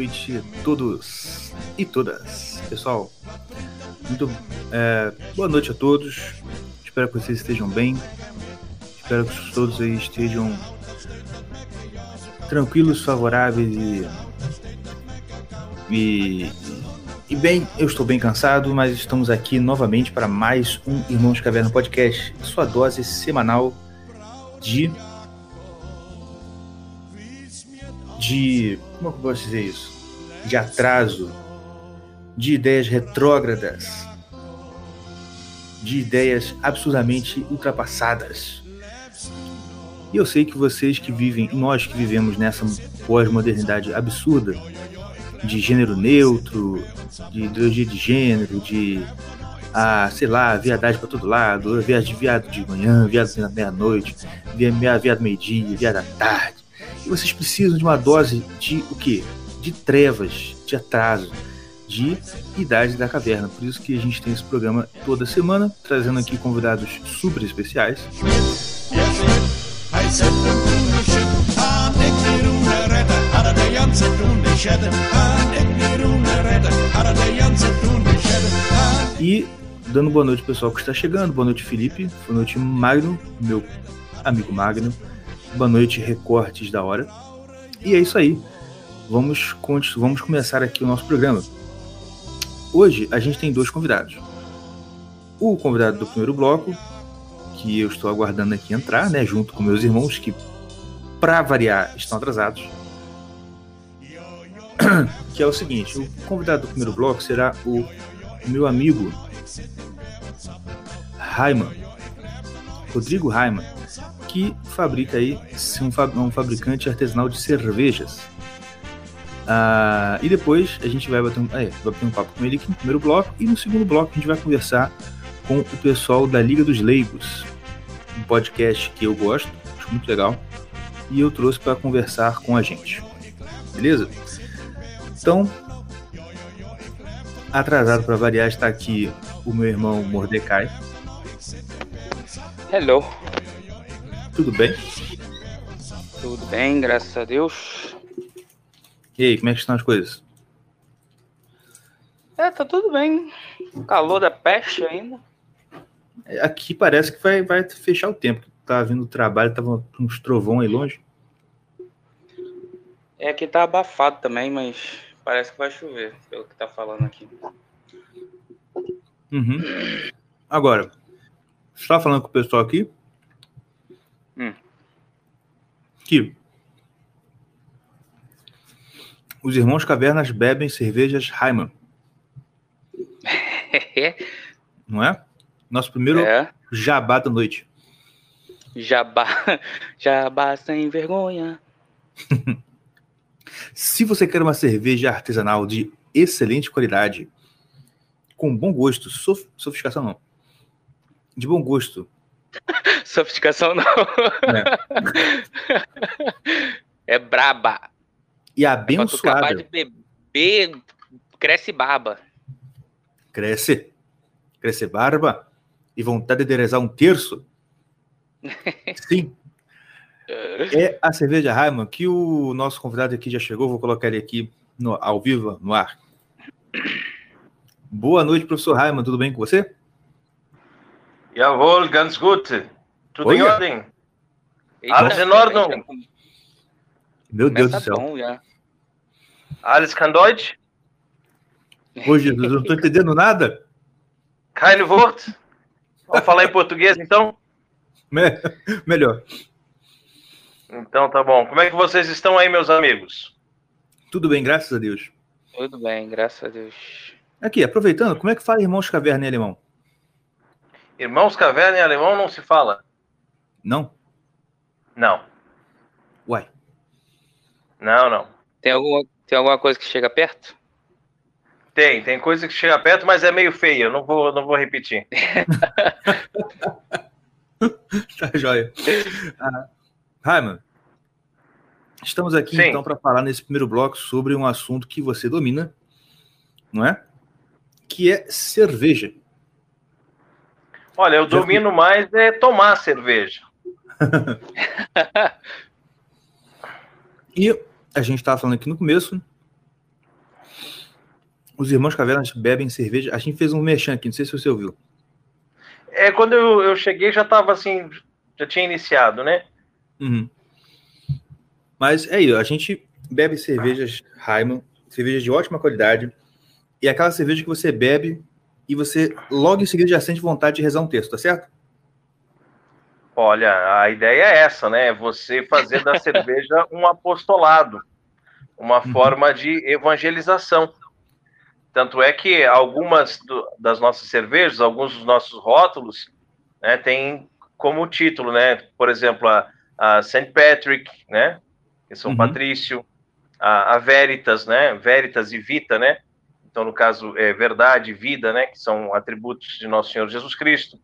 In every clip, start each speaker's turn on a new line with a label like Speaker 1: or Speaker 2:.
Speaker 1: noite a todos e todas. Pessoal, muito é, boa noite a todos. Espero que vocês estejam bem. Espero que todos aí estejam tranquilos, favoráveis e, e, e bem. Eu estou bem cansado, mas estamos aqui novamente para mais um Irmãos Caverna Podcast, sua dose semanal de de como eu posso dizer isso? De atraso, de ideias retrógradas, de ideias absurdamente ultrapassadas. E eu sei que vocês que vivem, nós que vivemos nessa pós-modernidade absurda, de gênero neutro, de ideologia de gênero, de ah, sei lá, viadagem para todo lado, viado de viado de manhã, viado na meia-noite, viado meio-dia, viado à tarde. E vocês precisam de uma dose de o quê? De trevas, de atraso, de idade da caverna. Por isso que a gente tem esse programa toda semana, trazendo aqui convidados super especiais. E dando boa noite pessoal que está chegando, boa noite Felipe, boa noite Magno, meu amigo Magno, boa noite Recortes da Hora. E é isso aí, vamos, vamos começar aqui o nosso programa. Hoje a gente tem dois convidados. O convidado do primeiro bloco, que eu estou aguardando aqui entrar, né, junto com meus irmãos, que, para variar, estão atrasados. Que é o seguinte: o convidado do primeiro bloco será o meu amigo Raiman, Rodrigo Raiman, que fabrica aí um fabricante artesanal de cervejas. Ah, e depois a gente vai bater, um, é, vai bater um papo com ele aqui no primeiro bloco. E no segundo bloco a gente vai conversar com o pessoal da Liga dos Leigos, um podcast que eu gosto, acho muito legal. E eu trouxe para conversar com a gente. Beleza? Então, atrasado para variar, está aqui o meu irmão Mordecai.
Speaker 2: Hello.
Speaker 1: Tudo bem?
Speaker 2: Tudo bem, graças a Deus.
Speaker 1: E aí, como é que estão as coisas?
Speaker 2: É, tá tudo bem. O calor da peste ainda.
Speaker 1: Aqui parece que vai, vai fechar o tempo. Tá vindo o trabalho, tava uns trovão aí longe.
Speaker 2: É, aqui tá abafado também, mas parece que vai chover, pelo que tá falando aqui.
Speaker 1: Uhum. Agora, você tá falando com o pessoal aqui?
Speaker 2: Hum.
Speaker 1: Que os irmãos Cavernas bebem cervejas Heimann. Não é? Nosso primeiro
Speaker 2: É.
Speaker 1: jabá da noite.
Speaker 2: Jabá, jabá sem vergonha.
Speaker 1: Se você quer uma cerveja artesanal de excelente qualidade, com bom gosto, sof- sofisticação não, de bom gosto,
Speaker 2: Sofisticação não. É braba.
Speaker 1: E
Speaker 2: É Pra tu acabar de
Speaker 1: abençoada,
Speaker 2: beber, cresce barba.
Speaker 1: cresce, cresce barba e vontade de rezar um terço. Sim. É a cerveja Heimann que o nosso convidado aqui já chegou. Vou colocar ele aqui no- ao vivo, no ar. Boa noite, professor Heimann. Tudo bem com você?
Speaker 3: Jawohl, ganz gut. Tudo em
Speaker 1: Olha.
Speaker 3: ordem?
Speaker 2: Eita,
Speaker 3: Alles in Ordnung.
Speaker 1: Meu Deus do
Speaker 2: começa
Speaker 1: céu.
Speaker 2: bom já.
Speaker 3: Kann Deutsch?
Speaker 1: Ô, Jesus, eu não estou entendendo nada.
Speaker 3: Kein Wort? Vamos falar em português, então?
Speaker 1: Me- Melhor.
Speaker 3: Então tá bom. Como é que vocês estão aí, meus amigos?
Speaker 1: Tudo bem, graças a Deus.
Speaker 2: Tudo bem, graças a Deus.
Speaker 1: Aqui, aproveitando, como é que fala Irmãos Caverna em alemão?
Speaker 3: Irmãos Caverna em alemão não se fala?
Speaker 1: Não?
Speaker 3: Não. Não, não.
Speaker 2: Tem alguma, tem alguma coisa que chega perto?
Speaker 3: Tem, tem coisa que chega perto, mas é meio feia. Eu não vou, não vou repetir.
Speaker 1: Tá joia. Ah, Raiman, estamos aqui
Speaker 3: Sim.
Speaker 1: então para falar nesse primeiro bloco sobre um assunto que você domina, não é? Que é cerveja.
Speaker 3: Olha, eu domino mais é tomar cerveja.
Speaker 1: e a gente estava falando aqui no começo. Os irmãos Cavernas bebem cerveja. A gente fez um merchan aqui, não sei se você ouviu.
Speaker 3: É, quando eu, eu cheguei já estava assim, já tinha iniciado, né?
Speaker 1: Uhum. Mas é isso, a gente bebe cervejas Raiman, cervejas de ótima qualidade, e é aquela cerveja que você bebe e você logo em seguida já sente vontade de rezar um texto, tá certo?
Speaker 3: Olha, a ideia é essa, né? Você fazer da cerveja um apostolado, uma uhum. forma de evangelização. Tanto é que algumas do, das nossas cervejas, alguns dos nossos rótulos, né, tem como título, né? Por exemplo, a, a St. Patrick, né? Que é São uhum. Patrício, a, a Veritas, né? Veritas e Vita, né? Então, no caso, é verdade, vida, né, que são atributos de nosso Senhor Jesus Cristo.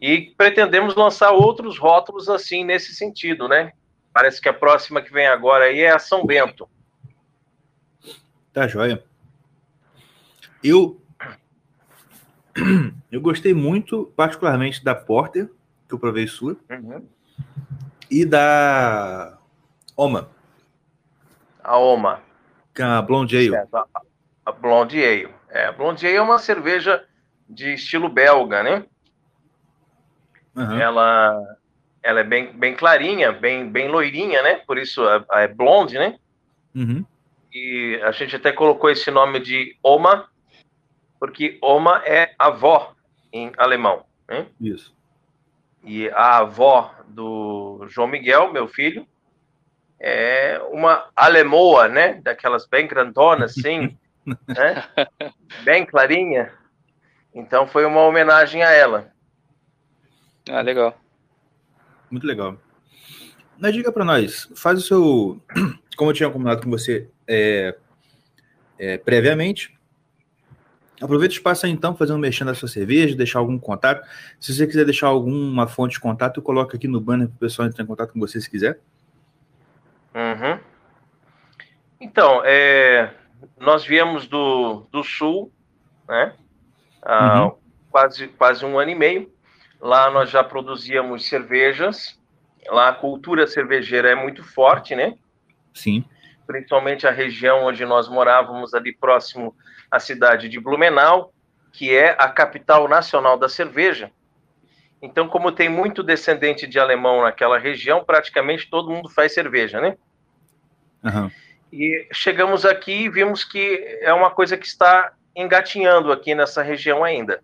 Speaker 3: E pretendemos lançar outros rótulos assim nesse sentido, né? Parece que a próxima que vem agora aí é a São Bento.
Speaker 1: Tá joia. Eu eu gostei muito, particularmente da Porter, que eu provei sua, uhum. e da Oma.
Speaker 3: A Oma.
Speaker 1: Que é a Blonde Ale. Certo.
Speaker 3: A Blonde Ale. É, a Blonde Ale é uma cerveja de estilo belga, né? Uhum. Ela, ela é bem, bem clarinha, bem, bem loirinha, né? Por isso é, é blonde, né?
Speaker 1: Uhum.
Speaker 3: E a gente até colocou esse nome de Oma, porque Oma é avó em alemão. Né?
Speaker 1: Isso.
Speaker 3: E a avó do João Miguel, meu filho, é uma alemoa, né? Daquelas bem grandonas, assim, né? Bem clarinha. Então foi uma homenagem a ela.
Speaker 2: Ah, legal.
Speaker 1: Muito legal. Na diga para nós, faz o seu. Como eu tinha combinado com você é, é, previamente, aproveita o espaço aí então, fazendo mexendo na sua cerveja, deixar algum contato. Se você quiser deixar alguma fonte de contato, coloca aqui no banner para o pessoal entrar em contato com você se quiser.
Speaker 3: Uhum. Então, é, nós viemos do, do sul, né? Há uhum. quase, quase um ano e meio. Lá nós já produzíamos cervejas. Lá a cultura cervejeira é muito forte, né?
Speaker 1: Sim.
Speaker 3: Principalmente a região onde nós morávamos, ali próximo à cidade de Blumenau, que é a capital nacional da cerveja. Então, como tem muito descendente de alemão naquela região, praticamente todo mundo faz cerveja, né?
Speaker 1: Uhum.
Speaker 3: E chegamos aqui e vimos que é uma coisa que está engatinhando aqui nessa região ainda.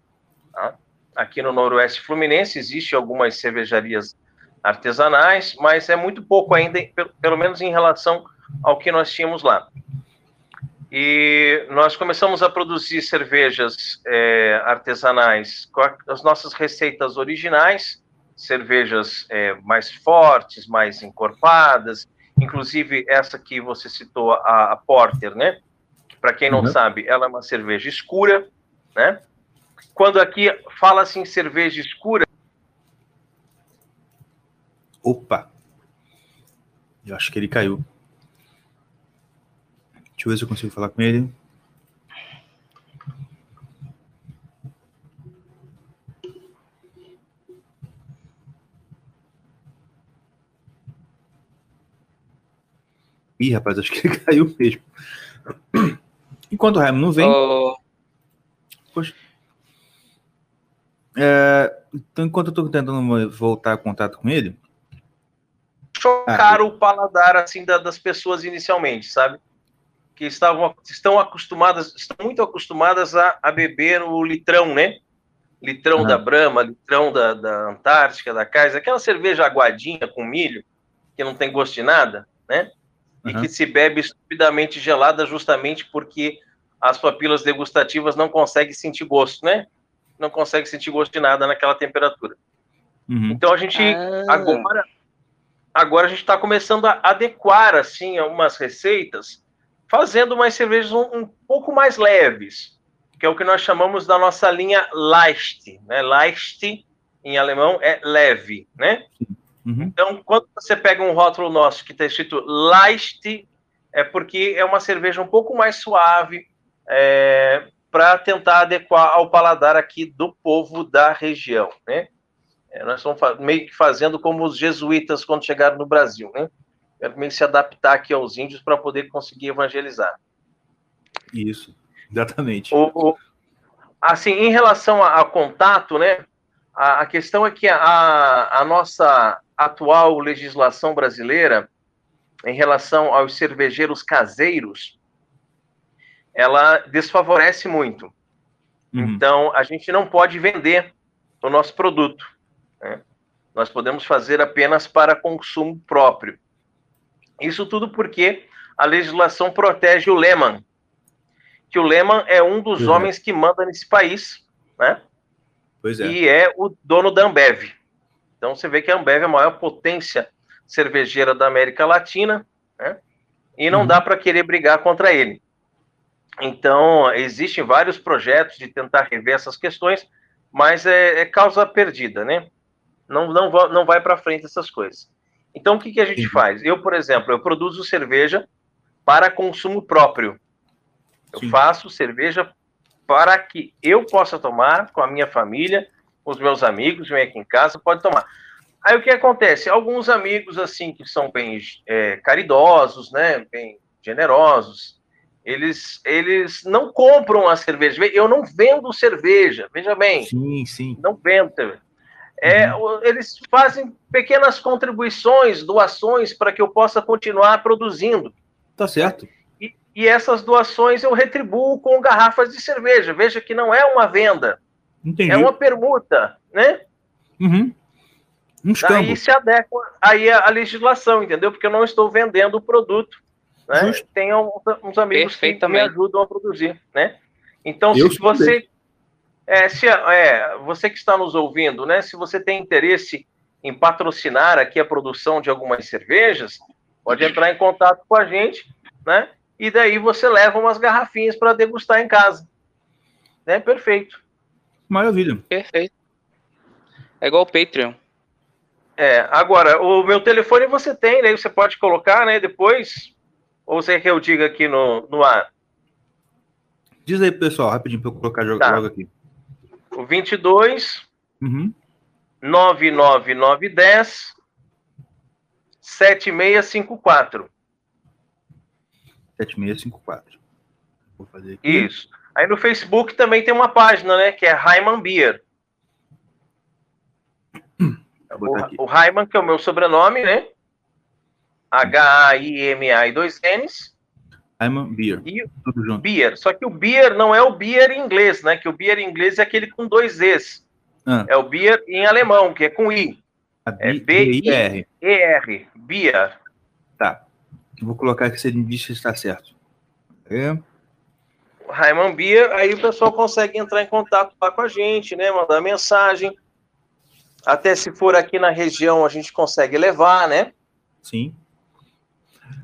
Speaker 3: Tá? Aqui no Noroeste Fluminense existe algumas cervejarias artesanais, mas é muito pouco ainda, pelo menos em relação ao que nós tínhamos lá. E nós começamos a produzir cervejas é, artesanais com as nossas receitas originais, cervejas é, mais fortes, mais encorpadas, inclusive essa que você citou, a, a Porter, né? Para quem não uhum. sabe, ela é uma cerveja escura, né? Quando aqui fala-se em cerveja escura.
Speaker 1: Opa! Eu acho que ele caiu. Deixa eu ver se eu consigo falar com ele. Ih, rapaz, acho que ele caiu mesmo. Enquanto o Raimundo não vem. Oh. Poxa. É, então, enquanto eu tô tentando voltar a contato com ele.
Speaker 3: Chocar ah, o paladar assim das pessoas inicialmente, sabe? Que estavam, estão acostumadas, estão muito acostumadas a, a beber o litrão, né? Litrão da Brahma, litrão da, da Antártica, da Kaiser, aquela cerveja aguadinha com milho, que não tem gosto de nada, né? e que se bebe estupidamente gelada justamente porque as papilas degustativas não conseguem sentir gosto, né? Não conseguem sentir gosto de nada naquela temperatura. Uhum. Então a gente ah. agora agora a gente está começando a adequar assim algumas receitas, fazendo umas cervejas um, um, pouco mais leves, que é o que nós chamamos da nossa linha Leicht, né? Leicht em alemão é leve, né? Uhum. Então, quando você pega um rótulo nosso que está escrito Leicht, é porque é uma cerveja um pouco mais suave, é, para tentar adequar ao paladar aqui do povo da região, né? É, nós estamos meio que fazendo como os jesuítas quando chegaram no Brasil, né? Meio que se adaptar aqui aos índios para poder conseguir evangelizar.
Speaker 1: Isso, exatamente.
Speaker 3: O, o, assim, em relação a, a contato, né? A, a, questão é que a, a nossa atual legislação brasileira, em relação aos cervejeiros caseiros, ela desfavorece muito. Uhum. Então, a gente não pode vender o nosso produto. Né? Nós podemos fazer apenas para consumo próprio. Isso tudo porque a legislação protege o Lehman, que o Lehman é um dos uhum. homens que manda nesse país, né?
Speaker 1: Pois é.
Speaker 3: E é o dono da Ambev. Então você vê que a Ambev é a maior potência cervejeira da América Latina, né? E não uhum. dá para querer brigar contra ele. Então, existem vários projetos de tentar rever essas questões, mas é, é causa perdida, né? Não, não, não vai para frente essas coisas. Então, o que, que a gente Sim. faz? Eu, por exemplo, eu produzo cerveja para consumo próprio. Eu Sim. faço cerveja para que eu possa tomar com a minha família, com os meus amigos, vem aqui em casa, pode tomar. Aí o que acontece? Alguns amigos, assim, que são bem é, caridosos, né, bem generosos, eles, eles não compram a cerveja. Eu não vendo cerveja, veja bem.
Speaker 1: Sim, sim.
Speaker 3: Não vendo. É, uhum. Eles fazem pequenas contribuições, doações, para que eu possa continuar produzindo.
Speaker 1: Tá certo.
Speaker 3: E, e, essas doações eu retribuo com garrafas de cerveja. Veja que não é uma venda.
Speaker 1: Entendi.
Speaker 3: É uma permuta, né?
Speaker 1: Uhum.
Speaker 3: Um Aí se adequa aí a, a legislação, entendeu? Porque eu não estou vendendo o produto. Né? Tem uns, uns amigos que me ajudam a produzir, né? Então, eu se você é, se, é, você que está nos ouvindo, né? Se você tem interesse em patrocinar aqui a produção de algumas cervejas, pode entrar em contato com a gente, né? E daí você leva umas garrafinhas para degustar em casa. Né? Perfeito.
Speaker 1: Maravilha.
Speaker 2: Perfeito. É igual o Patreon.
Speaker 3: É, agora, o meu telefone você tem, né? Você pode colocar, né? Depois ou você quer que eu diga aqui no, no ar?
Speaker 1: Diz aí, pessoal, rapidinho para eu colocar jogo, tá. logo aqui.
Speaker 3: O 22
Speaker 1: uhum.
Speaker 3: 99910 7654.
Speaker 1: 7654. Vou fazer aqui.
Speaker 3: Isso. Aí no Facebook também tem uma página, né? Que é Raiman Beer. O, o Raiman, que é o meu sobrenome, né? H-A-I-M-A e dois N's.
Speaker 1: I'm a beer.
Speaker 3: E Tudo junto. Beer. Só que o beer não é o beer em inglês, né? Que o beer em inglês é aquele com dois E's. Ah. É o beer em alemão, que é com I.
Speaker 1: é B-I-R.
Speaker 3: E-R. Beer.
Speaker 1: Tá. Vou colocar aqui se ele me diz se está certo. É.
Speaker 3: Raiman Beer, aí o pessoal consegue entrar em contato lá com a gente, né? Mandar mensagem. Até se for aqui na região, a gente consegue levar, né?
Speaker 1: Sim.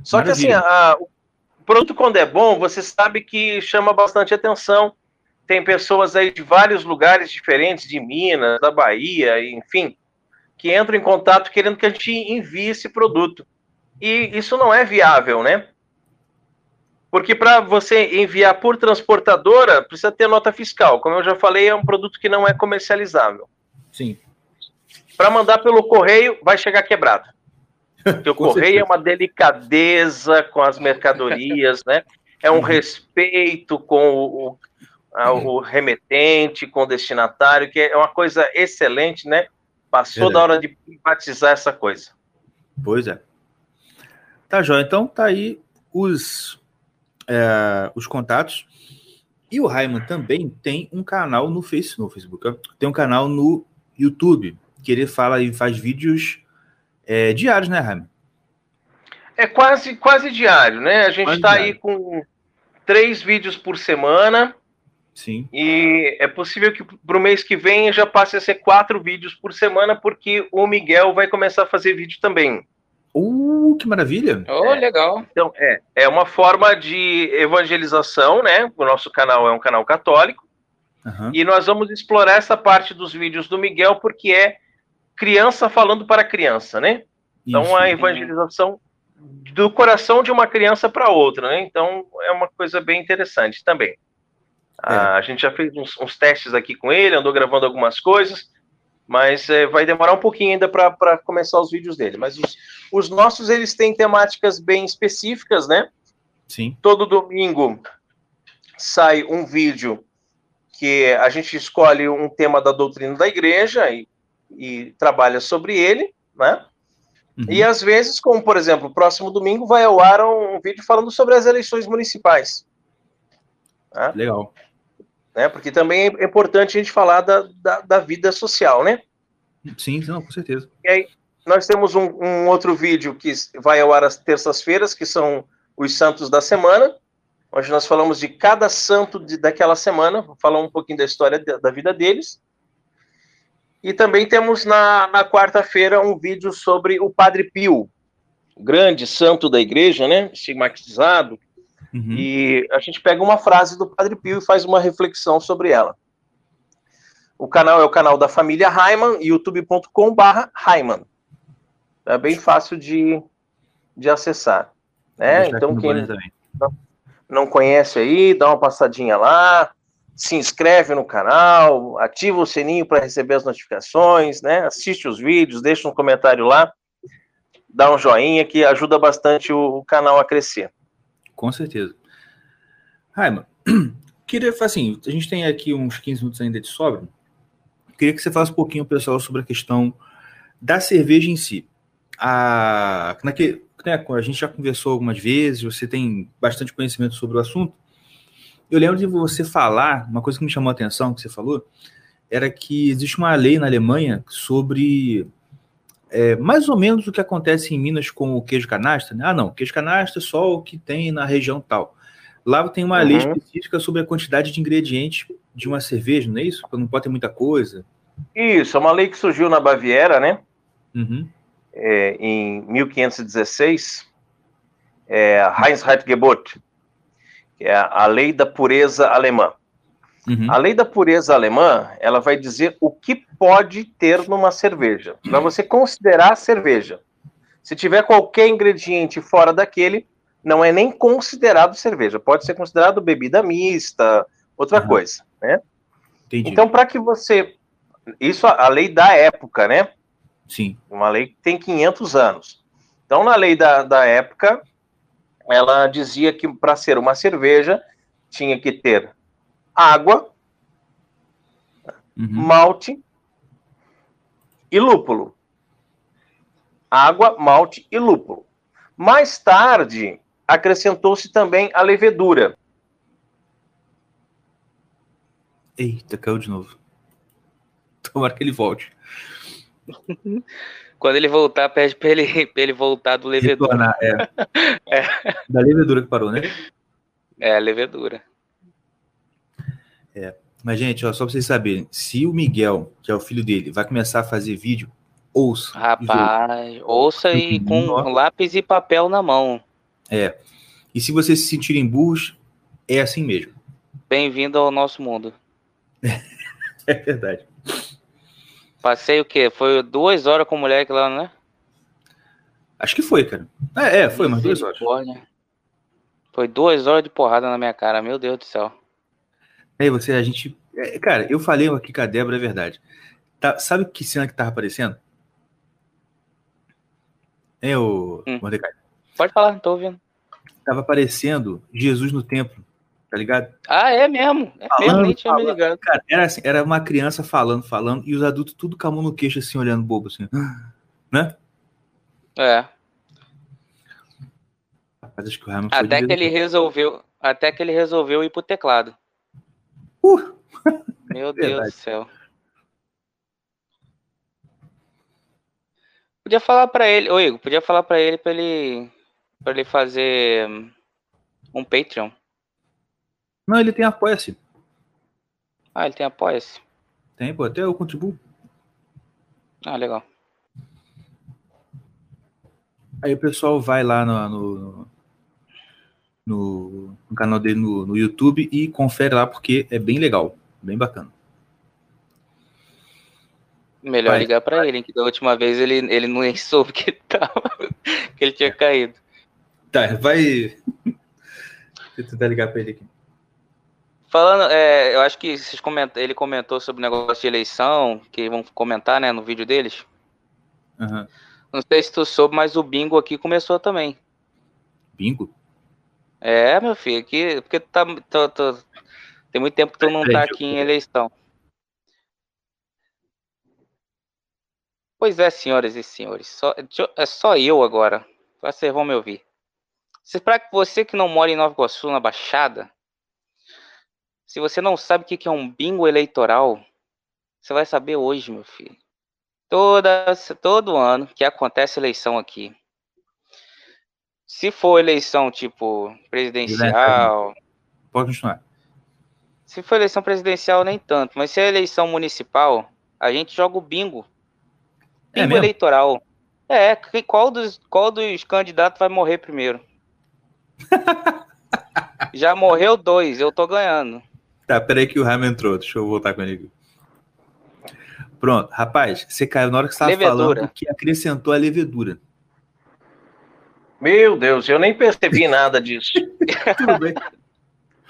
Speaker 3: Só Maravilha. que assim, a, o produto quando é bom, você sabe que chama bastante atenção. Tem pessoas aí de vários lugares diferentes, de Minas, da Bahia, enfim, que entram em contato querendo que a gente envie esse produto. E isso não é viável, né? Porque para você enviar por transportadora, precisa ter nota fiscal. Como eu já falei, é um produto que não é comercializável.
Speaker 1: Sim.
Speaker 3: Para mandar pelo correio, vai chegar quebrado. Porque o correio é uma delicadeza com as mercadorias, né? É um uhum. respeito com o, o, o, remetente, com o destinatário, que é uma coisa excelente, né? Passou Verdade. da hora de privatizar essa coisa.
Speaker 1: Pois é. Tá, Jó. Então tá aí os, é, os contatos. E o Raiman também tem um canal no, face, no Facebook, tem um canal no YouTube, que ele fala e faz vídeos é, diários, né, Jaime?
Speaker 3: É quase, quase diário, né? A gente está aí com três vídeos por semana.
Speaker 1: Sim.
Speaker 3: E é possível que para o mês que vem já passe a ser quatro vídeos por semana, porque o Miguel vai começar a fazer vídeo também.
Speaker 1: Uh, que maravilha!
Speaker 2: Oh, legal.
Speaker 3: Então, é, é uma forma de evangelização, né? O nosso canal é um canal católico. Uhum. E nós vamos explorar essa parte dos vídeos do Miguel, porque é criança falando para criança, né? Então Isso. a evangelização do coração de uma criança para outra, né? Então é uma coisa bem interessante também. É. A gente já fez uns, uns, testes aqui com ele, andou gravando algumas coisas, mas é, vai demorar um pouquinho ainda para começar os vídeos dele. Mas os, os nossos, eles têm temáticas bem específicas, né?
Speaker 1: Sim.
Speaker 3: Todo domingo sai um vídeo que a gente escolhe um tema da doutrina da igreja e, e trabalha sobre ele, né? Uhum. E às vezes, como por exemplo, próximo domingo vai ao ar um, vídeo falando sobre as eleições municipais.
Speaker 1: Né? Legal.
Speaker 3: Né? Porque também é importante a gente falar da, da, da, vida social, né?
Speaker 1: Sim, não, com certeza.
Speaker 3: E aí, nós temos um, um outro vídeo que vai ao ar às terças-feiras, que são os santos da semana. Hoje nós falamos de cada santo de, daquela semana, vou falar um pouquinho da história da, da vida deles. E também temos na, na quarta-feira um vídeo sobre o Padre Pio, grande santo da igreja, né? Estigmatizado. Uhum. E a gente pega uma frase do Padre Pio e faz uma reflexão sobre ela. O canal é o canal da família Raiman, youtube.com/barra Raiman. É bem fácil de, de acessar. Né? Então, quem não, não conhece aí, dá uma passadinha lá, se inscreve no canal, ativa o sininho para receber as notificações, né? Assiste os vídeos, deixa um comentário lá, dá um joinha que ajuda bastante o, o canal a crescer.
Speaker 1: Com certeza. Raima, queria assim, a gente tem aqui uns 15 minutos ainda de sobra. Queria que você falasse um pouquinho, pessoal, sobre a questão da cerveja em si. A, naquele, né, a gente já conversou algumas vezes, você tem bastante conhecimento sobre o assunto. Eu lembro de você falar, uma coisa que me chamou a atenção, que você falou, era que existe uma lei na Alemanha sobre é, mais ou menos o que acontece em Minas com o queijo canastra. Né? Ah, não, queijo canastra é só o que tem na região tal. Lá tem uma uhum. lei específica sobre a quantidade de ingredientes de uma cerveja, não é isso? Não pode ter muita coisa.
Speaker 3: Isso, é uma lei que surgiu na Baviera, né? Uhum. É, em 1516, é, Reinheitsgebot, que é a lei da pureza alemã. Uhum. A lei da pureza alemã, ela vai dizer o que pode ter numa cerveja, para você considerar cerveja. Se tiver qualquer ingrediente fora daquele, não é nem considerado cerveja, pode ser considerado bebida mista, outra uhum. coisa, né? Entendi. Então, para que você isso a lei da época, né?
Speaker 1: Sim.
Speaker 3: Uma lei que tem 500 anos. Então, na lei da, da época, ela dizia que para ser uma cerveja tinha que ter água, uhum. malte e lúpulo. Água, malte e lúpulo. Mais tarde, acrescentou-se também a levedura.
Speaker 1: Eita, caiu de novo. Tomara que ele volte.
Speaker 2: Quando ele voltar, pede pra ele, pra ele voltar do levedura. Retornar,
Speaker 1: é. é. Da levedura que parou, né?
Speaker 2: É, a levedura.
Speaker 1: É. Mas, gente, ó, só pra vocês saberem, se o Miguel, que é o filho dele, vai começar a fazer vídeo, ouça.
Speaker 2: Rapaz, ouça e com lápis e papel na mão.
Speaker 1: É. E se vocês se sentirem burros, é assim mesmo.
Speaker 2: Bem-vindo ao nosso mundo.
Speaker 1: é verdade.
Speaker 2: Passei o quê? Foi duas horas com o moleque lá, né?
Speaker 1: Acho que foi, cara. É, é foi umas duas horas.
Speaker 2: Foi duas horas de porrada na minha cara, meu Deus do céu.
Speaker 1: Aí você, a gente. É, cara, eu falei aqui com a Débora, é verdade. Tá, sabe que cena que tava aparecendo? É o hum. Mordecai.
Speaker 2: Pode falar, tô ouvindo.
Speaker 1: Tava aparecendo Jesus no templo tá ligado?
Speaker 2: Ah, é mesmo. É falando, mesmo, nem tinha falando. me ligado.
Speaker 1: Cara, era, assim, era uma criança falando, falando, e os adultos tudo com a mão no queixo, assim, olhando bobo, assim. Né?
Speaker 2: É. Rapaz, acho que o até que ele resolveu, até que ele resolveu ir pro teclado. Uh! Meu Deus do céu. Podia falar para ele, ô Igor, podia falar para ele para ele para ele fazer um Patreon.
Speaker 1: Não, ele tem apoia-se.
Speaker 2: Ah, ele tem apoia-se.
Speaker 1: Tem, pô, até eu contribuo.
Speaker 2: Ah, legal.
Speaker 1: Aí o pessoal vai lá no, no, no, no canal dele no, no, YouTube e confere lá porque é bem legal, bem bacana.
Speaker 2: Melhor vai, ligar para ele, que da última vez ele, ele não soube que, tava, que ele tinha é. caído.
Speaker 1: Tá, vai. Eu tentar ligar para ele aqui.
Speaker 2: Falando, é, eu acho que vocês comentam, ele comentou sobre o negócio de eleição, que vão comentar, né, no vídeo deles.
Speaker 1: Uhum.
Speaker 2: Não sei se tu soube, mas o bingo aqui começou também.
Speaker 1: Bingo?
Speaker 2: É, meu filho, aqui, porque tá, tô, tô, tem muito tempo que tu não tá aqui em eleição. Pois é, senhoras e senhores, só, é só eu agora. Vocês vão me ouvir. Para você que não mora em Nova Iguaçu, na Baixada, se você não sabe o que é um bingo eleitoral, você vai saber hoje, meu filho. Toda, todo ano que acontece eleição aqui, se for eleição tipo presidencial.
Speaker 1: Pode continuar.
Speaker 2: Se for eleição presidencial, nem tanto. Mas se é eleição municipal, a gente joga o bingo. É bingo é eleitoral. É, qual dos, qual dos candidatos vai morrer primeiro? Já morreu dois, eu tô ganhando.
Speaker 1: Tá, peraí que o Ramo entrou, deixa eu voltar com ele. Pronto, rapaz, você caiu na hora que você estava falando que acrescentou a levedura.
Speaker 3: Meu Deus, eu nem percebi nada disso. Tudo bem.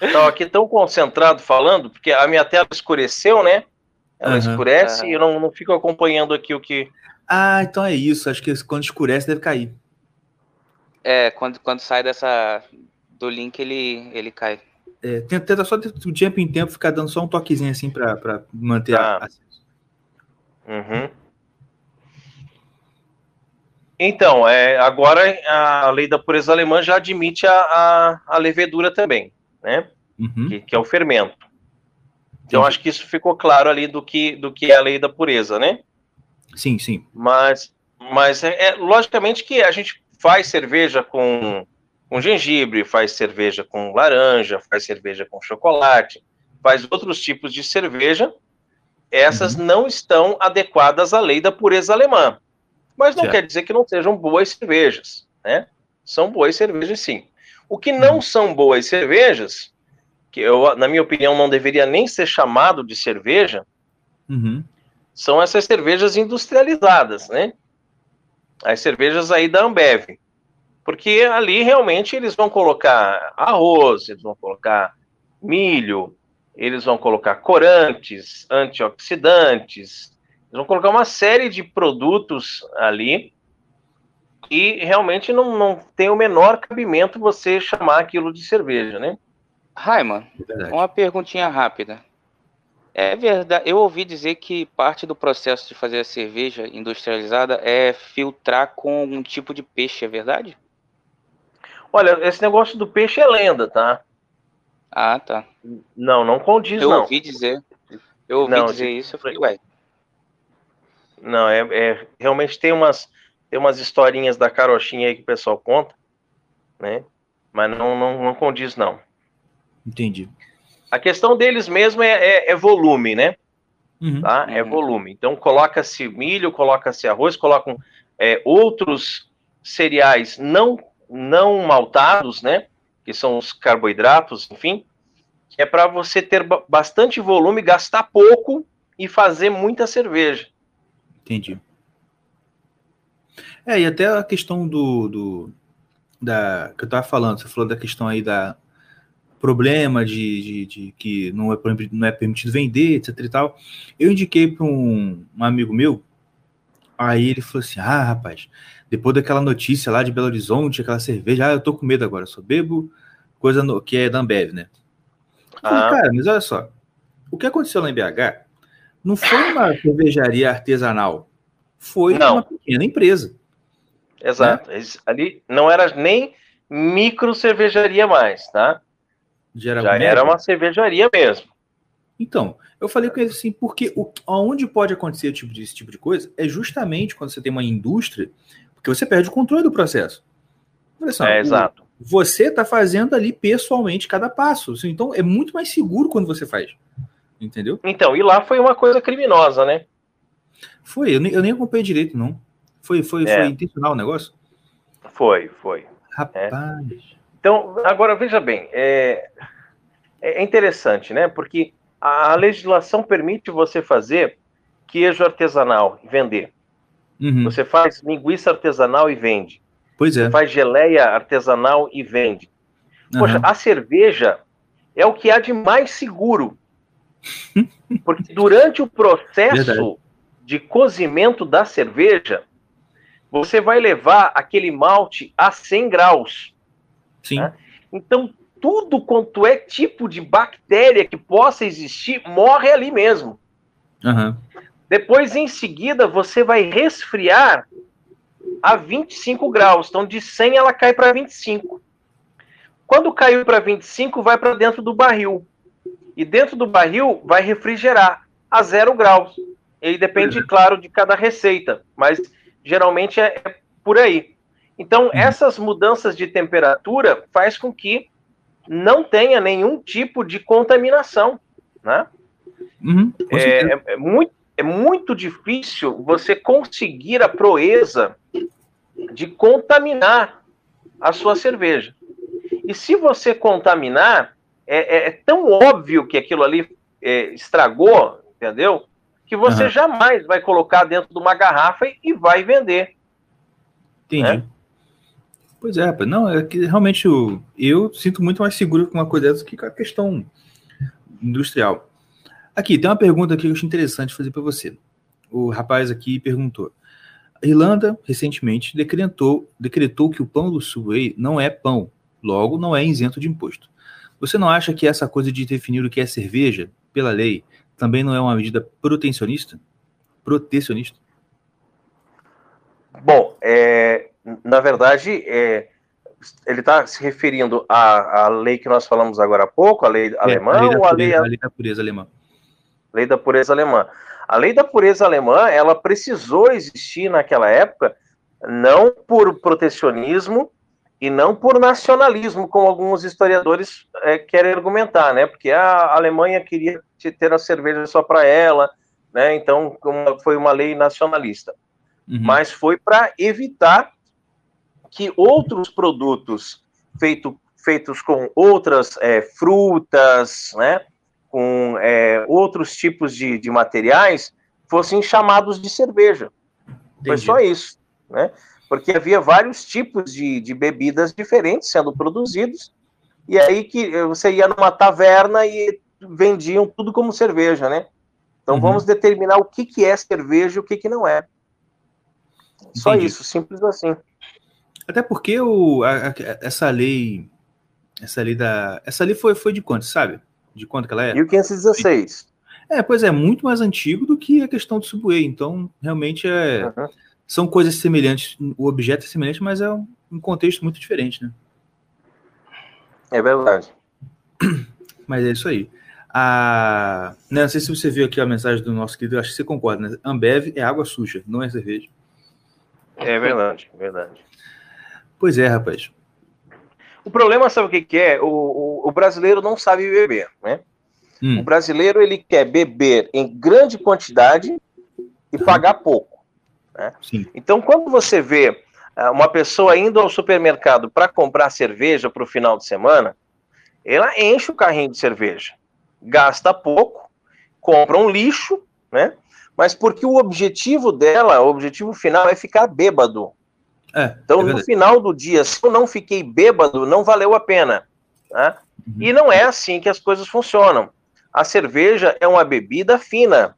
Speaker 3: Estava aqui tão concentrado falando, porque a minha tela escureceu, né? Ela uhum. escurece e eu não, não fico acompanhando aqui o que.
Speaker 1: Ah, então é isso. Acho que quando escurece deve cair.
Speaker 2: É, quando, quando sai dessa do link ele, ele cai.
Speaker 1: É, tenta só de tempo em tempo ficar dando só um toquezinho assim para manter tá. a.
Speaker 3: Uhum. Então, é, agora a lei da pureza alemã já admite a, a, a levedura também, né? Uhum. Que, que, é o fermento. Então, Entendi. acho que isso ficou claro ali do que, do que é a lei da pureza, né?
Speaker 1: Sim, sim.
Speaker 3: Mas, mas é, é logicamente que a gente faz cerveja com, com gengibre, faz cerveja com laranja, faz cerveja com chocolate, faz outros tipos de cerveja. Essas uhum. não estão adequadas à lei da pureza alemã. Mas não certo. quer dizer que não sejam boas cervejas, né? São boas cervejas, sim. O que não uhum. são boas cervejas, que eu, na minha opinião, não deveria nem ser chamado de cerveja,
Speaker 1: uhum.
Speaker 3: são essas cervejas industrializadas, né? As cervejas aí da Ambev. Porque ali realmente eles vão colocar arroz, eles vão colocar milho, eles vão colocar corantes, antioxidantes, eles vão colocar uma série de produtos ali e realmente não, não tem o menor cabimento você chamar aquilo de cerveja, né?
Speaker 2: Raiman, uma perguntinha rápida. É verdade, eu ouvi dizer que parte do processo de fazer a cerveja industrializada é filtrar com algum tipo de peixe, é verdade?
Speaker 3: Olha, esse negócio do peixe é lenda, tá?
Speaker 2: Ah, tá.
Speaker 3: Não, não condiz,
Speaker 2: eu
Speaker 3: não.
Speaker 2: Eu ouvi dizer. Eu ouvi não, dizer isso, eu falei, ué,
Speaker 3: não, é, é, realmente tem umas, tem umas historinhas da carochinha aí que o pessoal conta, né? Mas não, não, não condiz, não.
Speaker 1: Entendi.
Speaker 3: A questão deles mesmo é, é, é volume, né? Uhum. Tá? É volume. Então coloca-se milho, coloca-se arroz, colocam é, outros cereais não, não maltados, né? Que são os carboidratos, enfim, é para você ter bastante volume, gastar pouco e fazer muita cerveja.
Speaker 1: Entendi. É, e até a questão do, do da que eu estava falando, você falou da questão aí da problema de, de, de, que não é, não é permitido vender, etc e tal. Eu indiquei para um, um amigo meu, aí ele falou assim: Ah, rapaz, depois daquela notícia lá de Belo Horizonte, aquela cerveja, ah, eu tô com medo agora, só bebo coisa no, que é da Ambev, né? Falei, ah. cara, mas olha só, o que aconteceu lá em BH não foi uma cervejaria artesanal, foi não. uma pequena empresa.
Speaker 3: Exato. Né? Ali não era nem micro cervejaria mais, tá? Já, Já era uma cervejaria mesmo.
Speaker 1: Então, eu falei com ele assim, porque o, onde pode acontecer esse tipo, de, esse tipo de coisa é justamente quando você tem uma indústria, porque você perde o controle do processo.
Speaker 3: Assim, é, o, exato.
Speaker 1: Você está fazendo ali pessoalmente cada passo. Então, é muito mais seguro quando você faz. Entendeu?
Speaker 3: Então, e lá foi uma coisa criminosa, né?
Speaker 1: Foi, eu nem, eu nem acompanhei direito, não. Foi, foi, é. foi intencional o negócio?
Speaker 3: Foi, foi.
Speaker 1: Rapaz.
Speaker 3: É. Então, agora veja bem, é, é interessante, né? Porque a legislação permite você fazer queijo artesanal e vender. Uhum. Você faz linguiça artesanal e vende.
Speaker 1: Pois é.
Speaker 3: Você faz geleia artesanal e vende. Poxa, uhum. a cerveja é o que há de mais seguro. Porque durante o processo Verdade. de cozimento da cerveja, você vai levar aquele malte a 100 graus.
Speaker 1: Sim. Né?
Speaker 3: Então, tudo quanto é tipo de bactéria que possa existir morre ali mesmo.
Speaker 1: Uhum.
Speaker 3: Depois, em seguida, você vai resfriar a 25 graus. Então, de 100 ela cai para 25. Quando caiu para 25, vai para dentro do barril. E dentro do barril vai refrigerar a zero graus. E depende, uhum. claro, de cada receita, mas geralmente é, é por aí. Então, uhum. essas mudanças de temperatura faz com que não tenha nenhum tipo de contaminação, né?
Speaker 1: Uhum,
Speaker 3: é, é, é, muito, é muito difícil você conseguir a proeza de contaminar a sua cerveja. E se você contaminar, é, é, é tão óbvio que aquilo ali é, estragou, entendeu? Que você uhum. jamais vai colocar dentro de uma garrafa e vai vender.
Speaker 1: Entendi. Né? Pois é. Não, é que realmente eu, eu sinto muito mais seguro com uma coisa dessa que com a questão industrial. Aqui, tem uma pergunta aqui que eu acho interessante fazer para você. O rapaz aqui perguntou. A Irlanda, recentemente, decretou, decretou que o pão do Subway não é pão, logo não é isento de imposto. Você não acha que essa coisa de definir o que é cerveja, pela lei, também não é uma medida protecionista? Protecionista?
Speaker 3: Bom, é, na verdade, é, ele está se referindo à, à, lei que nós falamos agora há pouco, a lei é, alemã, a lei ou a lei,
Speaker 1: a lei da pureza alemã?
Speaker 3: Lei da pureza alemã. A lei da pureza alemã, ela precisou existir naquela época, não por protecionismo, e não por nacionalismo, como alguns historiadores é, querem argumentar, né? Porque a Alemanha queria ter a cerveja só para ela, né? Então foi uma lei nacionalista. Uhum. Mas foi para evitar que outros produtos feito, feitos com outras é, frutas, né? Com é, outros tipos de, de materiais fossem chamados de cerveja. Entendi. Foi só isso, né? porque havia vários tipos de, de bebidas diferentes sendo produzidos, e aí que você ia numa taverna e vendiam tudo como cerveja, né? Então uhum. vamos determinar o que, que é cerveja e o que, que não é. Só Entendi. isso, simples assim.
Speaker 1: Até porque o, a, a, essa lei, essa lei da, essa lei foi, foi de quanto, sabe? De quanto que ela é?
Speaker 3: 1516.
Speaker 1: É, pois é, muito mais antigo do que a questão do Subway. Então, realmente é, uhum são coisas semelhantes, o objeto é semelhante, mas é um contexto muito diferente, né?
Speaker 3: É verdade.
Speaker 1: Mas é isso aí. A... Não sei se você viu aqui a mensagem do nosso querido, acho que você concorda, né? Ambev é água suja, não é cerveja.
Speaker 3: É verdade, verdade.
Speaker 1: Pois é, rapaz.
Speaker 3: O problema, sabe o que, que é? O, o, o, brasileiro não sabe beber, né? Hum. O brasileiro, ele quer beber em grande quantidade e pagar pouco. Né? Então, quando você vê uh, uma pessoa indo ao supermercado para comprar cerveja para o final de semana, ela enche o carrinho de cerveja, gasta pouco, compra um lixo, né? Mas porque o objetivo dela, o objetivo final é ficar bêbado. É, então, é no final do dia, se eu não fiquei bêbado, não valeu a pena. Né? Uhum. E não é assim que as coisas funcionam. A cerveja é uma bebida fina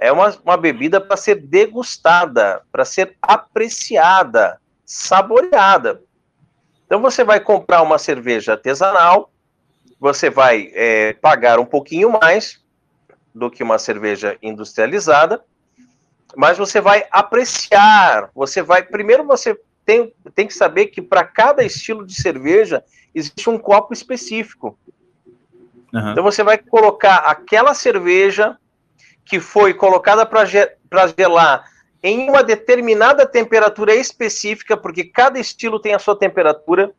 Speaker 3: é uma, uma bebida para ser degustada, para ser apreciada, saboreada. Então você vai comprar uma cerveja artesanal, você vai é, pagar um pouquinho mais do que uma cerveja industrializada, mas você vai apreciar, você vai. Primeiro você tem, tem que saber que para cada estilo de cerveja existe um copo específico. Uhum. Então você vai colocar aquela cerveja que foi colocada para gelar em uma determinada temperatura específica, porque cada estilo tem a sua temperatura.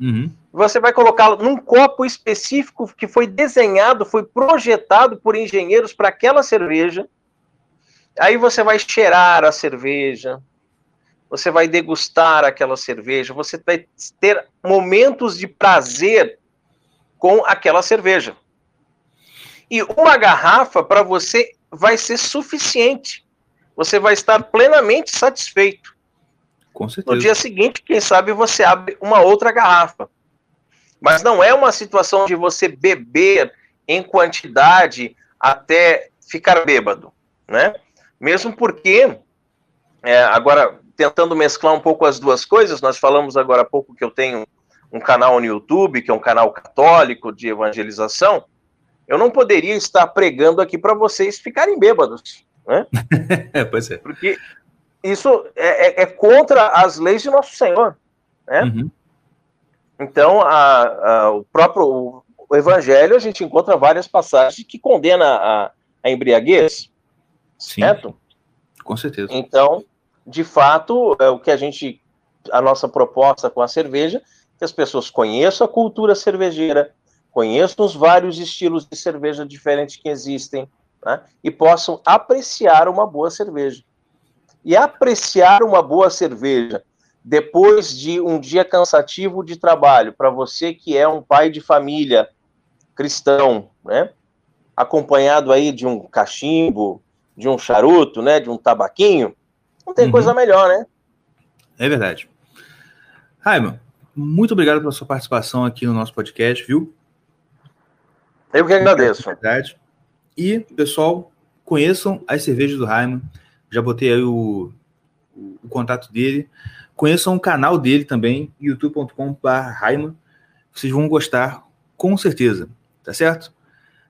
Speaker 3: Uhum. Você vai colocá-lo num copo específico que foi desenhado, foi projetado por engenheiros para aquela cerveja. Aí você vai cheirar a cerveja, você vai degustar aquela cerveja, você vai ter momentos de prazer com aquela cerveja. E uma garrafa para você vai ser suficiente. Você vai estar plenamente satisfeito.
Speaker 1: Com certeza.
Speaker 3: No dia seguinte, quem sabe você abre uma outra garrafa. Mas não é uma situação de você beber em quantidade até ficar bêbado, né? Mesmo porque, é, agora, tentando mesclar um pouco as duas coisas, nós falamos agora há pouco que eu tenho um canal no YouTube, que é um canal católico de evangelização, eu não poderia estar pregando aqui para vocês ficarem bêbados, né?
Speaker 1: é, pois é.
Speaker 3: Porque isso é, é, é, contra as leis de nosso Senhor, né? Uhum. Então, a, a, o próprio o, o, Evangelho, a gente encontra várias passagens que condena a, a embriaguez,
Speaker 1: Sim, certo? Com certeza.
Speaker 3: Então, de fato, é o que a gente, a nossa proposta com a cerveja, que as pessoas conheçam a cultura cervejeira, conheçam os vários estilos de cerveja diferentes que existem, né, e possam apreciar uma boa cerveja. E apreciar uma boa cerveja depois de um dia cansativo de trabalho, para você que é um pai de família cristão, né? Acompanhado aí de um cachimbo, de um charuto, né? De um tabaquinho, não tem uhum. coisa melhor, né?
Speaker 1: É verdade. Raimon, muito obrigado pela sua participação aqui no nosso podcast, viu?
Speaker 3: Eu que agradeço.
Speaker 1: É verdade. E, pessoal, conheçam as cervejas do Raimon. Já botei aí o, o, o contato dele. Conheçam o canal dele também, youtube.com.br. Vocês vão gostar, com certeza. Tá certo?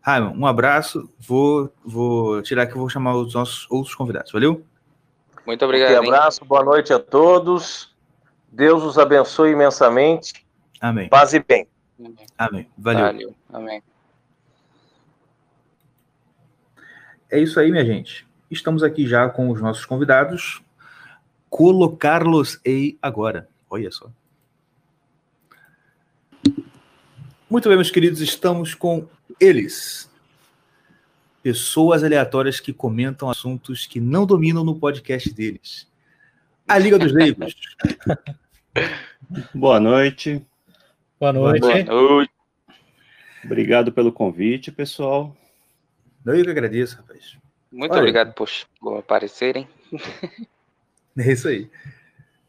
Speaker 1: Raimon, um abraço. Vou, vou tirar aqui, vou chamar os nossos outros convidados. Valeu?
Speaker 2: Muito obrigado.
Speaker 3: Um abraço, boa noite a todos. Deus os abençoe imensamente.
Speaker 1: Amém.
Speaker 3: Paz e bem.
Speaker 1: Amém. Valeu. Valeu.
Speaker 2: Amém.
Speaker 1: É isso aí, minha gente. Estamos aqui já com os nossos convidados. Colocar-los-ei agora. Olha só. Muito bem, meus queridos, estamos com eles. Pessoas aleatórias que comentam assuntos que não dominam no podcast deles. A Liga dos Leigos.
Speaker 4: Boa noite.
Speaker 2: Boa noite. Boa
Speaker 4: noite. Obrigado pelo convite, pessoal.
Speaker 1: Eu que agradeço, rapaz.
Speaker 2: Muito Olha, obrigado por, por aparecerem.
Speaker 1: É isso aí.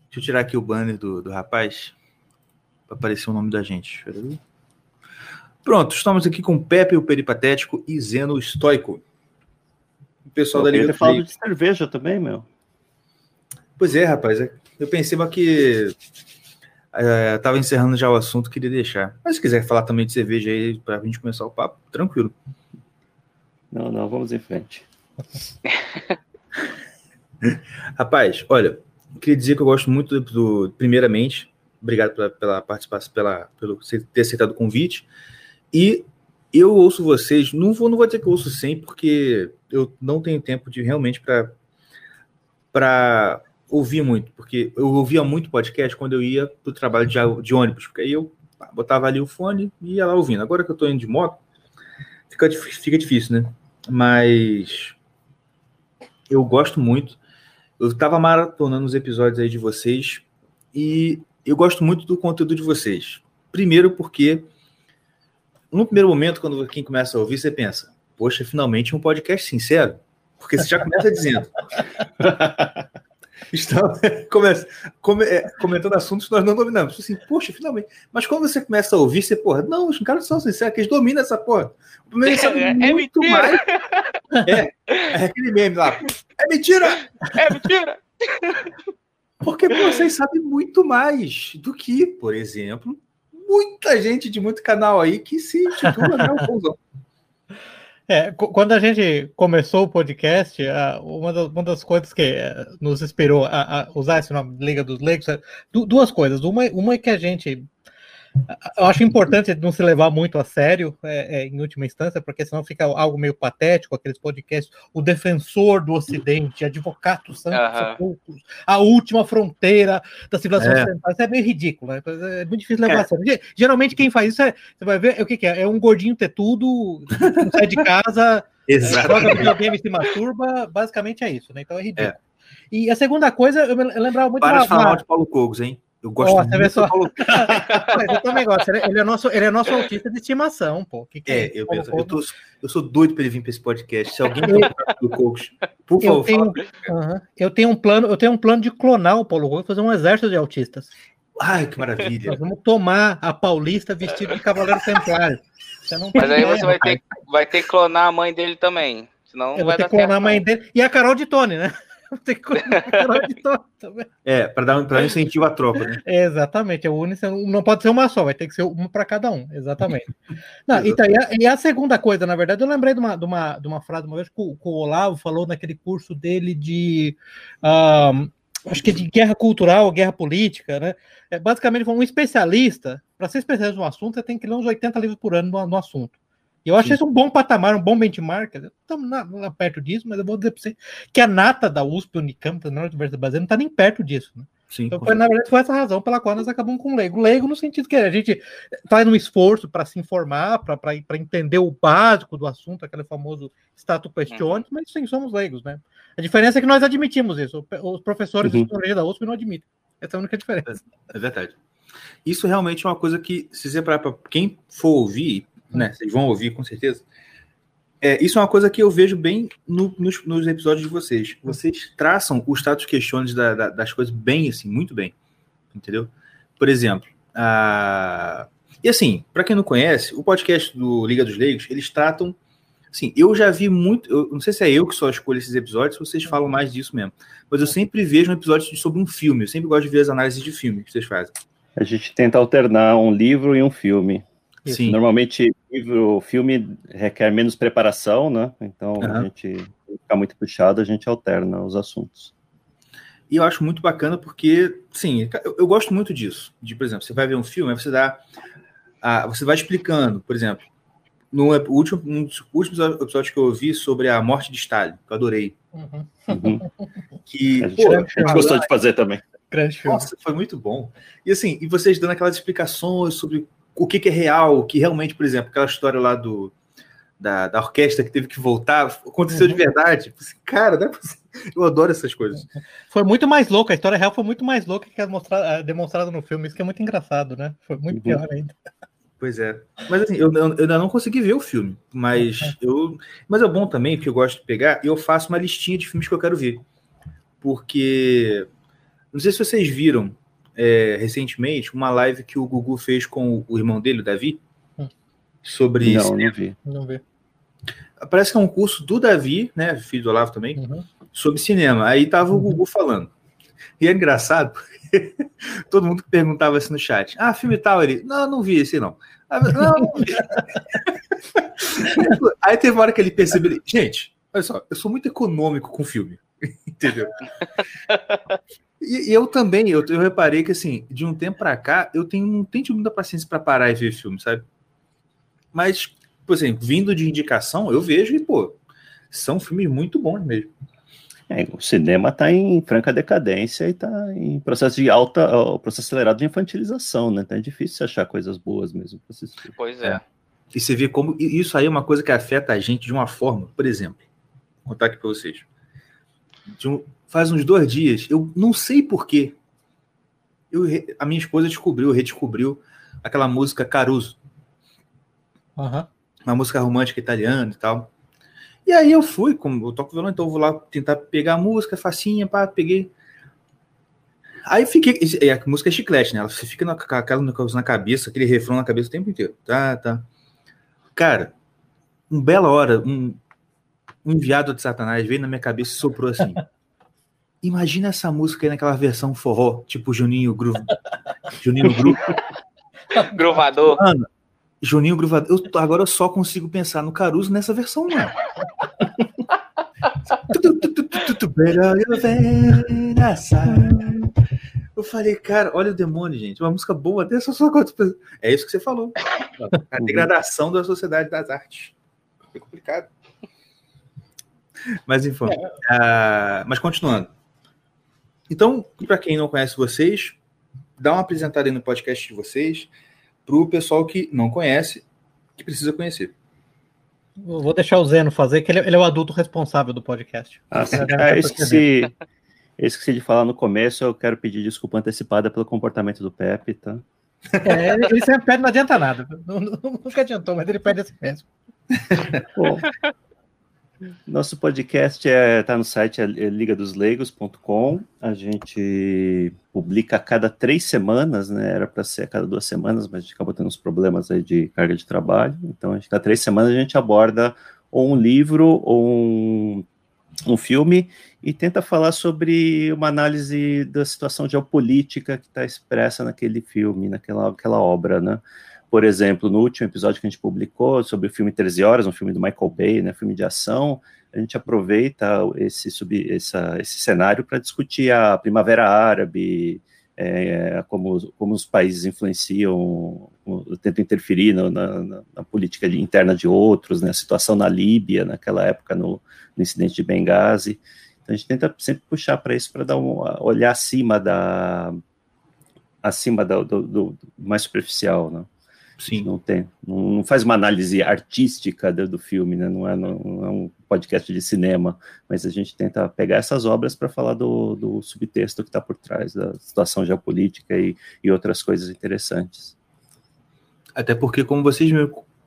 Speaker 1: Deixa eu tirar aqui o banner do, do rapaz para aparecer o nome da gente. Pronto, estamos aqui com Pepe, o Peripatético, e Zeno, o Estoico.
Speaker 4: O pessoal Pô, da Liga do falando de cerveja também, meu.
Speaker 1: Pois é, rapaz. É, eu pensei que estava é, encerrando já o assunto, queria deixar. Mas se quiser falar também de cerveja aí, para a gente começar o papo, tranquilo.
Speaker 4: Não, não, vamos em frente.
Speaker 1: Rapaz, olha, queria dizer que eu gosto muito do, do primeiramente, obrigado pela, pela participação, pela, pelo ter aceitado o convite. E eu ouço vocês, não vou, não vou dizer que eu ouço sempre, porque eu não tenho tempo de realmente para ouvir muito, porque eu ouvia muito podcast quando eu ia para o trabalho de, de, ônibus, porque aí eu botava ali o fone e ia lá ouvindo. Agora que eu estou indo de moto, fica, fica difícil, né? Mas eu gosto muito. Eu estava maratonando os episódios aí de vocês e eu gosto muito do conteúdo de vocês. Primeiro porque no primeiro momento, quando quem começa a ouvir, você pensa, poxa, finalmente um podcast sincero. Porque você já começa dizendo. Estamos começa, come, é, comentando assuntos que nós não dominamos. Assim, poxa, finalmente. Mas quando você começa a ouvir, você, porra, não, os caras são sinceros, que eles dominam essa porra. O primeiro sabe é, é muito é mais. É, é aquele meme lá. É mentira!
Speaker 2: É mentira!
Speaker 1: Porque pô, vocês sabem muito mais do que, por exemplo, muita gente de muito canal aí que se intitula né, o
Speaker 5: é, quando a gente começou o podcast, uma das, uma das coisas que eh, nos inspirou a, a usar esse nome Liga dos Leigos, é duas coisas. Uma, uma é que a gente eu acho importante não se levar muito a sério, é, é, em última instância, porque senão fica algo meio patético, aqueles podcasts, o defensor do Ocidente, advogado santos uhum. a última fronteira da civilização é. ocidental. Isso é meio ridículo, né? É muito difícil levar é. a sério. Geralmente quem faz isso é, você vai ver, é o que, que é? É um gordinho tetudo, não sai de casa, é, joga videogame e se masturba, basicamente é isso, né? Então é ridículo. E a segunda coisa, eu, me, eu lembrava muito...
Speaker 1: Para de falar mal de Paulo Cogos, hein? Eu gosto oh, muito
Speaker 5: só... Paulo... eu também gosto. Ele é, nosso, ele é nosso autista de estimação, pô.
Speaker 1: Que que é, é, eu, penso, eu, tô, eu sou doido para ele vir para esse podcast. Se alguém do Cocos, por
Speaker 5: eu favor, tenho, uh -huh. eu tenho um plano, eu tenho um plano de clonar o Paulo Cocos, fazer um exército de autistas.
Speaker 1: Ai, que maravilha.
Speaker 5: Nós vamos tomar a Paulista vestido de Cavaleiro Templário.
Speaker 2: Mas aí você vai ter, vai ter que clonar a mãe dele também. Senão
Speaker 5: Eu
Speaker 2: vai
Speaker 5: vou ter que clonar
Speaker 2: certo.
Speaker 5: a mãe dele. E a Carol de Tony, né? Ter que também.
Speaker 1: É, para dar, um- dar um incentivo à tropa, né?
Speaker 5: Exatamente, é o único, não pode ser uma só, vai ter que ser uma para cada um, exatamente. Não, então, e, a, e a segunda coisa, na verdade, eu lembrei de uma, de uma, de uma frase uma vez que o, que o Olavo falou naquele curso dele de. ahn, acho que é de guerra cultural, guerra política, né? É, basicamente, um especialista, para ser especialista no assunto, você tem que ler uns 80 livros por ano no, no assunto. E eu
Speaker 1: Sim.
Speaker 5: isso um bom patamar, um bom benchmark. Estamos lá perto disso, mas eu vou dizer para você que a nata da USP, Unicamp, da Universidade Brasileira, não está nem perto disso. Né?
Speaker 1: Sim,
Speaker 5: Então, foi, na verdade, foi essa razão pela qual nós acabamos com o leigo. Leigo no sentido que a gente faz um esforço para se informar, para entender o básico do assunto, aquele famoso status questiones, mas sim, somos leigos, né? A diferença é que nós admitimos isso. Os professores
Speaker 4: Uhum.
Speaker 5: de da USP não admitem. Essa é a única diferença.
Speaker 1: É verdade. Isso realmente é uma coisa que, se você para quem for ouvir, né? Vocês vão ouvir com certeza. É, isso é uma coisa que eu vejo bem no- nos, nos episódios de vocês. Vocês traçam os status questiones da- da- das coisas bem, assim, muito bem. Entendeu? Por exemplo, a... e assim, para quem não conhece, o podcast do Liga dos Leigos, eles tratam. Assim, eu já vi muito. Eu não sei se é eu que só escolho esses episódios, vocês falam mais disso mesmo. Mas eu sempre vejo um episódio sobre um filme. Eu sempre gosto de ver as análises de filme que vocês fazem.
Speaker 4: A gente tenta alternar um livro e um filme.
Speaker 1: Sim.
Speaker 4: Normalmente, livro, filme requer menos preparação, né? Então, a
Speaker 1: Aham.
Speaker 4: gente se ficar muito puxado, a gente alterna os assuntos.
Speaker 1: E eu acho muito bacana porque, sim, eu, eu gosto muito disso. De, por exemplo, você vai ver um filme, aí você dá. a- você vai explicando, por exemplo, no último, um dos últimos episódios que eu ouvi sobre a morte de Stalin, que eu adorei.
Speaker 5: Uhum.
Speaker 4: Uhum.
Speaker 1: Que,
Speaker 4: A gente,
Speaker 1: pô,
Speaker 4: a gente gostou de fazer também.
Speaker 5: Grande filme.
Speaker 1: Nossa, foi muito bom. E assim, e vocês dando aquelas explicações sobre o que, que é real, o que realmente, por exemplo, aquela história lá do da, da orquestra que teve que voltar, aconteceu de
Speaker 5: Uhum.
Speaker 1: verdade. Tipo assim, Cara, é eu adoro essas coisas.
Speaker 5: Foi muito mais louco, a história real foi muito mais louca que a mostra- a demonstrada no filme. Isso que é muito engraçado, né? Foi muito
Speaker 4: Uhum.
Speaker 5: pior ainda.
Speaker 1: Pois é. Mas assim, eu, eu- eu ainda não consegui ver o filme. Mas eu. Mas é bom também, porque eu gosto de pegar, e eu faço uma listinha de filmes que eu quero ver. Porque. Não sei se vocês viram é, recentemente uma live que o Gugu fez com o irmão dele, o Davi,
Speaker 5: Hum.
Speaker 1: sobre.
Speaker 4: Não, não vi.
Speaker 5: Não vi.
Speaker 1: Parece que é um curso do Davi, né? Filho do Olavo também,
Speaker 5: Uhum.
Speaker 1: sobre cinema. Aí tava o
Speaker 5: Uhum.
Speaker 1: Gugu falando. E é engraçado, porque todo mundo que perguntava assim no chat: Ah, filme tal, ele. Não, não vi esse não. Ah, Não, não vi. Aí teve uma hora que ele percebeu: Gente, olha só, eu sou muito econômico com filme. Entendeu? E, e eu também, eu, eu reparei que assim, de um tempo pra cá, eu tenho, não tenho muita paciência pra parar e ver filme, sabe? Mas, por exemplo, vindo de indicação, eu vejo e, pô, são filmes muito bons mesmo.
Speaker 4: É, o cinema está em franca decadência e está em processo de alta, processo acelerado de infantilização, né? Então é difícil achar coisas boas mesmo para assistir.
Speaker 2: Pois é.
Speaker 1: E você vê como e isso aí é uma coisa que afeta a gente de uma forma. Por exemplo, vou contar aqui para vocês. De um- faz uns dois dias, eu não sei porquê, eu, a minha esposa descobriu, redescobriu aquela música Caruso,
Speaker 5: Aham.
Speaker 1: uma música romântica italiana e tal. E aí eu fui, como eu toco violão, então eu vou lá tentar pegar a música, facinha, pá, peguei. Aí fiquei. e A música é chiclete, né? Ela você fica na, aquela na cabeça, aquele refrão na cabeça o tempo inteiro. Tá, tá. Cara, um bela hora, um, um enviado de Satanás veio na minha cabeça e soprou assim. Imagina essa música aí naquela versão forró, tipo Juninho Groove. Juninho Groove.
Speaker 2: Grovador.
Speaker 1: Mano, Juninho Gruvador. Eu, agora eu só consigo pensar no Caruso nessa versão, mano. Eu falei, cara, olha o demônio, gente. Uma música boa dessa só. É isso que você falou. A degradação da sociedade das artes. É complicado. Mas enfim. ah, mas continuando. Então, para quem não conhece vocês, dá uma apresentada aí no podcast de vocês para o pessoal que não conhece, que precisa conhecer.
Speaker 5: Eu Vou deixar o Zeno fazer, que ele, ele é o adulto responsável do podcast.
Speaker 4: Ah, eu esqueci, eu esqueci de falar no começo, eu quero pedir desculpa antecipada pelo comportamento do Pepe, tá?
Speaker 5: É, ele, sempre pede, não adianta nada. Nu- nu- Nunca adiantou, mas ele pede assim mesmo.
Speaker 4: Bom, Nosso podcast está é, tá no site é, é ligadosleigos.com. A gente publica a cada três semanas, né? Era para ser a cada duas semanas, mas a gente acabou tendo uns problemas aí de carga de trabalho. Então, a gente, cada três semanas a gente aborda ou um livro ou um, um filme e tenta falar sobre uma análise da situação geopolítica que está expressa naquele filme, naquela, naquela obra, né? Por exemplo, no último episódio que a gente publicou sobre o filme 13 Horas, um filme do Michael Bay, né, filme de ação, a gente aproveita esse, sub, essa, esse cenário para discutir a Primavera Árabe, é, como, como os países influenciam, tentam interferir na, na, na, política interna de outros, né, a situação na Líbia, naquela época, no, no incidente de Benghazi. Então, a gente tenta sempre puxar para isso, para dar um olhar acima da acima do, do, mais superficial, né?
Speaker 1: Sim.
Speaker 4: Não tem, não, faz uma análise artística do, do filme, né? Não é, não, é um podcast de cinema, mas a gente tenta pegar essas obras para falar do, do, subtexto que está por trás da situação geopolítica e, e outras coisas interessantes.
Speaker 1: Até porque, como vocês,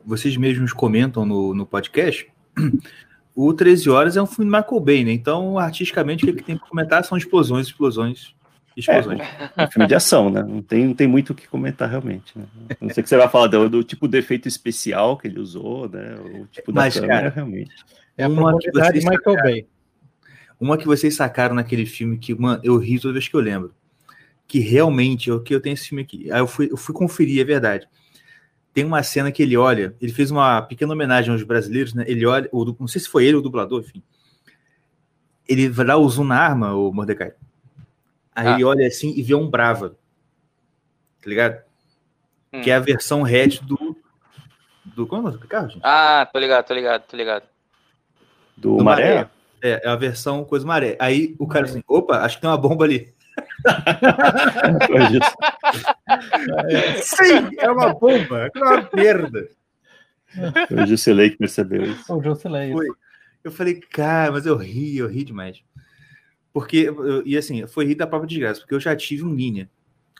Speaker 1: vocês mesmos comentam no, no podcast, o 13 Horas é um filme de Michael Bay, né? Então, artisticamente, o que, é que tem para comentar são explosões, explosões, explosões.
Speaker 4: É, é um filme de ação, né? Não tem, não tem muito o que comentar realmente. Né? Não sei que você vai falar do, do, tipo de efeito especial que ele usou, né? O tipo da
Speaker 1: Mas, câmera, cara,
Speaker 4: realmente.
Speaker 5: É a uma que vocês Michael sacaram, Bay.
Speaker 1: Uma que vocês sacaram naquele filme que, mano, eu ri toda vez que eu lembro. Que realmente, eu, que eu tenho esse filme aqui. Aí eu fui, eu fui conferir, é verdade. Tem uma cena que ele olha, ele fez uma pequena homenagem aos brasileiros, né? Ele olha, ou, não sei se foi ele ou o dublador, enfim. Ele vai dar o zoom na arma, o Mordecai. Aí ah. ele olha assim e vê um Brava. Tá ligado? Hum. Que é a versão hatch do. Do. Como é o carro, gente?
Speaker 2: Ah, tô ligado, tô ligado, tô ligado.
Speaker 4: Do, do maré? maré?
Speaker 1: É, é a versão coisa maré. Aí o cara assim, opa, acho que tem uma bomba ali. Sim, é uma bomba, é uma merda.
Speaker 4: Foi o Jusilei que percebeu isso.
Speaker 5: O Jusilei.
Speaker 1: Eu falei, cara, mas eu ri, eu ri demais. Porque, e assim, foi rir da própria desgraça, porque eu já tive um Linha,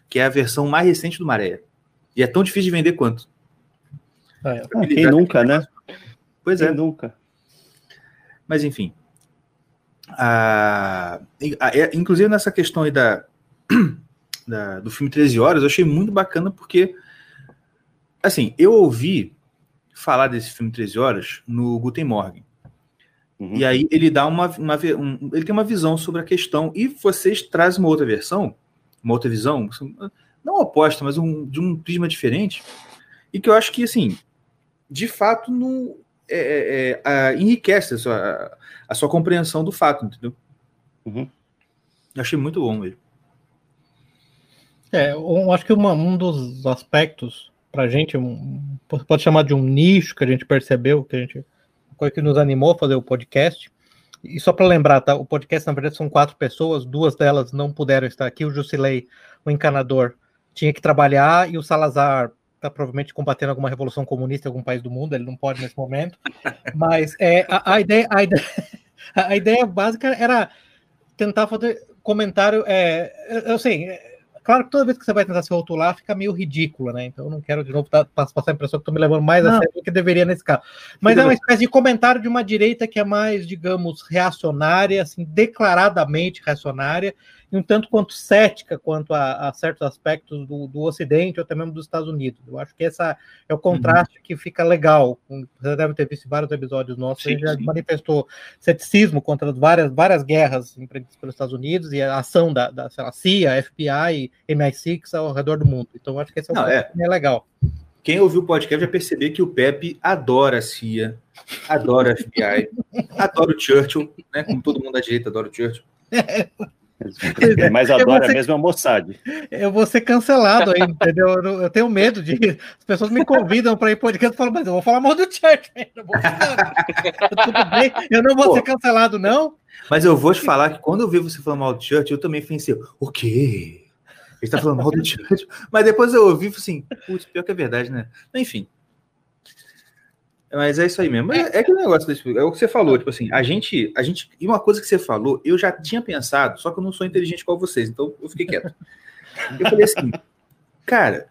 Speaker 1: que é a versão mais recente do Maré. E é tão difícil de vender quanto.
Speaker 4: Ah, é. ah, quem nunca, né?
Speaker 1: Pois
Speaker 4: quem
Speaker 1: é.
Speaker 4: nunca.
Speaker 1: Mas enfim. Ah, inclusive nessa questão aí da, da, do filme 13 Horas, eu achei muito bacana porque, assim, eu ouvi falar desse filme 13 Horas no Guten Morgen. Uhum. E aí ele dá uma, uma um, ele tem uma visão sobre a questão e vocês trazem uma outra versão, uma outra visão, não oposta, mas um, de um prisma diferente e que eu acho que assim, de fato, no, é, é, é, enriquece a sua, a, sua, compreensão do fato, entendeu?
Speaker 4: Uhum.
Speaker 1: Achei muito bom mesmo.
Speaker 5: É, eu acho que uma, um dos aspectos para a gente, um, pode chamar de um nicho que a gente percebeu, que a gente coisa que nos animou a fazer o podcast. E só para lembrar, tá? O podcast, na verdade, são quatro pessoas, duas delas não puderam estar aqui. O Jusilei, o encanador, tinha que trabalhar, e o Salazar está provavelmente combatendo alguma revolução comunista em algum país do mundo, ele não pode nesse momento. Mas é, a, a, ideia, a, ideia, a ideia básica era tentar fazer comentário. É, eu sei, Claro que toda vez que você vai tentar se rotular, fica meio ridículo, né? Então eu não quero de novo passar a impressão que estou me levando mais não. a sério do que deveria nesse caso. Mas é uma espécie de comentário de uma direita que é mais, digamos, reacionária, assim, declaradamente reacionária, e um tanto quanto cética quanto a, a certos aspectos do, do, Ocidente ou até mesmo dos Estados Unidos. Eu acho que essa é o contraste uhum. que fica legal. Você deve ter visto vários episódios nossos, sim, já sim. manifestou ceticismo contra várias, várias guerras empreendidas pelos Estados Unidos e a ação da, da lá, CIA, FBI MI6 ao redor do mundo. Então, eu acho que esse é, um Não, é. é legal.
Speaker 1: Quem ouviu o podcast vai perceber que o Pepe adora a CIA, adora a FBI, adora o Churchill, né? Como todo mundo da direita adora o Churchill.
Speaker 4: Quem mais adora ser, mesmo é o Mossad.
Speaker 5: Eu vou ser cancelado aí, entendeu? Eu, eu, tenho medo de. As pessoas me convidam para ir podcast e falam, mas eu vou falar mal do Church. Tudo bem, eu não vou Pô, ser cancelado, não.
Speaker 1: Mas eu vou te falar que quando eu vi você falar mal do Church, eu também pensei, o quê? Está falando mal do Church. Mas depois eu ouvi assim, putz, pior que é verdade, né? Enfim. Mas é isso aí mesmo. É, é aquele negócio desse, é o que você falou, tipo assim, a gente, a gente, e uma coisa que você falou, eu já tinha pensado, só que eu não sou inteligente igual vocês, então eu fiquei quieto. Eu falei assim, cara,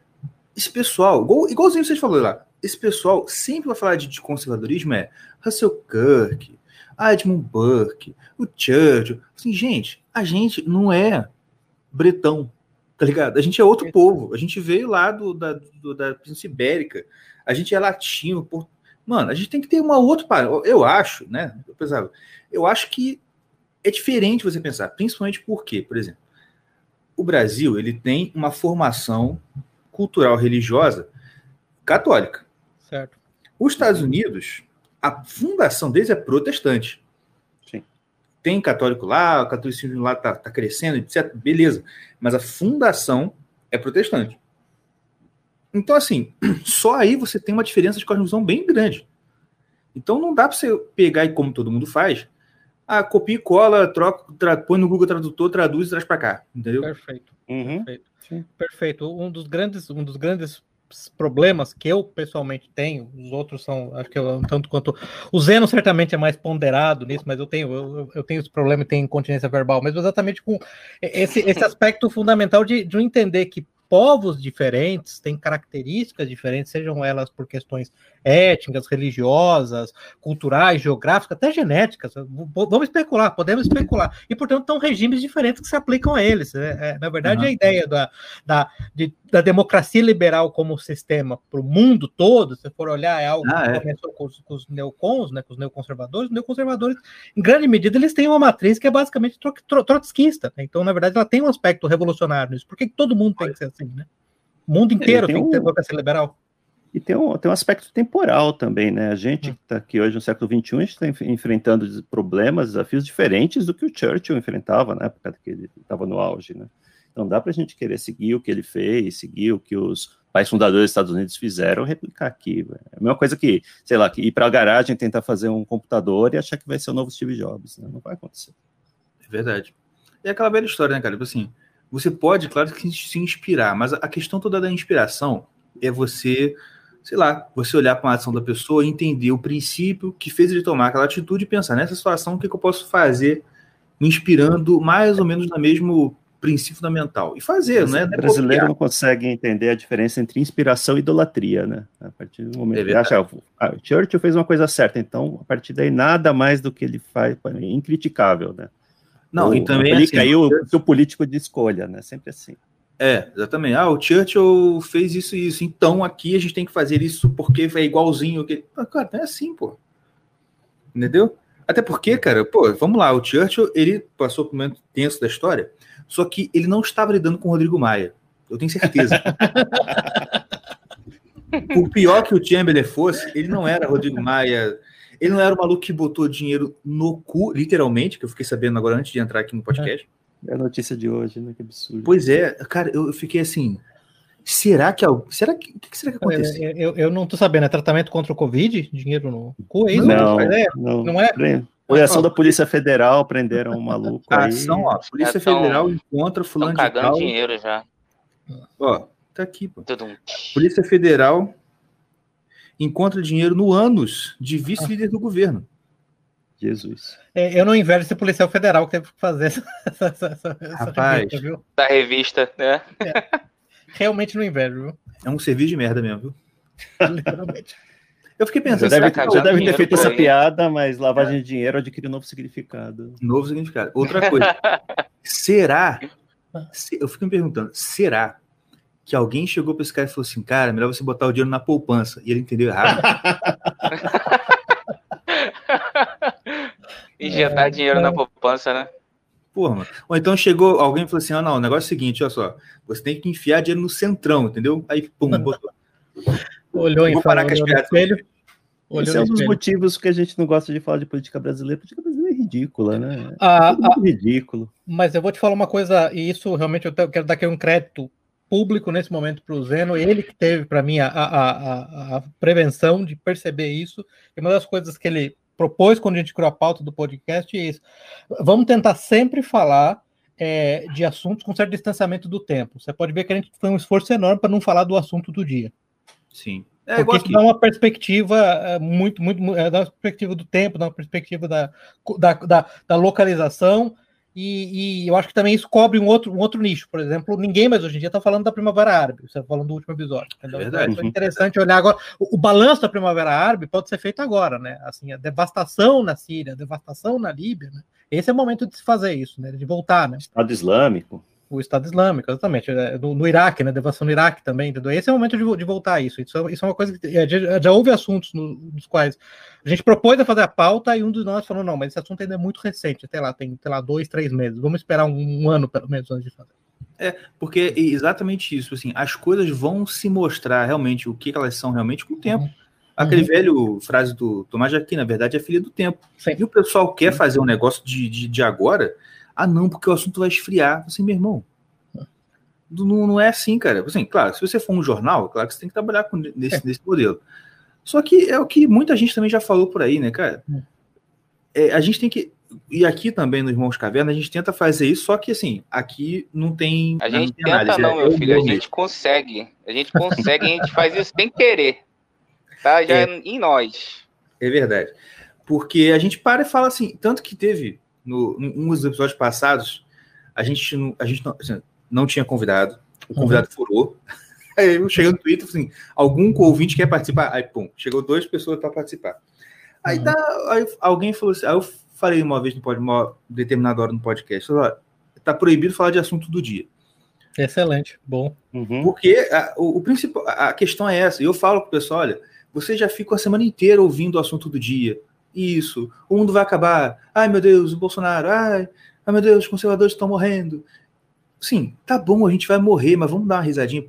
Speaker 1: esse pessoal, igual, igualzinho vocês falaram lá, esse pessoal sempre vai falar de, de conservadorismo é Russell Kirk, Edmund Burke, o Churchill. Assim, gente, a gente não é bretão, tá ligado? A gente é outro povo. A gente veio lá do, da, do, da Península Ibérica. A gente é latino. Por... Mano, a gente tem que ter uma outra. Eu acho, né? Eu, pensava, eu acho que é diferente você pensar, principalmente porque, por exemplo, o Brasil ele tem uma formação cultural religiosa católica.
Speaker 5: Certo.
Speaker 1: Os Estados Unidos, a fundação deles é protestante.
Speaker 4: Sim.
Speaker 1: Tem católico lá, o catolicismo lá está tá crescendo, etc. Beleza. Mas a fundação é protestante. Então, assim, só aí você tem uma diferença de cosmovisão bem grande. Então não dá para você pegar e como todo mundo faz, ah, copia e cola, troca, tra, põe no Google Tradutor, traduz e traz para cá, entendeu?
Speaker 5: Perfeito.
Speaker 4: Uhum.
Speaker 5: Perfeito. Perfeito. Um dos grandes, um dos grandes problemas que eu pessoalmente tenho, os outros são, acho que eu, tanto quanto o Zeno certamente é mais ponderado nisso, mas eu tenho, eu, eu tenho esse problema e tenho incontinência verbal, mas exatamente com esse, esse aspecto fundamental de, de entender que povos diferentes têm características diferentes, sejam elas por questões étnicas, religiosas, culturais, geográficas, até genéticas. Vamos especular, podemos especular. E, portanto, são regimes diferentes que se aplicam a eles. É, é, na verdade, uhum. a ideia da, da, de, da democracia liberal como sistema para o mundo todo, se for olhar, é algo ah, que é. começou com os, com os, neocons, né, com os neoconservadores. Os neoconservadores, em grande medida, eles têm uma matriz que é basicamente tro, tro, trotskista. Né? Então, na verdade, ela tem um aspecto revolucionário nisso. Por que todo mundo tem que ser assim, né? O mundo inteiro tem, tem um... que ter democracia liberal.
Speaker 4: E tem um, tem um aspecto temporal também, né? A gente que está aqui hoje no século XXI, a gente está enfrentando problemas, desafios diferentes do que o Churchill enfrentava na época que ele estava no auge, né? Então dá para a gente querer seguir o que ele fez, seguir o que os pais fundadores dos Estados Unidos fizeram, replicar aqui. É a mesma coisa que, sei lá, que ir para a garagem tentar fazer um computador e achar que vai ser o novo Steve Jobs, né? Não vai acontecer.
Speaker 1: É verdade. É aquela velha história, né, cara? Tipo assim, você pode, claro, se inspirar, mas a questão toda da inspiração é você sei lá, você olhar para uma ação da pessoa entender o princípio que fez ele tomar aquela atitude e pensar nessa situação o que, que eu posso fazer, me inspirando mais ou menos no mesmo princípio fundamental. E fazer, né?
Speaker 4: O brasileiro não consegue entender a diferença entre inspiração e idolatria, né? A partir do momento é que acha, ah, o Churchill fez uma coisa certa, então a partir daí nada mais do que ele faz é incriticável, né?
Speaker 1: Não, Ou, e também
Speaker 4: assim, aí o, o político de escolha, né? Sempre assim.
Speaker 1: É, exatamente. Ah, o Churchill fez isso e isso, então aqui a gente tem que fazer isso porque é igualzinho. Que... Ah, cara, não é assim, pô. Entendeu? Até porque, cara, pô, vamos lá, o Churchill, ele passou por um momento tenso da história, só que ele não estava lidando com o Rodrigo Maia. Eu tenho certeza. por pior que o Chamberlain fosse, ele não era Rodrigo Maia, ele não era o maluco que botou dinheiro no cu, literalmente, que eu fiquei sabendo agora antes de entrar aqui no podcast. É.
Speaker 4: É a notícia de hoje, né? Que absurdo.
Speaker 1: Pois é, cara, eu fiquei assim. Será que será que o que será que aconteceu?
Speaker 5: Eu, eu, eu, não tô sabendo, é tratamento contra o Covid? Dinheiro no
Speaker 4: cu, é isso? Não, não, não é. Foi ação da Polícia Federal, prenderam um maluco
Speaker 1: a ação, ó, Polícia tão, Federal encontra fulano
Speaker 2: de tal. dinheiro já.
Speaker 1: Ó, tá aqui, pô. Polícia Federal encontra dinheiro no ânus de vice-líder do governo.
Speaker 4: Jesus.
Speaker 5: É, eu não invejo esse policial federal que teve que fazer essa, essa, essa,
Speaker 1: Rapaz, revista,
Speaker 2: viu? Da revista, né?
Speaker 5: É, realmente não invejo, viu?
Speaker 1: É um serviço de merda mesmo, viu?
Speaker 5: Literalmente.
Speaker 1: Eu fiquei pensando.
Speaker 4: Já deve, já deve ter feito essa piada, mas lavagem é. de dinheiro adquire um novo significado.
Speaker 1: Novo significado. Outra coisa. será? Eu fico me perguntando, será que alguém chegou para esse cara e falou assim, cara, melhor você botar o dinheiro na poupança? E ele entendeu errado.
Speaker 2: Injetar é, dinheiro é. na poupança, né?
Speaker 1: Porra, mano. Ou então chegou alguém e falou assim: ah, não, o negócio é o seguinte, olha só, você tem que enfiar dinheiro no centrão, entendeu? Aí, pum, botou.
Speaker 5: Olhou em parar com as
Speaker 4: espelho. Esse é um dos motivos que a gente não gosta de falar de política brasileira. política brasileira é ridícula, né?
Speaker 5: Ah, ah, ridículo. Mas eu vou te falar uma coisa, e isso realmente eu quero dar aqui um crédito público nesse momento para o Zeno, ele que teve para mim a, a, a, a, prevenção de perceber isso, e uma das coisas que ele propôs quando a gente criou a pauta do podcast é isso. Vamos tentar sempre falar é, de assuntos com certo distanciamento do tempo. Você pode ver que a gente foi um esforço enorme para não falar do assunto do dia.
Speaker 1: Sim.
Speaker 5: É, Porque isso dá uma perspectiva é, muito, muito, é, dá uma perspectiva do tempo, dá uma perspectiva da, da, da, da localização E, e, eu acho que também isso cobre um outro, um outro nicho. Por exemplo, ninguém mais hoje em dia está falando da Primavera Árabe. Você está falando do último episódio. Entendeu? É verdade. Então, é interessante olhar agora. O, o, balanço da Primavera Árabe pode ser feito agora, né? Assim, a devastação na Síria, a devastação na Líbia, né? Esse é o momento de se fazer isso, né? De voltar, né?
Speaker 4: Estado Islâmico
Speaker 5: o Estado Islâmico, exatamente, é, no, no, Iraque, né, devastação no Iraque também, entendeu? Esse é o momento de, de voltar a isso. Isso, é, isso é uma coisa que já, já houve assuntos no, nos quais a gente propôs a fazer a pauta e um de nós falou, não, mas esse assunto ainda é muito recente, até lá, tem, sei lá, dois, três meses, vamos esperar um, um ano, pelo menos, antes de fazer.
Speaker 1: É, porque é exatamente isso, assim, as coisas vão se mostrar realmente o que elas são realmente com o tempo. Uhum. Aquele uhum. velho frase do Tomás de Aquino, na verdade, é filha do tempo. Sim. E o pessoal quer fazer um negócio de, de, de agora, ah, não, porque o assunto vai esfriar. Assim, meu irmão, não, não é assim, cara. Assim, claro, se você for um jornal, claro que você tem que trabalhar com, nesse, é. nesse modelo. Só que é o que muita gente também já falou por aí, né, cara? É, a gente tem que. E aqui também no Irmãos Caverna, a gente tenta fazer isso, só que assim, aqui não tem.
Speaker 2: A gente não tenta, análise, não, é, meu filho. A gente consegue. A gente consegue, a gente faz isso sem querer. Tá? Já é, em nós.
Speaker 1: É verdade. Porque a gente para e fala assim, tanto que teve no, um dos episódios passados, a gente não, a gente não, assim, não tinha convidado, o convidado uhum. furou. Aí eu cheguei no Twitter assim, algum ouvinte quer participar? Aí, pum, chegou duas pessoas para participar. Aí, uhum. tá, aí alguém falou assim, aí eu falei uma vez no pod, uma determinada hora no podcast, falei, tá proibido falar de assunto do dia.
Speaker 5: Excelente, bom.
Speaker 1: Uhum. Porque a, o, o, principal, a questão é essa. E eu falo pro pessoal, olha, você já fica a semana inteira ouvindo o assunto do dia isso, o mundo vai acabar, ai meu Deus, o Bolsonaro, ai, ai meu Deus, os conservadores estão morrendo. Sim, tá bom, a gente vai morrer, mas vamos dar uma risadinha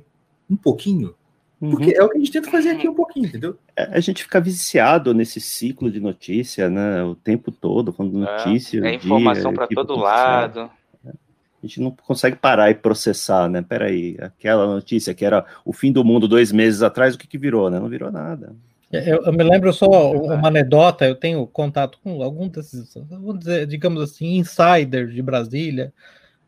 Speaker 1: um pouquinho. Porque uhum. é o que a gente tenta fazer aqui um pouquinho, entendeu?
Speaker 4: É, a gente fica viciado nesse ciclo de notícia, né? O tempo todo, quando é, notícia.
Speaker 2: É, é informação para todo lado.
Speaker 4: A gente não consegue parar e processar, né? Peraí, aquela notícia que era o fim do mundo dois meses atrás, o que, que virou, né? Não virou nada.
Speaker 5: É, eu, eu, me lembro só uma anedota, eu tenho contato com algum desses, dizer, digamos assim, insiders de Brasília,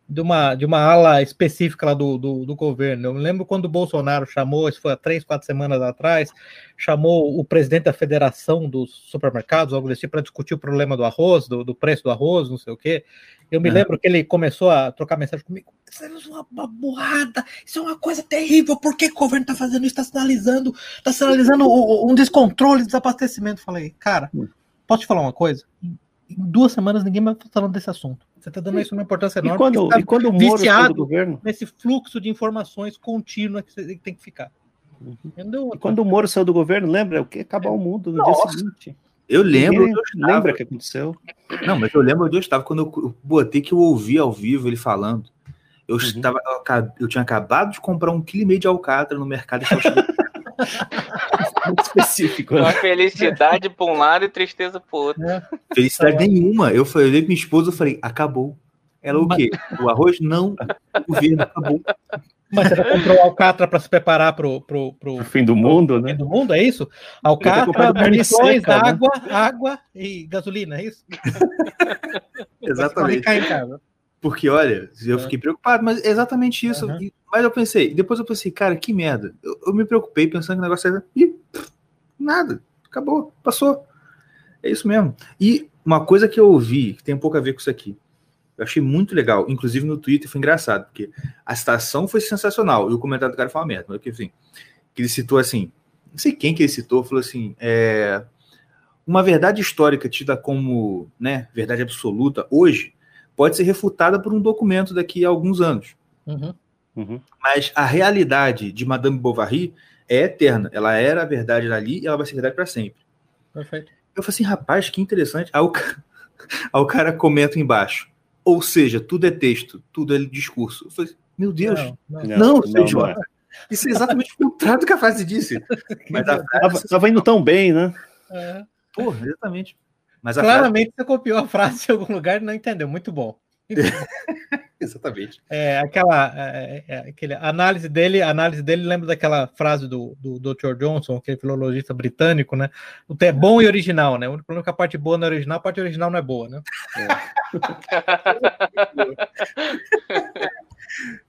Speaker 5: de uma, de uma ala específica lá do, do, do, governo. Eu me lembro quando o Bolsonaro chamou, isso foi há três, quatro semanas atrás, chamou o presidente da Federação dos Supermercados, algo desse tipo, para discutir o problema do arroz, do, do, preço do arroz, não sei o quê. Eu me lembro que ele começou a trocar mensagem comigo. Isso é uma, uma burrada, isso é uma coisa terrível. Por que o governo está fazendo isso? Está sinalizando, está sinalizando um descontrole, desabastecimento. Falei, cara, hum. posso te falar uma coisa? Em duas semanas ninguém está falando desse assunto. Você está dando isso uma importância enorme.
Speaker 4: E quando, tá e quando o Moro viciado do governo?
Speaker 5: nesse fluxo de informações contínua que você tem que ficar.
Speaker 4: Uhum. E quando o Moro saiu do governo, lembra o que acabar o mundo no Nossa. dia seguinte.
Speaker 1: Eu lembro.
Speaker 4: Lembra o que aconteceu?
Speaker 1: Não, mas eu lembro onde eu estava quando eu botei que eu ouvi ao vivo ele falando. Eu uhum. estava, eu, eu, tinha acabado de comprar um quilo e meio de alcatra no mercado.
Speaker 2: Muito específico. Né? Uma felicidade para um lado e tristeza para o outro. É.
Speaker 1: Felicidade nenhuma. Eu falei para minha esposa, eu falei, acabou. Ela o quê? O arroz? Não. O governo acabou.
Speaker 5: Mas você comprou Alcatra para se preparar para o pro, pro,
Speaker 4: fim do mundo, né?
Speaker 5: Fim do mundo, é isso? Alcatra, munições, seca, né? água, né? água e gasolina, é isso?
Speaker 1: Exatamente. Porque, olha, eu é. fiquei preocupado, mas é exatamente isso. Uhum. Mas eu pensei, depois eu pensei, cara, que merda. Eu, eu me preocupei pensando que o negócio era. Ih, nada, acabou, passou. É isso mesmo. E uma coisa que eu ouvi, que tem um pouco a ver com isso aqui, eu achei muito legal, inclusive no Twitter foi engraçado, porque a citação foi sensacional, e o comentário do cara foi uma merda, mas enfim, que ele citou assim, não sei quem que ele citou, falou assim, é, uma verdade histórica tida como né, verdade absoluta hoje pode ser refutada por um documento daqui a alguns anos. Uhum. Uhum. Mas a realidade de Madame Bovary é eterna. Ela era a verdade ali e ela vai ser verdade para sempre. Perfeito. Eu falei assim, rapaz, que interessante. Aí o, aí o cara comenta embaixo. Ou seja, tudo é texto, tudo é discurso. Eu falei, meu Deus, não, não, não, não, não, não é. Isso é exatamente o contrário do que a frase disse.
Speaker 4: Mas a frase... Tava indo tão bem, né?
Speaker 1: É. Porra, exatamente.
Speaker 5: Mas Claramente frase... você copiou a frase em algum lugar e não entendeu. Muito bom.
Speaker 1: Exatamente.
Speaker 5: É, aquela é, é, aquele, análise dele, análise dele lembra daquela frase do, do Dr. Johnson, aquele filologista britânico, né? O é bom e original, né? O único problema é que a parte boa não é original, a parte original não é boa, né?
Speaker 1: É.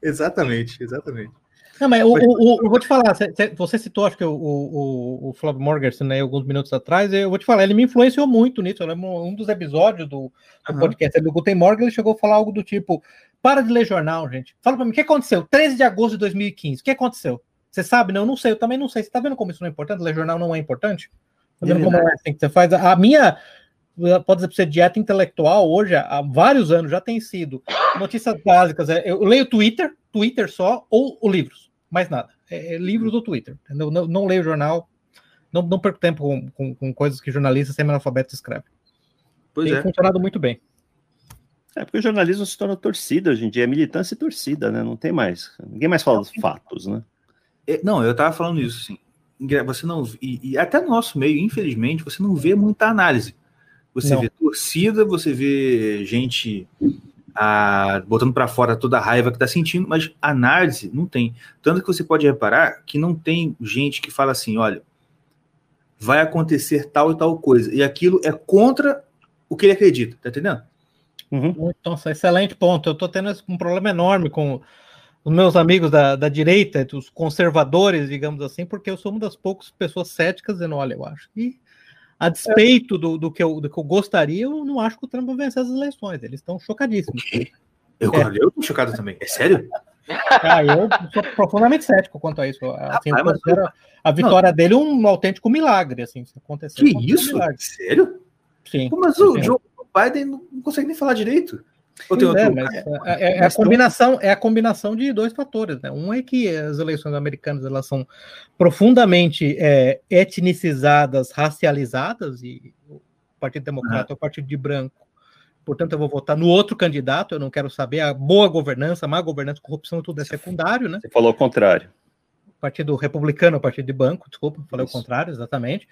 Speaker 1: exatamente, exatamente.
Speaker 5: Não, mas o, o, eu vou te falar, você citou, acho que o, o, o Flávio Morgerson, né, alguns minutos atrás, eu vou te falar, ele me influenciou muito nisso. Eu lembro um dos episódios do, do uhum. podcast do Guten Morgan, ele chegou a falar algo do tipo: para de ler jornal, gente. Fala para mim, o que aconteceu? 13 de agosto de 2015, o que aconteceu? Você sabe? Não, não sei, eu também não sei. Você tá vendo como isso não é importante? Ler jornal não é importante? Tá vendo é como é assim que você faz? A minha, pode dizer para você, dieta intelectual hoje, há vários anos, já tem sido notícias básicas. É, eu leio Twitter, Twitter só, ou, ou livros, mais nada. É, é livros ou Twitter. Não, não, não, leio jornal, não, não perco tempo com, com, com coisas que jornalistas semi-analfabetos escrevem. Pois tem é. funcionado muito bem.
Speaker 4: É porque o jornalismo se torna torcida hoje em dia, é militância e torcida, né? Não tem mais. Ninguém mais fala dos fatos, né?
Speaker 1: É, não, eu tava falando isso, assim. Você não. E, e, até no nosso meio, infelizmente, você não vê muita análise. Você não. vê torcida, você vê gente ah, botando para fora toda a raiva que tá sentindo, mas análise não tem. Tanto que você pode reparar que não tem gente que fala assim: olha, vai acontecer tal e tal coisa. E aquilo é contra o que ele acredita, tá entendendo?
Speaker 5: Uhum. Nossa, excelente ponto. Eu tô tendo um problema enorme com os meus amigos da, da direita, dos conservadores, digamos assim, porque eu sou uma das poucas pessoas céticas dizendo, olha, eu acho que a despeito do, do, que eu, do que eu gostaria, eu não acho que o Trump vai vencer as eleições. Eles estão chocadíssimos.
Speaker 1: Eu, é. eu tô chocado também. É sério?
Speaker 5: Ah, eu sou profundamente cético quanto a isso. Assim, considero a vitória não. dele um autêntico milagre, assim, se acontecer.
Speaker 1: Que isso? Um sério? Sim. Mas o Joe Biden não consegue nem falar direito.
Speaker 5: É, é, é, a combinação, é a combinação de dois fatores. Né? Um é que as eleições americanas elas são profundamente é, etnicizadas, racializadas, e o Partido Democrata é o partido de branco. Portanto, eu vou votar no outro candidato, eu não quero saber a boa governança, a má governança, corrupção, tudo é secundário, né?
Speaker 4: Você falou o contrário.
Speaker 5: Partido Republicano, Partido de Banco, desculpa, falei Isso. o contrário, exatamente.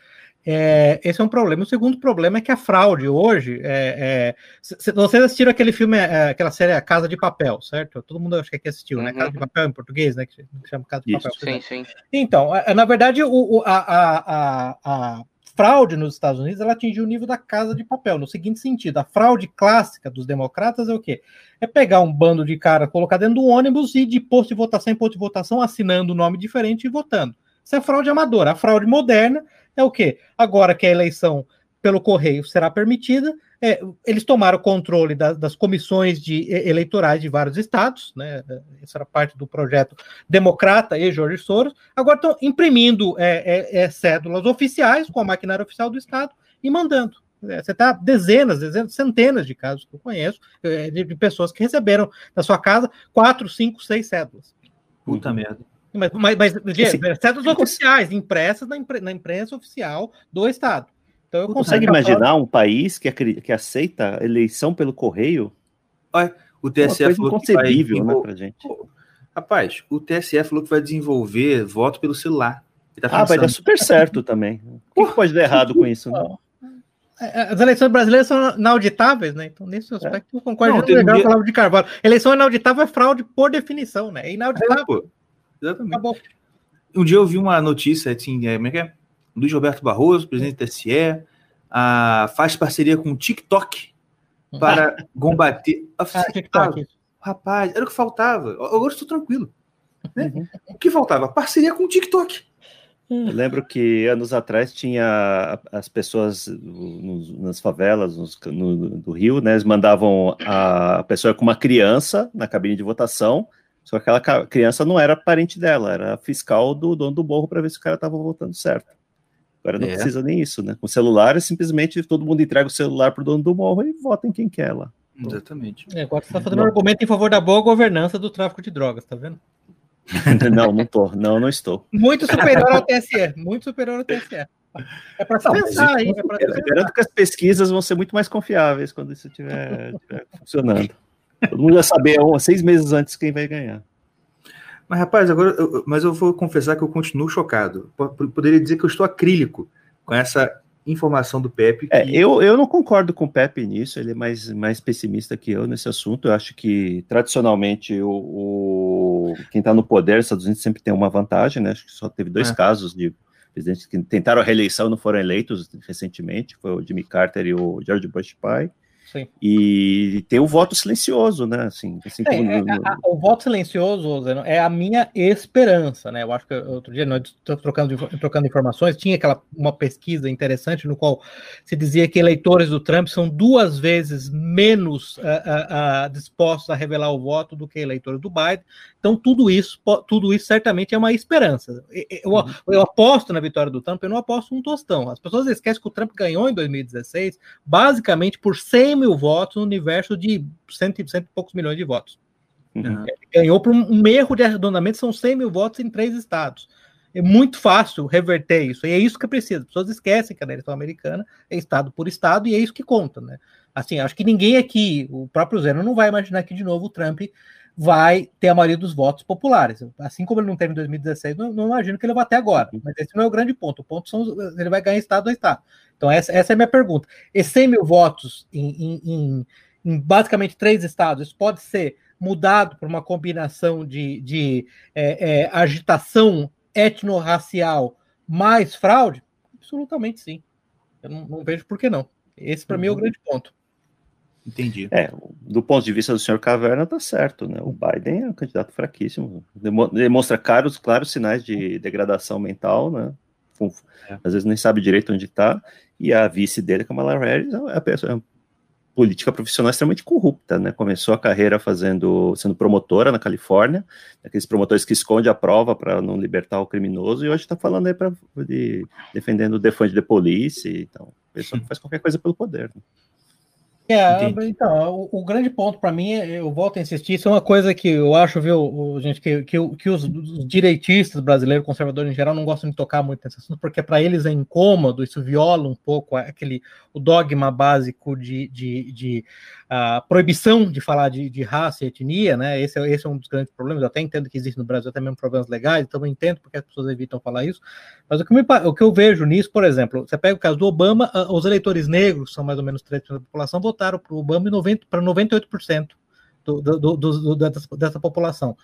Speaker 5: É, esse é um problema. O segundo problema é que a fraude hoje. É, é, se, vocês assistiram aquele filme, é, aquela série A Casa de Papel, certo? Todo mundo acho que aqui assistiu, né? uhum. né? Casa de Papel em português, né? Que chama Casa de Isso,
Speaker 2: Papel. Sim, sim.
Speaker 5: Então, na verdade, o, a, a, a, a fraude nos Estados Unidos ela atingiu o nível da casa de papel, no seguinte sentido: a fraude clássica dos democratas é o quê? É pegar um bando de cara, colocar dentro do ônibus e de posto de votação em posto de votação, assinando um nome diferente e votando. Isso é fraude amadora. A fraude moderna é o quê? Agora que a eleição pelo correio será permitida, é, eles tomaram o controle da, das comissões de, eleitorais de vários estados, né? Essa era parte do projeto democrata e Jorge Soros. Agora estão imprimindo é, é, é, cédulas oficiais com a maquinária oficial do estado e mandando. É, você está dezenas, dezenas, centenas de casos que eu conheço é, de, de, pessoas que receberam na sua casa quatro, cinco, seis cédulas.
Speaker 1: Puta merda.
Speaker 5: Mas, mas, mas Esse, cédulas oficiais, impressas na, impre, na imprensa oficial do estado.
Speaker 4: Então eu consegue imaginar um país que, que aceita eleição pelo correio?
Speaker 1: Olha, o TSE é falou
Speaker 4: que vai né, pra gente.
Speaker 1: Rapaz, o TSE falou que vai desenvolver voto pelo celular.
Speaker 4: Tá ah, vai dar super certo também. O que pode dar errado com isso? Né?
Speaker 5: É, as eleições brasileiras são inauditáveis, né? Então, nesse é. aspecto, é. eu concordo com o dia... de Carvalho. Eleição inauditável é fraude por definição, né? É inauditável.
Speaker 1: É, Exatamente. Acabou. Um dia eu vi uma notícia, assim, é, como é que é? Luiz Roberto Barroso, presidente do TSE, a, faz parceria com o TikTok para combater. Ah, TikTok. Rapaz, era o que faltava. Agora estou tranquilo. Né? Uhum. O que faltava? Parceria com o TikTok.
Speaker 4: Eu lembro que anos atrás tinha as pessoas nos, nas favelas nos, no, do Rio, né? Eles mandavam a pessoa com uma criança na cabine de votação, só que aquela criança não era parente dela, era fiscal do dono do morro para ver se o cara estava votando certo. Agora não é. precisa nem isso, né? Com celular é simplesmente todo mundo entrega o celular pro dono do morro e vota em quem quer lá.
Speaker 1: Exatamente.
Speaker 5: É, agora você está fazendo um argumento em favor da boa governança do tráfico de drogas, tá vendo?
Speaker 4: não, não tô. Não, não estou.
Speaker 5: Muito superior ao TSE. Muito superior ao TSE.
Speaker 4: É para pensar aí. É pra Garanto que as pesquisas vão ser muito mais confiáveis quando isso estiver funcionando. Todo mundo vai saber seis meses antes quem vai ganhar.
Speaker 1: Mas, rapaz, agora, eu, mas eu vou confessar que eu continuo chocado. Poderia dizer que eu estou acrílico com essa informação do Pepe.
Speaker 4: É, que... É, eu, eu não concordo com o Pepe nisso, ele é mais, mais pessimista que eu nesse assunto. Eu acho que, tradicionalmente, o, o quem está no poder, os Estados Unidos sempre tem uma vantagem, né? Acho que só teve dois é. casos de presidentes que tentaram a reeleição e não foram eleitos recentemente, foi o Jimmy Carter e o George Bush pai. Sim. E tem o voto silencioso, né? Assim, assim
Speaker 5: é, é, a, o voto silencioso Zeno, é a minha esperança, né? Eu acho que outro dia nós trocando, trocando informações, tinha aquela uma pesquisa interessante no qual se dizia que eleitores do Trump são duas vezes menos uh, uh, uh, dispostos a revelar o voto do que eleitores do Biden. Então, tudo isso, tudo isso certamente é uma esperança. Eu, uhum. eu aposto na vitória do Trump, eu não aposto um tostão. As pessoas esquecem que o Trump ganhou em 2016, basicamente por 100 mil votos no universo de cento, cento e poucos milhões de votos. Uhum. Ganhou por um, erro de arredondamento, são 100 mil votos em três estados. É muito fácil reverter isso, e é isso que precisa. As pessoas esquecem que a eleição americana é estado por estado, e é isso que conta, né? Assim, acho que ninguém aqui, o próprio Zeno, não vai imaginar que de novo o Trump vai ter a maioria dos votos populares. Assim como ele não teve em 2016, não, não imagino que ele vá até agora. Mas esse não é o grande ponto. O ponto são ele vai ganhar estado a estado. Então, essa, essa é a minha pergunta. E 100 mil votos em, em, em, em basicamente três estados, isso pode ser mudado por uma combinação de, de é, é, agitação etnorracial mais fraude? Absolutamente sim. Eu não, não vejo por que não. Esse, para uhum. mim, é o uhum. grande ponto.
Speaker 4: Entendi. É, do ponto de vista do senhor Caverna, tá certo, né? O Biden é um candidato fraquíssimo, demonstra claros, claros sinais de degradação mental, né? É. Às vezes nem sabe direito onde está, e a vice dele, Kamala Harris, é a pessoa, é uma política profissional extremamente corrupta, né? Começou a carreira fazendo, sendo promotora na Califórnia, aqueles promotores que escondem a prova para não libertar o criminoso, e hoje está falando aí para de, defendendo o defund de police, então, pessoa que faz qualquer coisa pelo poder. Né?
Speaker 5: É, então, o, o, grande ponto para mim, eu volto a insistir, isso é uma coisa que eu acho, viu, gente, que, que, que os, os, direitistas brasileiros, conservadores em geral, não gostam de tocar muito nesse assunto, porque para eles é incômodo, isso viola um pouco aquele o dogma básico de, de, de uh, proibição de falar de, de, raça e etnia, né? Esse, é, esse é um dos grandes problemas. Eu até entendo que existe no Brasil até mesmo problemas legais, então eu entendo porque as pessoas evitam falar isso. Mas o que, me, o que eu vejo nisso, por exemplo, você pega o caso do Obama, os eleitores negros, são mais ou menos 3% da população, votaram para o Obama para 98% do, do, do, dessa, dessa população.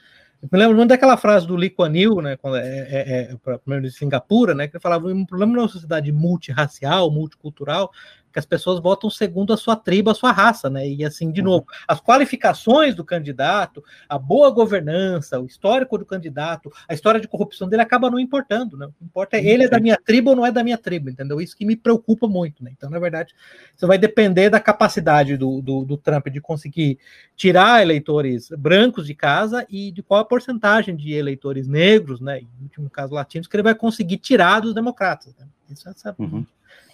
Speaker 5: Eu me lembro daquela frase do Lee Kuan Yew, né, quando é, é, é primeiro de Singapura, né, que ele falava um problema numa sociedade multirracial, multicultural, que as pessoas votam segundo a sua tribo, a sua raça, né? E assim, de uhum. novo, as qualificações do candidato, a boa governança, o histórico do candidato, a história de corrupção dele acaba não importando, né? O que importa é ele é da minha tribo ou não é da minha tribo, entendeu? Isso que me preocupa muito, né? Então, na verdade, isso vai depender da capacidade do, do, do Trump de conseguir tirar eleitores brancos de casa e de qual a porcentagem de eleitores negros, né? Em último caso, latinos, que ele vai conseguir tirar dos democratas. Né? Isso é uhum.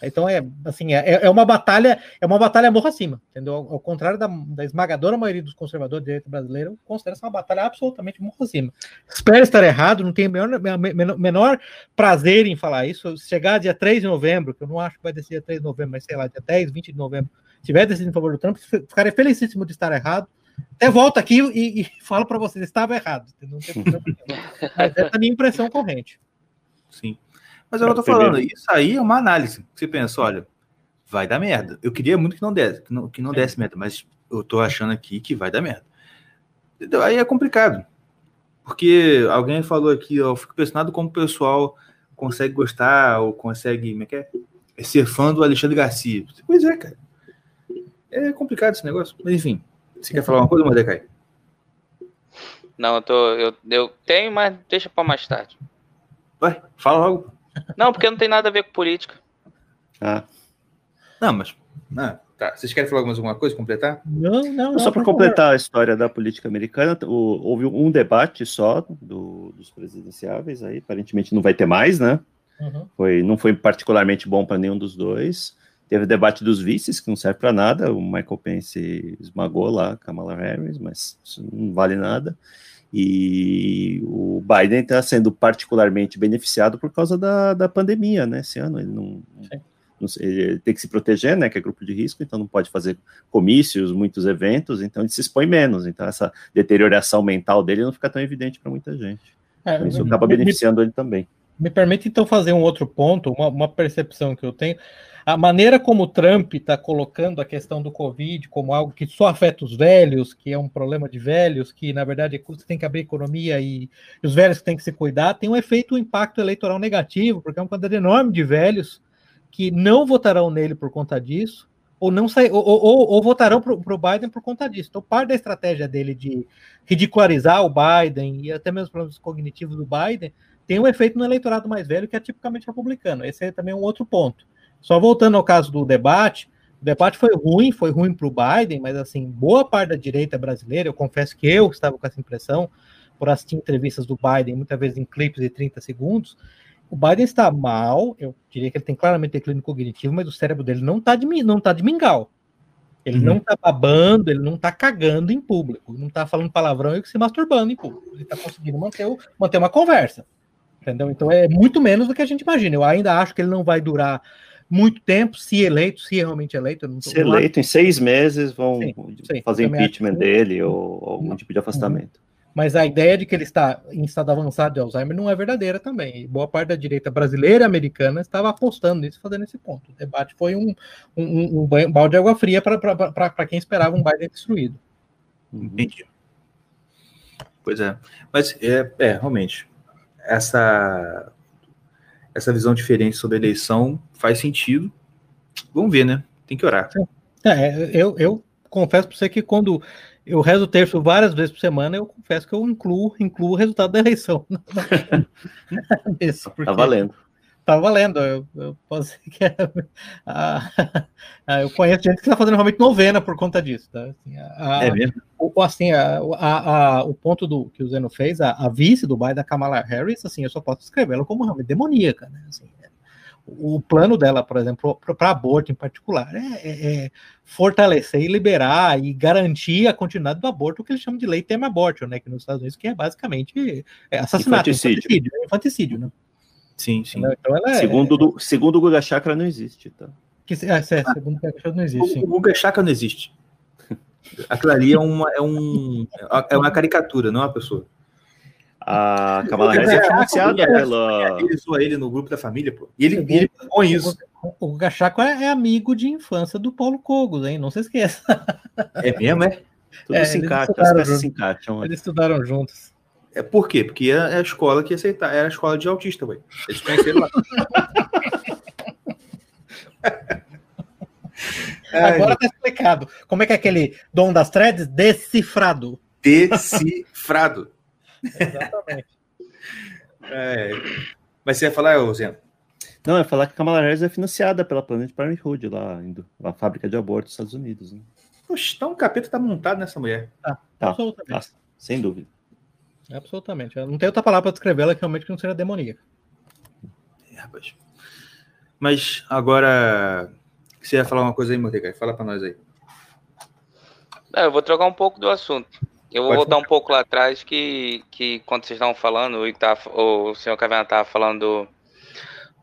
Speaker 5: Então é assim, é, é uma batalha, é uma batalha morro acima, entendeu? Ao, ao contrário da, da, esmagadora maioria dos conservadores de direito brasileiro, considera essa uma batalha absolutamente morro acima. Espero estar errado, não tenho menor, menor, prazer em falar isso. Se chegar dia 3 de novembro, que eu não acho que vai descer dia 3 de novembro, mas sei lá, dia 10, 20 de novembro, tiver decidido em favor do Trump, ficarei felicíssimo de estar errado. Até volto aqui e, e falo para vocês, estava errado. Não tem problema Mas essa é a minha impressão corrente.
Speaker 1: Sim. Mas eu tô falando, isso aí é uma análise. Você pensa, olha, vai dar merda. Eu queria muito que não desse, que não, que não desse merda, mas eu tô achando aqui que vai dar merda. Aí é complicado. Porque alguém falou aqui, eu fico impressionado como o pessoal consegue gostar ou consegue, como é que é? é ser fã do Alexandre Garcia. Pois é, cara. É complicado esse negócio. Mas enfim, você quer falar uma coisa, Mordecai?
Speaker 2: Não, eu tô. Eu, eu tenho, mas deixa para mais tarde.
Speaker 1: Vai, fala logo.
Speaker 2: Não, porque não tem nada a ver com política.
Speaker 1: Ah. Não, mas. Ah, tá. Vocês querem falar mais alguma coisa, completar?
Speaker 4: Não, não. Só para completar a história da política americana, o, houve um debate só do, dos presidenciáveis aí, aparentemente não vai ter mais, né? Uhum. Foi, não foi particularmente bom para nenhum dos dois. Teve o debate dos vices, que não serve para nada. O Michael Pence esmagou lá Kamala Harris, mas isso não vale nada. E o Biden está sendo particularmente beneficiado por causa da, da pandemia, né? Esse ano ele não, não ele tem que se proteger, né? Que é grupo de risco, então não pode fazer comícios, muitos eventos, então ele se expõe menos. Então essa deterioração mental dele não fica tão evidente para muita gente. É, então, isso acaba beneficiando me, ele também.
Speaker 5: Me permite então fazer um outro ponto, uma, uma percepção que eu tenho a maneira como o Trump está colocando a questão do Covid como algo que só afeta os velhos, que é um problema de velhos, que na verdade você tem que abrir economia e, os velhos têm que se cuidar, tem um efeito, um impacto eleitoral negativo, porque é uma quantidade enorme de velhos que não votarão nele por conta disso, ou não sai, ou, ou, ou votarão para o Biden por conta disso. Então, parte da estratégia dele de ridicularizar o Biden e até mesmo os problemas cognitivos do Biden tem um efeito no eleitorado mais velho que é tipicamente republicano. Esse é também um outro ponto. Só voltando ao caso do debate, o debate foi ruim, foi ruim para o Biden, mas assim, boa parte da direita brasileira, eu confesso que eu estava com essa impressão, por assistir entrevistas do Biden, muitas vezes em clipes de 30 segundos, o Biden está mal, eu diria que ele tem claramente declínio cognitivo, mas o cérebro dele não está de, não tá de mingau. Ele uhum. não está babando, ele não está cagando em público, não está falando palavrão e se masturbando em público. Ele está conseguindo manter, o, manter uma conversa. Entendeu? Então é muito menos do que a gente imagina. Eu ainda acho que ele não vai durar muito tempo, se eleito, se realmente eleito.
Speaker 4: se eleito, em seis meses vão sim, sim, fazer impeachment dele ou algum tipo de afastamento.
Speaker 5: Mas a ideia de que ele está em estado avançado de Alzheimer não é verdadeira também. E boa parte da direita brasileira e americana estava apostando nisso, fazendo esse ponto. O debate foi um, um, um balde de água fria para quem esperava um Biden destruído.
Speaker 1: Entendi. Pois é. Mas, é, é, realmente, essa, essa visão diferente sobre a eleição faz sentido. Vamos ver, né? Tem que orar.
Speaker 5: É, eu, eu confesso para você que quando eu rezo o terço várias vezes por semana, eu confesso que eu incluo, incluo o resultado da eleição.
Speaker 4: Isso, tá valendo.
Speaker 5: Tá valendo. Eu, eu posso dizer que é, a, a, eu conheço gente que está fazendo realmente novena por conta disso. Tá? Assim, a, é mesmo? O, assim, o ponto do que o Zeno fez, a, vice do Biden, da Kamala Harris, assim, eu só posso escrevê-la como realmente demoníaca. Né? Assim, o plano dela, por exemplo, para aborto em particular, é, é, é, fortalecer e liberar e garantir a continuidade do aborto, o que eles chamam de lei tema aborto, né? Que nos Estados Unidos, que é basicamente é assassinato,
Speaker 4: infanticídio,
Speaker 5: infanticídio, é infanticídio né?
Speaker 4: Sim, sim. Então, ela é, segundo, do, segundo o Guga Chakra não existe, tá?
Speaker 5: Que, é, é, segundo o Guga Chakra não existe.
Speaker 1: O, Guga Chakra não existe. Aquilo ali é uma, é, um, é uma caricatura, não é uma pessoa.
Speaker 4: A Kamala Harris é financiada pela.
Speaker 1: Ele zoa ele no grupo da família, pô. E ele, ele põe isso.
Speaker 5: O Gachaco é, é, amigo de infância do Paulo Cogos, hein? Não se esqueça.
Speaker 1: É mesmo, é?
Speaker 4: Tudo é, se encaixa, eles, encaixa,
Speaker 5: eles estudaram juntos.
Speaker 1: É por quê? Porque é a escola que aceitar, era a escola de autista, ué. Eles conheceram lá.
Speaker 5: Agora tá explicado. Como é que é aquele dom das threads? Decifrado.
Speaker 1: Decifrado. Exatamente. é, mas você ia falar, Zé?
Speaker 4: Não, é falar que a Kamala Harris é financiada pela Planet Parenthood, lá, indo, a fábrica de aborto dos Estados Unidos. Né?
Speaker 1: Poxa, então o capeta tá montado nessa mulher.
Speaker 4: Tá, tá. absolutamente. Tá, sem dúvida.
Speaker 5: Absolutamente. Eu não tem outra palavra para descrevê-la que realmente não seja demoníaca.
Speaker 1: É, rapaz. Mas agora, você ia falar uma coisa aí, Mordecai? Fala para nós aí.
Speaker 2: É, eu vou trocar um pouco do assunto. Eu vou Pode voltar falar. um pouco lá atrás que, que quando vocês estavam falando, e tá, o senhor Caverna estava falando do,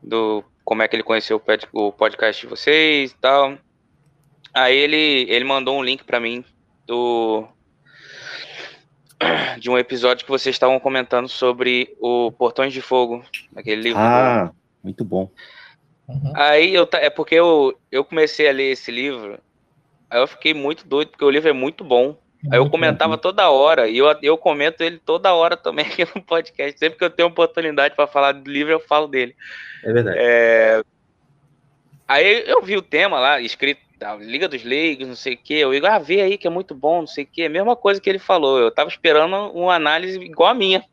Speaker 2: do, como é que ele conheceu o podcast de vocês e tal. Aí ele, ele mandou um link para mim do de um episódio que vocês estavam comentando sobre o Portões de Fogo, aquele livro.
Speaker 4: Ah, do... muito bom.
Speaker 2: Uhum. Aí eu é porque eu, eu comecei a ler esse livro, aí eu fiquei muito doido porque o livro é muito bom. Aí eu comentava toda hora, e eu, eu comento ele toda hora também aqui no podcast. Sempre que eu tenho oportunidade para falar do livro, eu falo dele.
Speaker 1: É verdade.
Speaker 2: É... Aí eu vi o tema lá, escrito da Liga dos Leigos, não sei o que. Eu digo, ah, vê aí que é muito bom, não sei o que. A mesma coisa que ele falou. Eu tava esperando uma análise igual a minha.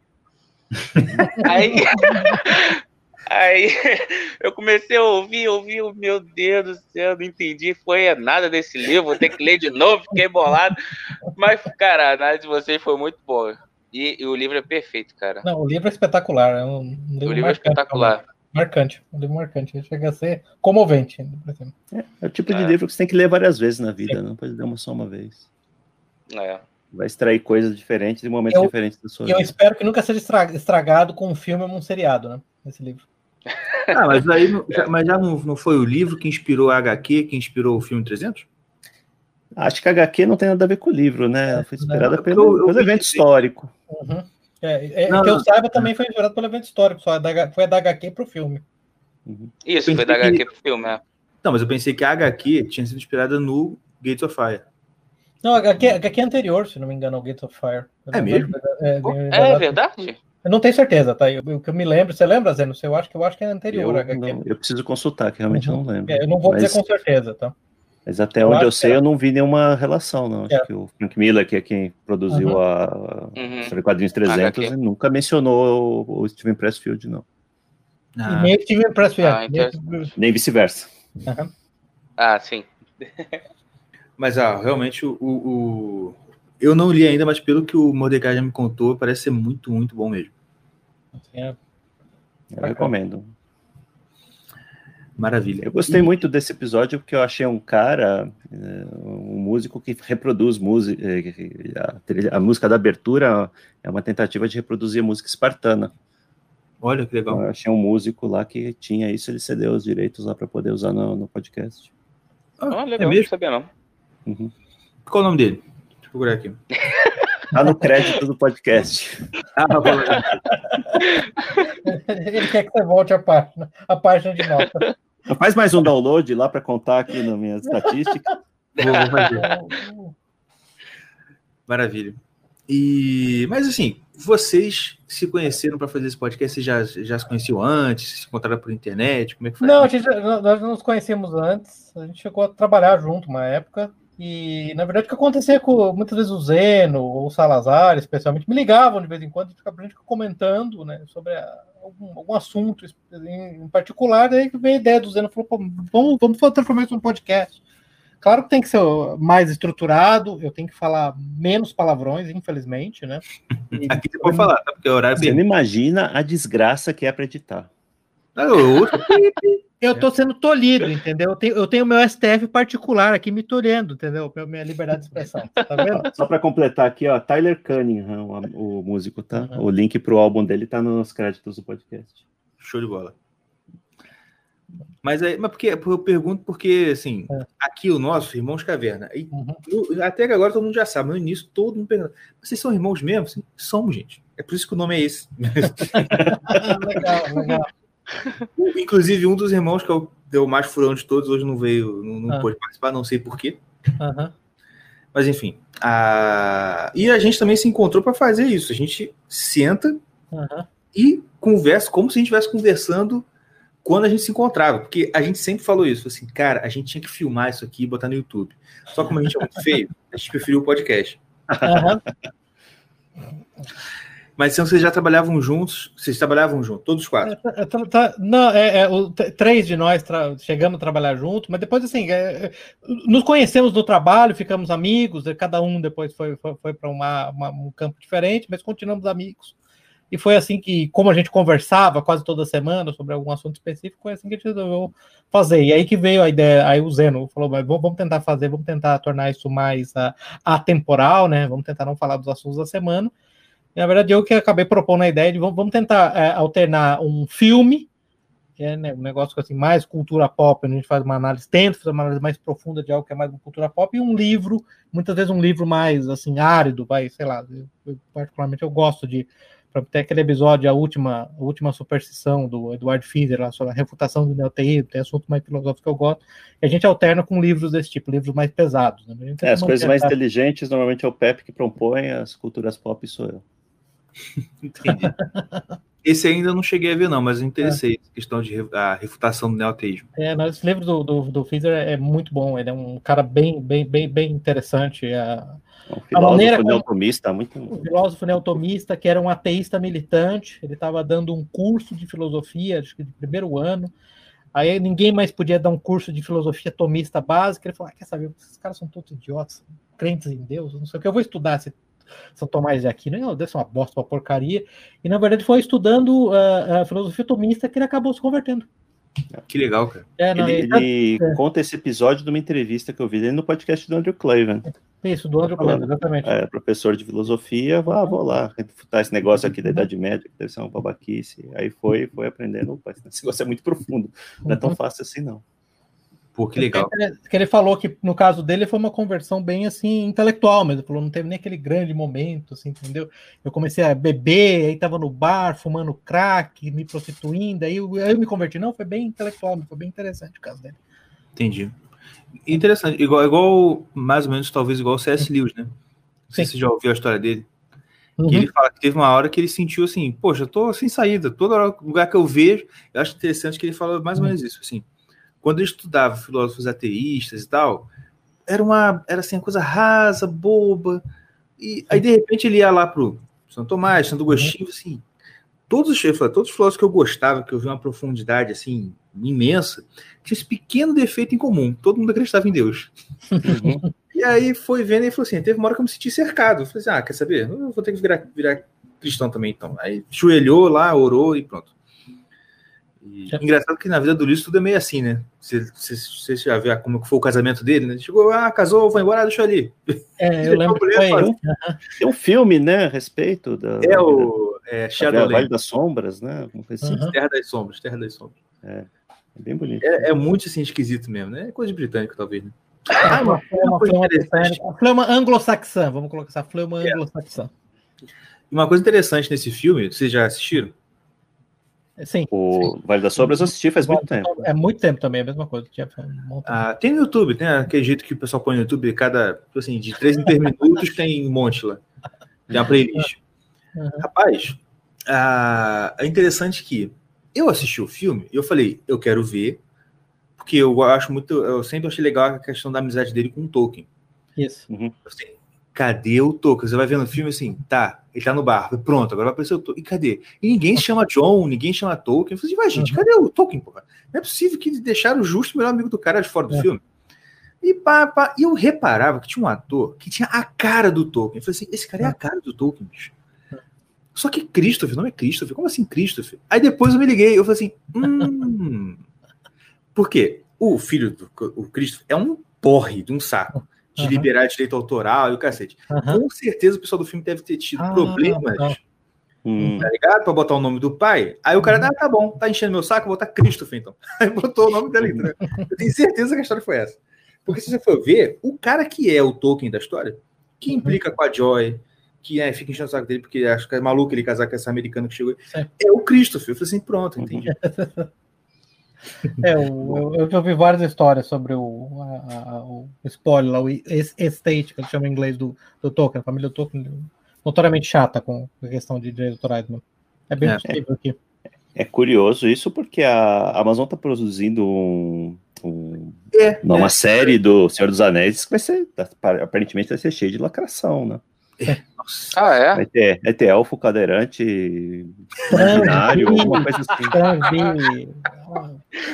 Speaker 2: aí, Aí eu comecei a ouvir, ouvir, meu Deus do céu, não entendi, foi nada desse livro, vou ter que ler de novo, fiquei bolado. Mas, cara, a análise de vocês foi muito boa. E, e, o livro é perfeito, cara.
Speaker 5: Não, o livro é espetacular. É um, livro
Speaker 2: o livro é espetacular.
Speaker 5: Marcante, um livro marcante. Chega a ser comovente.
Speaker 4: É, é o tipo de é. livro que você tem que ler várias vezes na vida, não pode ler uma só uma vez.
Speaker 2: É.
Speaker 4: Vai extrair coisas diferentes em momentos eu, diferentes da sua
Speaker 5: vida. Eu espero que nunca seja estragado com um filme ou um seriado, né? Esse livro.
Speaker 1: Ah, mas aí já, mas já não, não foi o livro que inspirou a HQ, que inspirou o filme 300?
Speaker 4: Acho que a HQ não tem nada a ver com o livro, né? Foi inspirada pelo, eu, pelo evento histórico.
Speaker 5: Uhum. É, é, não, que eu saiba também foi inspirado pelo evento histórico, só da, foi da HQ para o filme.
Speaker 2: Uhum. Isso, foi da HQ para o filme, é.
Speaker 1: Não, mas eu pensei que a HQ tinha sido inspirada no Gates of Fire.
Speaker 5: Não, a HQ, a HQ é anterior, se não me engano, ao Gates of Fire.
Speaker 1: É mesmo?
Speaker 2: É, é, é verdade?
Speaker 5: Eu não tenho certeza, tá? O que eu me lembro, você lembra, Zé? Eu acho que eu acho que é anterior.
Speaker 4: Eu, não, eu preciso consultar, que realmente uhum. não lembro.
Speaker 5: É, eu não vou mas... dizer com certeza, tá?
Speaker 4: Mas até
Speaker 5: Eu
Speaker 4: onde eu sei,
Speaker 5: é.
Speaker 4: eu não vi nenhuma relação, não. Acho
Speaker 5: É.
Speaker 4: que o Frank Miller, que é quem produziu
Speaker 5: Uhum.
Speaker 4: a,
Speaker 2: Uhum.
Speaker 4: quadrinhos 300,
Speaker 2: HQ.
Speaker 4: nunca mencionou o, o Steven Pressfield, não.
Speaker 5: E
Speaker 1: Ah,
Speaker 5: meio que tive impressão.
Speaker 2: Ah, interessante.
Speaker 4: Nem vice-versa.
Speaker 2: Ah, sim.
Speaker 1: mas ah, realmente o, o- o- eu não li ainda, mas pelo que o Mordecai já me contou, parece ser muito, muito bom mesmo.
Speaker 5: É,
Speaker 4: Eu recomendo.
Speaker 1: Maravilha.
Speaker 4: Eu gostei muito desse episódio porque eu achei um cara, eh, um músico que reproduz música, a, trilha- a música da abertura é uma tentativa de reproduzir a música espartana.
Speaker 1: Olha que legal.
Speaker 4: eu achei um músico lá que tinha isso, ele cedeu os direitos lá para poder usar no, no podcast.
Speaker 2: Ah,
Speaker 1: Ah,
Speaker 2: legal,
Speaker 1: é
Speaker 2: não
Speaker 1: mesmo?
Speaker 2: sabia não.
Speaker 4: Uhum.
Speaker 1: Qual o nome dele? Deixa eu procurar aqui.
Speaker 4: Tá no crédito do podcast.
Speaker 1: Ah, vou lá.
Speaker 5: Ele quer que você volte a página, a página de nota.
Speaker 4: Faz mais um download lá para contar aqui na minha estatística.
Speaker 1: vou, vou fazer. Maravilha. E, mas assim, vocês se conheceram para fazer esse podcast? Vocês já, já se conheciam antes? Se encontraram por internet? Como é que foi?
Speaker 5: Não, a gente, nós nos conhecemos antes, a gente chegou a trabalhar junto uma época, e na verdade o que acontecia com muitas vezes o Zeno ou o Salazar, especialmente, me ligavam de vez em quando, a gente ficava- a gente ficava comentando né, sobre a- algum, algum assunto em, em particular, daí que veio a ideia do Zeno, falou, Pô, vamos, vamos transformar isso num podcast. Claro que tem que ser mais estruturado, eu tenho que falar menos palavrões, infelizmente, né? E-
Speaker 1: Aqui você pode falar, tá? Porque é horário
Speaker 4: Você não imagina a desgraça que é para editar.
Speaker 1: Ah, o outro-
Speaker 5: Eu tô sendo tolhido, entendeu? Eu tenho, eu tenho meu STF particular aqui me tolhendo, entendeu? Minha- Minha liberdade de expressão. Tá vendo?
Speaker 4: Só para completar aqui, ó, Tyler Cunningham, o, o músico, tá?
Speaker 5: Uhum.
Speaker 4: O link pro álbum dele tá nos créditos do podcast.
Speaker 1: Show de bola. Mas, aí, mas porque, eu pergunto porque, assim,
Speaker 5: É.
Speaker 1: aqui o nosso, Irmãos Caverna, e
Speaker 5: Uhum.
Speaker 1: no- até que agora todo mundo já sabe, no início todo mundo pergunta, vocês são irmãos mesmo? Assim, somos, gente. É por isso que o nome é esse.
Speaker 5: legal, legal.
Speaker 1: Inclusive, um dos irmãos, que é o mais furão de todos, hoje não veio, não, não
Speaker 5: Ah.
Speaker 1: pôde participar, não sei porquê.
Speaker 5: Uhum.
Speaker 1: Mas enfim. A... E a gente também se encontrou para fazer isso. A gente senta
Speaker 5: Uhum.
Speaker 1: e conversa como se a gente estivesse conversando quando a gente se encontrava. Porque a gente sempre falou isso, assim, cara, a gente tinha que filmar isso aqui e botar no YouTube. Só como a gente é muito feio, a gente preferiu o podcast.
Speaker 5: Uhum.
Speaker 1: Mas então vocês já trabalhavam juntos, vocês trabalhavam juntos, todos os quatro.
Speaker 5: É, tá- tá- não, é, é, o- três de nós chegamos a trabalhar junto, mas depois assim, é, é, nos conhecemos no trabalho, ficamos amigos, e cada um depois foi, foi, foi para um campo diferente, mas continuamos amigos. E foi assim que, como a gente conversava quase toda semana sobre algum assunto específico, foi assim que a gente resolveu fazer. E aí que veio a ideia, aí o Zeno falou, vamos tentar fazer, vamos tentar tornar isso mais ah, atemporal, né? Vamos tentar não falar dos assuntos da semana. Na verdade, eu que acabei propondo a ideia de vamos, tentar é, alternar um filme, que é né, um negócio assim, mais cultura pop, onde a gente faz uma análise, tenta fazer uma análise mais profunda de algo que é mais cultura pop, e um livro, muitas vezes um livro mais assim, árido, vai, sei lá, eu, particularmente eu gosto de para ter aquele episódio, a última, a última superstição do Eduardo Fizer, lá, sobre a refutação do neoteísmo, tem assunto mais filosófico que eu gosto, e a gente alterna com livros desse tipo, livros mais pesados. Né?
Speaker 4: É, as coisas mais inteligentes, normalmente é o Pepe que propõe, as culturas pop sou eu.
Speaker 1: Entendi. Esse ainda não cheguei a ver, não, mas eu interessei. Questão de a refutação do neoteísmo.
Speaker 5: É, não, esse livro do, do, do Fizer é muito bom, ele é um cara bem, bem, bem, bem interessante. É,
Speaker 4: É um filósofo
Speaker 5: maneira
Speaker 4: neotomista, muito.
Speaker 5: um filósofo neotomista que era um ateísta militante, ele estava dando um curso de filosofia, acho que de primeiro ano. Aí ninguém mais podia dar um curso de filosofia tomista básica. Ele falou: ah, quer saber, esses caras são todos idiotas, crentes em Deus, não sei o que, eu vou estudar esse São Tomás de Aquino, não, deve ser uma bosta, uma porcaria. E na verdade foi estudando ah, a filosofia tomista que ele acabou se convertendo.
Speaker 1: Que legal, cara.
Speaker 5: É, não,
Speaker 4: Ele,
Speaker 5: ele-
Speaker 4: ele conta esse episódio de uma entrevista que eu vi dele no podcast do Andrew Clavin.
Speaker 5: Isso, do Andrew. Cleveland, exatamente.
Speaker 4: É, professor de filosofia, ah, vou lá refutar esse negócio aqui da Idade Média, que deve ser uma babaquice. Aí foi, foi aprendendo, opa, esse negócio é muito profundo, não é tão
Speaker 5: Uhum.
Speaker 4: fácil assim não.
Speaker 1: Pô, que legal.
Speaker 5: Que ele, que ele falou que no caso dele foi uma conversão bem assim intelectual, mas ele falou não teve nem aquele grande momento, assim, entendeu? Eu comecei a beber, aí tava no bar fumando crack, me prostituindo, aí eu, aí eu me converti. Não, foi bem intelectual, foi bem interessante o caso dele.
Speaker 1: Entendi. Interessante. Igual, igual, mais ou menos, talvez igual o C.S. Lewis, né?
Speaker 5: Sim.
Speaker 1: você já ouviu a história dele.
Speaker 5: Uhum.
Speaker 1: Que ele fala que teve uma hora que ele sentiu assim, poxa, eu tô sem saída. Todo lugar que eu vejo, eu acho interessante que ele fala mais ou menos isso, assim. Quando eu estudava filósofos ateístas e tal, era uma era assim uma coisa rasa, boba. E aí de repente ele ia lá pro São Tomás, Santo Agostinho, assim, todos os todos os filósofos que eu gostava, que eu vi uma profundidade assim imensa, tinha esse pequeno defeito em comum. Todo mundo acreditava em Deus. Uhum. e aí foi vendo e falou assim: teve uma hora que eu me senti cercado. Eu falei assim: ah, quer saber? Eu vou ter que virar, virar cristão também, então. Aí joelhou lá, orou e pronto. E, engraçado que na vida do Luiz tudo é meio assim, né? Você, já vê como foi o casamento dele, né? Chegou, ah, casou, foi embora, deixa ali.
Speaker 5: É, eu lembro que foi
Speaker 4: um, Tem um filme, né, a respeito da...
Speaker 1: É o é,
Speaker 4: Shadow Vale das Sombras, né?
Speaker 1: Assim. Uhum. Terra das Sombras, Terra das Sombras.
Speaker 4: É, é bem bonito.
Speaker 1: É, é, muito, assim, esquisito mesmo, né? É coisa de britânico, talvez, né?
Speaker 5: Ah, uma, uma, uma flama anglo-saxã, vamos colocar essa flama é. anglo-saxã.
Speaker 1: Uma coisa interessante nesse filme, vocês já assistiram?
Speaker 5: Sim.
Speaker 4: O Vale das Sombras eu assisti faz muito tempo.
Speaker 5: É muito tempo também, é a mesma coisa.
Speaker 1: Ah, tem no YouTube, tem aquele jeito que o pessoal põe no YouTube, cada, tipo assim, de 3 em 3 minutos tem um monte lá. Tem uma playlist. Uhum. Rapaz, ah, é interessante que eu assisti o filme e eu falei, eu quero ver, porque eu acho muito, eu sempre achei legal a questão da amizade dele com o Tolkien.
Speaker 5: Isso. Uhum.
Speaker 1: Assim, cadê o Tolkien? Você vai ver no filme assim, tá, ele tá no bar, pronto, agora vai aparecer o Tolkien. E cadê? E ninguém chama John, ninguém chama Tolkien. Eu falei, mas gente, uhum. cadê o Tolkien, porra? Não é possível que deixaram justo o melhor amigo do cara de fora do é. filme. E pá, pá, e eu reparava que tinha um ator que tinha a cara do Tolkien. Eu falei assim, esse cara é a cara do Tolkien, bicho. Só que Christopher, não é Christopher. Como assim Christopher? Aí depois eu me liguei, eu falei assim, hum... Por quê? O filho do o Christopher é um porre de um saco de uhum. liberar direito autoral e o cacete. Uhum. Com certeza o pessoal do filme deve ter tido ah, problemas, tá. Hum. tá ligado? Pra botar o nome do pai. Aí o cara, uhum. ah, tá bom, tá enchendo meu saco, vou botar Christopher então. Aí botou o nome dele. Né? Eu tenho certeza que a história foi essa. Porque se você for ver, o cara que é o Tolkien da história, que uhum. implica com a Joy, que é, fica enchendo o saco dele porque acho que é maluco ele casar com essa americana que chegou, é, é o Christopher. Eu falei assim, pronto, entendi.
Speaker 5: É, eu, eu, eu, vi várias histórias sobre o, a, a, o spoiler, o estate, que eles chamam em inglês do, do Tolkien, a família do Tolkien, notoriamente chata com a questão de direitos autorais. Né? É bem é, possível aqui.
Speaker 4: É curioso isso, porque a Amazon está produzindo um, um, é, uma é. série do Senhor dos Anéis que vai ser, aparentemente, vai ser cheio de lacração, né?
Speaker 2: Ah, é?
Speaker 4: Vai ter, vai ter elfo cadeirante imaginário, alguma coisa assim.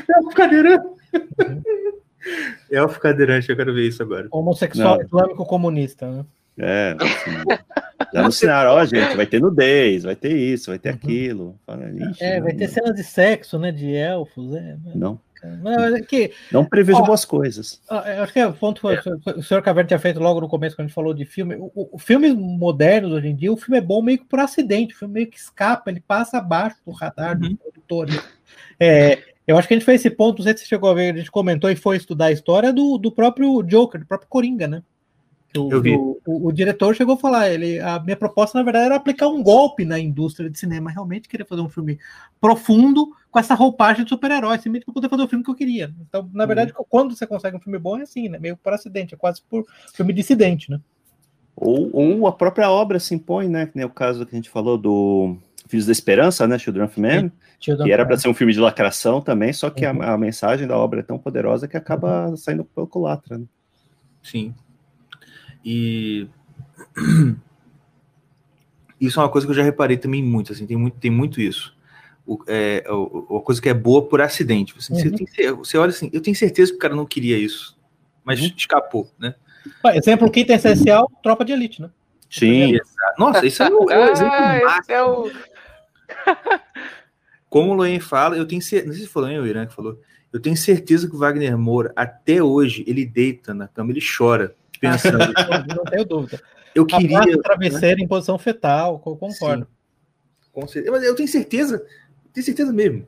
Speaker 1: elfo cadeirante. Elfo cadeirante, eu quero ver isso agora.
Speaker 5: Homossexual Não. islâmico comunista, né?
Speaker 4: É, assim, já anunciaram, ó, gente, vai ter nudez, vai ter isso, vai ter uhum. aquilo. Fala,
Speaker 5: é, vai ter cenas de sexo, né, de elfos, é.
Speaker 4: Não. Não, é que, não prevejo ó, boas coisas.
Speaker 5: Eu acho que o ponto foi, é. o senhor Caverna tinha feito logo no começo, quando a gente falou de filme. O, o, filmes modernos hoje em dia, o filme é bom meio que por acidente, o filme meio que escapa, ele passa abaixo do radar uhum. do produtor. É, eu acho que a gente fez esse ponto, não sei se você chegou a ver, a gente comentou e foi estudar a história do, do próprio Joker, do próprio Coringa, né? O, eu vi. O, o, o, diretor chegou a falar, ele, a minha proposta, na verdade, era aplicar um golpe na indústria de cinema. Realmente queria fazer um filme profundo com essa roupagem de super-herói, simplesmente para poder fazer o filme que eu queria. Então, na verdade, uhum. quando você consegue um filme bom, é assim, né? Meio por acidente, é quase por filme dissidente, né?
Speaker 4: Ou, ou a própria obra se impõe, né? Que nem o caso que a gente falou do Filhos da Esperança, né? Children of Men, Children que era para ser um filme de lacração também, só que uhum. a, a, mensagem da obra é tão poderosa que acaba uhum. saindo pelo culatra, né?
Speaker 1: Sim. E isso é uma coisa que eu já reparei também muito, assim, tem muito, tem muito isso. O, é, uma coisa que é boa por acidente. Assim, uhum. você, tem, você, olha assim, eu tenho certeza que o cara não queria isso, mas uhum. escapou, né?
Speaker 5: Exemplo quinta essencial, tropa de elite, né?
Speaker 1: Sim, Nossa, isso é o, é o exemplo ah, máximo. É o... Como o Loen fala, eu tenho certeza, não sei se foi o Loen ou o Irã que falou, eu tenho certeza que o Wagner Moura, até hoje, ele deita na cama, ele chora pensando.
Speaker 5: não tenho dúvida.
Speaker 1: Eu queria. A
Speaker 5: travesseiro né? em posição fetal, concordo.
Speaker 1: Com certeza. Mas eu tenho certeza, tenho certeza mesmo.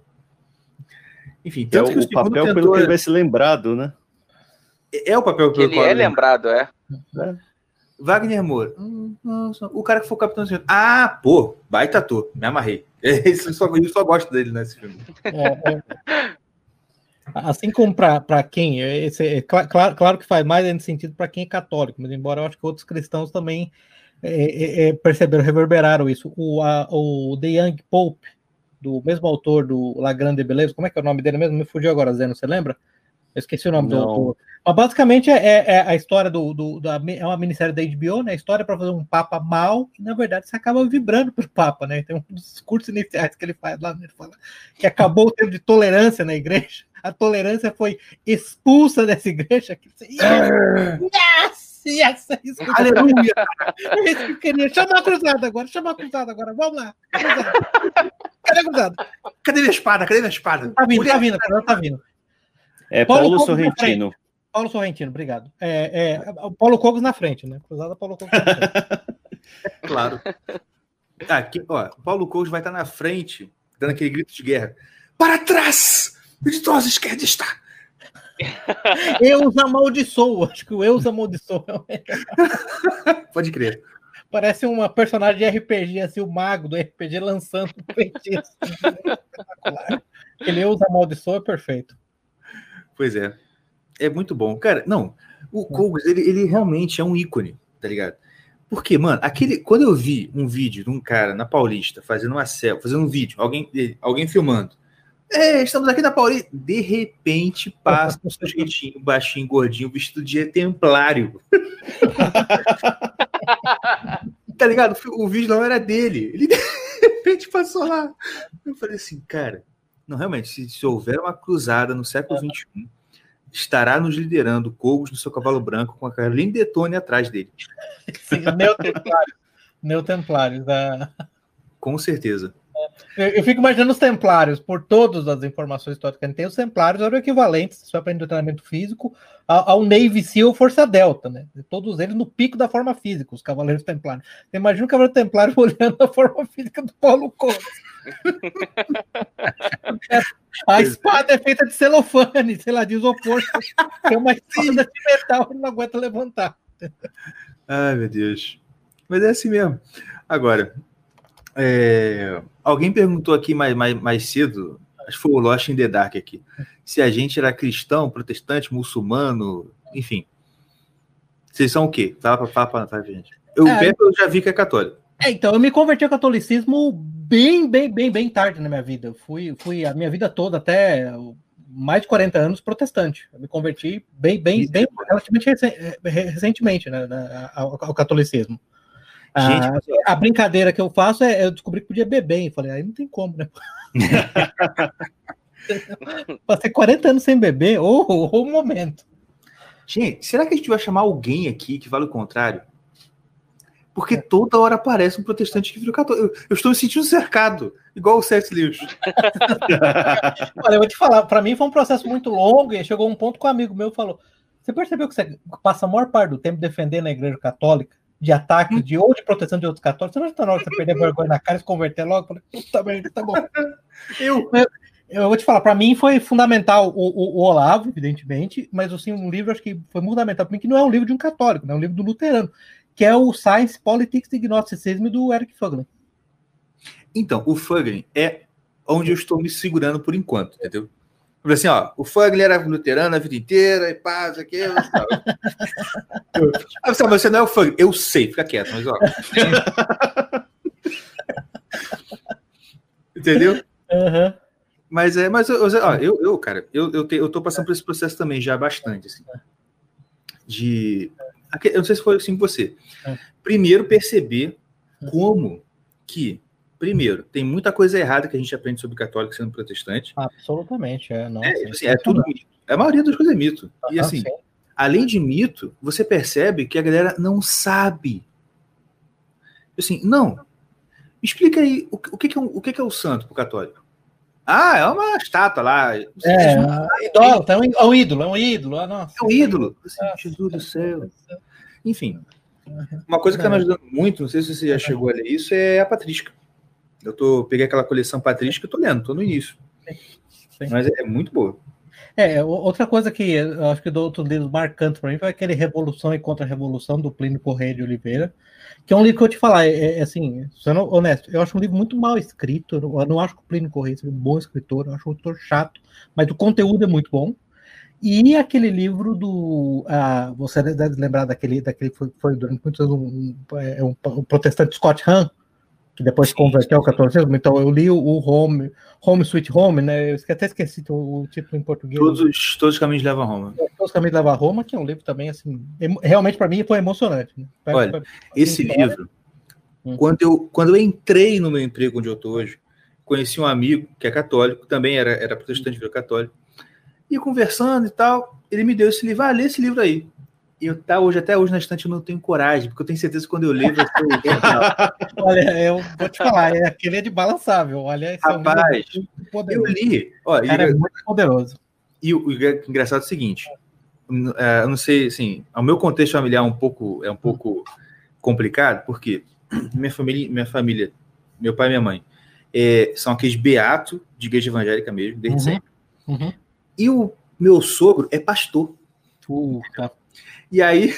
Speaker 4: Enfim, tanto é que o, o papel tentou... pelo que ele vai ser lembrado, né?
Speaker 1: É, é o papel
Speaker 2: pelo que ele é lembrado, é.
Speaker 1: é. Wagner Moura. Hum, o cara que foi o Capitão Ah, pô, baita ator, me amarrei. Esse, eu, só, eu só gosto dele nesse filme. É, é.
Speaker 5: Assim como para quem, esse, é, claro, claro que faz mais sentido para quem é católico, mas embora eu acho que outros cristãos também é, é, perceberam, reverberaram isso. O, a, o The Young Pope, do mesmo autor do La Grande Beleza, como é que é o nome dele mesmo? Me fugiu agora, Zeno, você lembra? Eu esqueci o nome do, do, Mas basicamente é, é, é a história do, do, da, É uma minissérie da HBO, né? A história para fazer um Papa mal, e na verdade você acaba vibrando pro Papa, né? Tem um dos discursos iniciais que ele faz lá, ele fala que acabou o tempo de tolerância na igreja. A tolerância foi expulsa dessa igreja. Que você... Yes! Yes! É isso que eu Aleluia! É isso que eu queria. Chama a cruzada agora, chama a cruzada agora. Vamos lá. Cadê a cruzada?
Speaker 1: Cadê minha espada? Cadê minha espada?
Speaker 5: Tá vindo, tá vindo, tá vindo.
Speaker 4: É Paulo, Paulo Sorrentino.
Speaker 5: Paulo Sorrentino, obrigado. É, é, o Paulo Cogos na frente, né? Cruzada Paulo Cogos na frente.
Speaker 1: claro. Aqui, ó, Paulo Cogos vai estar na frente, dando aquele grito de guerra. Para trás! Vitoriosa esquerda está!
Speaker 5: Eus amaldiçoa. Acho que o Eus amaldiçoa
Speaker 1: Pode crer.
Speaker 5: Parece uma personagem de RPG, assim, o mago do RPG lançando um feitiço. Aquele Eus amaldiçoa é perfeito.
Speaker 1: Pois é. É muito bom. Cara, não. O Kogos, ele, ele realmente é um ícone, tá ligado? Porque, mano, aquele. Quando eu vi um vídeo de um cara na Paulista fazendo uma selfie, fazendo um vídeo, alguém, alguém filmando. É, estamos aqui na Paulista. De repente passa um sujeitinho, baixinho, gordinho, vestido de templário. tá ligado? O vídeo não era dele. Ele de repente passou lá. Eu falei assim, cara, não, realmente, se, se houver uma cruzada no século XXI, estará nos liderando Cogos no seu cavalo branco com a Caroline Detone atrás dele.
Speaker 5: Sim, Neotemplário. Neotemplário. Da...
Speaker 1: Com certeza.
Speaker 5: Eu, fico imaginando os templários, por todas as informações históricas que a gente tem, os templários eram equivalentes, se você o treinamento físico, ao, Navy SEAL Força Delta, né? Todos eles no pico da forma física, os cavaleiros templários. Você imagina o cavaleiro templário olhando a forma física do Paulo Coelho. a espada é feita de celofane, sei lá, de isopor. É uma espada de metal, ele não aguenta levantar.
Speaker 1: Ai, meu Deus. Mas é assim mesmo. Agora, é, alguém perguntou aqui mais, mais, mais cedo, acho que foi o Lost in the Dark aqui, se a gente era cristão, protestante, muçulmano, enfim. Vocês são o quê? Fala para a gente. Eu, é, eu já vi que é católico.
Speaker 5: É, então, eu me converti ao catolicismo bem, bem, bem, bem tarde na minha vida. Eu fui, fui a minha vida toda, até mais de 40 anos, protestante. Eu me converti bem, bem, bem relativamente é, recentemente né, ao catolicismo. Gente, a, a, brincadeira que eu faço é eu descobri que podia beber. E falei, aí não tem como, né? Passei 40 anos sem beber, ou oh, oh, momento.
Speaker 1: Gente, será que a gente vai chamar alguém aqui que vale o contrário? Porque é. toda hora aparece um protestante que vira católico. Eu, eu estou me sentindo cercado, igual o Sete Lewis.
Speaker 5: Olha, eu vou te falar, para mim foi um processo muito longo e chegou um ponto que um amigo meu falou: Você percebeu que você passa a maior parte do tempo defendendo a igreja católica? De ataque, de ou de proteção de outros católicos. Você não está na hora de você perder vergonha na cara e se converter logo? Falei, puta merda, tá bom. eu, eu, eu, vou te falar, para mim foi fundamental o, o, o, Olavo, evidentemente, mas assim, um livro acho que foi fundamental para mim, que não é um livro de um católico, né, é um livro do luterano, que é o Science, Politics e Gnosticism do Eric Fögling.
Speaker 1: Então, o Fögling é onde eu estou me segurando por enquanto, entendeu? Falei assim, ó, o Fugler era luterano a vida inteira, e paz, aquilo. Aí você, você não é o Fugler. Eu sei, fica quieto, mas ó. Entendeu?
Speaker 5: Uhum.
Speaker 1: Mas é, mas ó, eu, eu, cara, eu, eu, te, eu tô passando por esse processo também já bastante, assim. De. Eu não sei se foi assim com você. É. Primeiro, perceber como que primeiro, tem muita coisa errada que a gente aprende sobre católico sendo protestante.
Speaker 5: Absolutamente, é.
Speaker 1: Nossa, é, assim, é tudo mito. A maioria das coisas é mito. e assim, sim. além de mito, você percebe que a galera não sabe. Assim, não. Explica aí o, o, que, que, é, o que, que é o santo para o católico. Ah, é uma estátua lá. É,
Speaker 5: é, é, um, é um ídolo, é um ídolo. Ah, nossa.
Speaker 1: É um ídolo. Assim, Jesus do céu. Enfim. Uma coisa que está me ajudando muito, não sei se você já chegou a ler isso, é a patrística. Eu tô, peguei aquela coleção patrística e tô lendo, tô no início. Sim. Mas é, muito boa.
Speaker 5: É, outra coisa que eu acho que do outro livro marcante para mim foi aquele Revolução e Contra-Revolução do Plínio Correia de Oliveira, que é um livro que eu te falar, é, é assim, sendo honesto, eu acho um livro muito mal escrito, eu não acho que o Plínio Correia seja um bom escritor, eu acho um autor chato, mas o conteúdo é muito bom. E aquele livro do. Ah, você deve lembrar daquele, daquele foi, foi durante muitos anos um, um, um, um protestante Scott Hahn, que depois se converteu ao catolicismo. Então eu li o, Home, Home Sweet Home, né? Eu até esqueci o, título em português.
Speaker 1: Todos, todos os caminhos levam a Roma.
Speaker 5: Todos os caminhos levam a Roma, que é um livro também assim, realmente para mim foi emocionante. né? Pra-
Speaker 1: Olha,
Speaker 5: pra-
Speaker 1: Esse
Speaker 5: história.
Speaker 1: livro,
Speaker 5: Hum.
Speaker 1: quando eu, quando eu entrei no meu emprego onde eu estou hoje, conheci um amigo que é católico, também era, era protestante, virou católico, e conversando e tal, ele me deu esse livro, ah, lê esse livro aí. E eu tá hoje, até hoje na estante, eu não tenho coragem, porque eu tenho certeza que quando eu o final.
Speaker 5: Olha, eu vou te falar, é, aquele é de balançável. Olha, é
Speaker 1: Rapaz,
Speaker 5: muito
Speaker 1: Eu li, ó, e-
Speaker 5: Cara, é muito poderoso.
Speaker 1: E o, o engraçado é o seguinte, é, eu não sei, assim, o meu contexto familiar é um pouco, é um pouco complicado, porque minha família, minha família, meu pai e minha mãe, é, são aqueles beatos de igreja evangélica mesmo, desde
Speaker 5: Uhum.
Speaker 1: sempre.
Speaker 5: Uhum.
Speaker 1: E o meu sogro é pastor.
Speaker 5: Puta,
Speaker 1: E aí,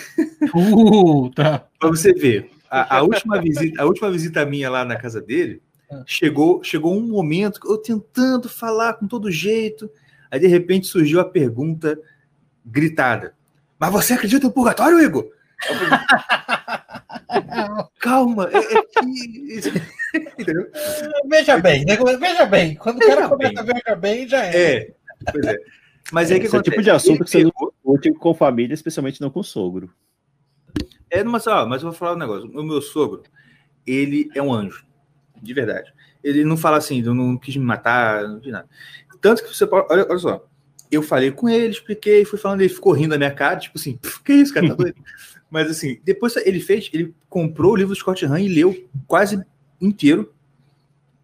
Speaker 5: puta.
Speaker 1: para você ver, a, a última visita, a última visita minha lá na casa dele,
Speaker 5: Ah.
Speaker 1: chegou, chegou um momento que eu tentando falar com todo jeito, aí de repente surgiu a pergunta gritada: Mas você acredita no purgatório, Igor? Calma, é, é que. Entendeu?
Speaker 5: Veja bem, né? veja bem. Quando o
Speaker 1: Veja
Speaker 5: cara começa
Speaker 1: bem.
Speaker 5: veja bem, já é.
Speaker 1: É, pois é. Mas aí que
Speaker 4: Esse é o
Speaker 1: acontece?
Speaker 4: tipo de assunto que você
Speaker 1: Ele pegou-
Speaker 4: discute com família, especialmente não com sogro.
Speaker 1: É, mas, ó, mas eu vou falar um negócio. O meu sogro, ele é um anjo. De verdade. Ele não fala assim, eu não quis me matar, não fiz nada. Tanto que você pode. Olha, olha só. Eu falei com ele, expliquei, fui falando, ele ficou rindo da minha cara, tipo assim, "Pff, que isso, cara, tá doido? Mas assim, depois ele fez, ele comprou o livro do Scott Hahn e leu quase inteiro.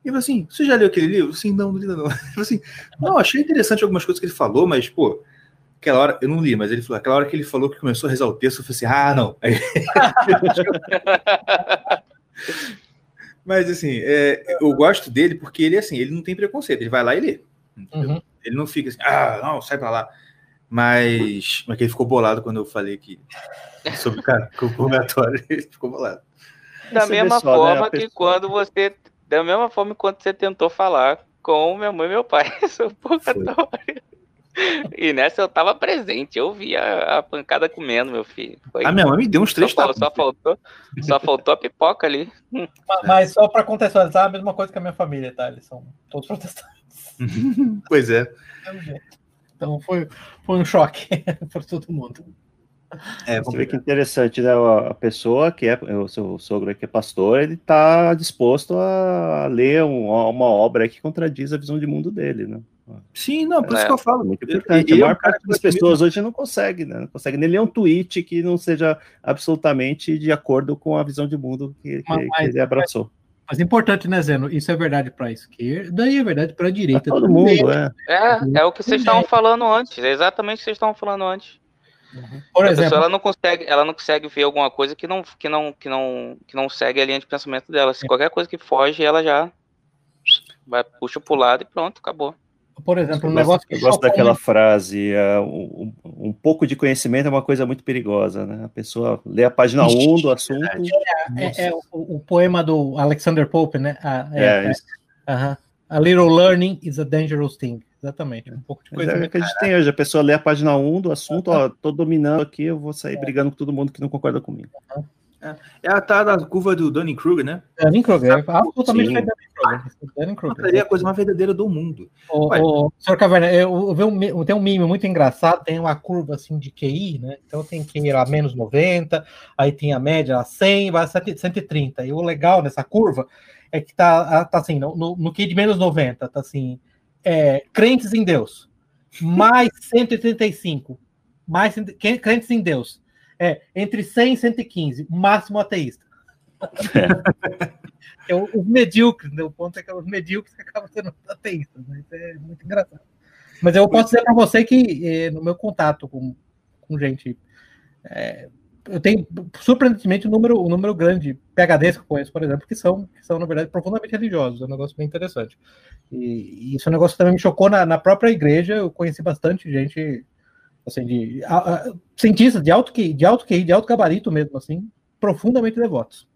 Speaker 1: E falou assim: você já leu aquele livro? Sim, não, não li não. Falou assim: não, achei interessante algumas coisas que ele falou, mas, pô, aquela hora, eu não li, mas ele falou, aquela hora que ele falou que começou a rezar o texto, eu falei assim: ah, não. Aí Mas assim, é, eu gosto dele porque ele assim, ele não tem preconceito, ele vai lá e lê.
Speaker 5: Uhum.
Speaker 1: Ele não fica assim, ah, não, sai pra lá. Mas, mas que ele ficou bolado quando eu falei que sobre o cara, com o purgatório, ele ficou bolado.
Speaker 2: Da
Speaker 4: vê
Speaker 2: mesma
Speaker 4: só, né,
Speaker 2: forma
Speaker 4: a
Speaker 2: que
Speaker 4: pessoa-
Speaker 2: quando você. Da mesma forma quando você tentou falar com minha mãe e meu pai sobre o purgatório. E nessa eu tava presente, eu vi a, a pancada comendo, meu filho. Foi-
Speaker 1: A minha mãe me deu uns
Speaker 2: só,
Speaker 1: três
Speaker 2: fal-
Speaker 1: tapas.
Speaker 2: só faltou, só faltou a pipoca ali.
Speaker 5: Ma- Mas só para contextualizar, a mesma coisa que a minha família, tá? Eles são todos protestantes.
Speaker 1: Pois é.
Speaker 5: Então foi, foi um choque para todo mundo.
Speaker 1: É,
Speaker 4: Você vê que interessante, né? A a pessoa que é, o seu sogro que é pastor, ele está disposto a ler um- uma obra que contradiz a visão de mundo dele, né?
Speaker 1: Sim, não, por isso
Speaker 2: É.
Speaker 1: que eu falo.
Speaker 4: Muito importante.
Speaker 1: eu-
Speaker 4: a maior
Speaker 1: eu- cara,
Speaker 4: parte das pessoas hoje não consegue, né? Não consegue nem ler um tweet que não seja absolutamente de acordo com a visão de mundo que, que-
Speaker 5: Mas-
Speaker 4: que ele abraçou.
Speaker 5: Mas importante, né, Zeno? Isso é verdade para a esquerda e é verdade para a
Speaker 4: Pra
Speaker 5: direita.
Speaker 4: todo
Speaker 5: também.
Speaker 4: mundo, é.
Speaker 2: É, é o que vocês estavam falando antes, é exatamente o que vocês estavam falando antes.
Speaker 5: Por
Speaker 2: a pessoa
Speaker 5: exemplo,
Speaker 2: ela não consegue, ela não consegue ver alguma coisa que não, que não, que não, que não segue a linha de pensamento dela. Se qualquer coisa que foge, ela já vai puxa pro lado e pronto, acabou.
Speaker 5: Por exemplo, um negócio que
Speaker 4: eu gosto daquela
Speaker 5: muito-
Speaker 4: frase, é, um, um- um pouco de conhecimento é uma coisa muito perigosa, né? A pessoa lê a página 1 do assunto.
Speaker 5: é, é o, o poema do Alexander Pope, né? Ah, é,
Speaker 4: É,
Speaker 5: é,
Speaker 4: isso.
Speaker 5: aham. A little learning is a dangerous thing. Exatamente. Um pouco de coisa.
Speaker 4: é o que a gente tem hoje, a pessoa lê a página 1 do assunto, ó, tô dominando aqui, eu vou sair brigando com todo mundo que não concorda comigo.
Speaker 1: É a tal da curva do Dunning-Kruger, né?
Speaker 5: Dunning Kruger. é Absolutamente
Speaker 4: Sim.
Speaker 5: foi Dunning Kruger. Kruger.
Speaker 1: Seria a coisa mais verdadeira do mundo.
Speaker 5: O, o, senhor Caverna, eu, eu um, tem um meme muito engraçado, tem uma curva assim de QI, né? Então tem QI lá menos 90, aí tem a média lá 100, vai a 100 130. E o legal nessa curva é que tá, tá assim, no, no, no QI de menos 90, tá assim, é, crentes em Deus, mais 135, mais crentes em Deus, é, entre 100 e 115, máximo ateísta. É o- os medíocres, né? o ponto é que os medíocres que acabam sendo ateístas, né? Isso é muito engraçado. Mas eu posso dizer para você que eh, no meu contato com, com gente, eh, eu tenho surpreendentemente um número, um número grande de PHDs que eu conheço, por exemplo, que são, que são, na verdade, profundamente religiosos. É um negócio bem interessante. E, e isso é um negócio que também me chocou na, na própria igreja. Eu conheci bastante gente, assim, de a- a- cientistas de alto QI, de alto QI, de alto gabarito mesmo, assim, profundamente devotos.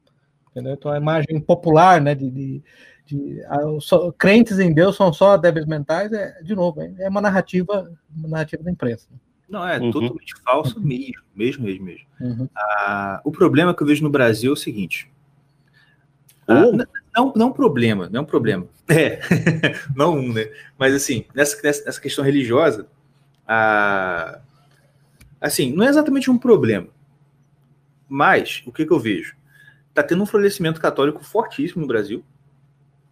Speaker 5: Entendeu? Então a imagem popular, né, de, de, de a- só- crentes em Deus são só débeis mentais, é, de novo, é, é uma narrativa, uma narrativa da imprensa.
Speaker 1: Não, é
Speaker 4: Uhum.
Speaker 1: totalmente falso mesmo, mesmo, mesmo, mesmo.
Speaker 5: Uhum.
Speaker 1: Ah, o problema que eu vejo no Brasil é o seguinte. Ah, não, não é um problema, não é um problema. É, não um, né? Mas assim, nessa, nessa questão religiosa, a, assim, não é exatamente um problema. Mas, o que, que eu vejo? Está tendo um florescimento católico fortíssimo no Brasil.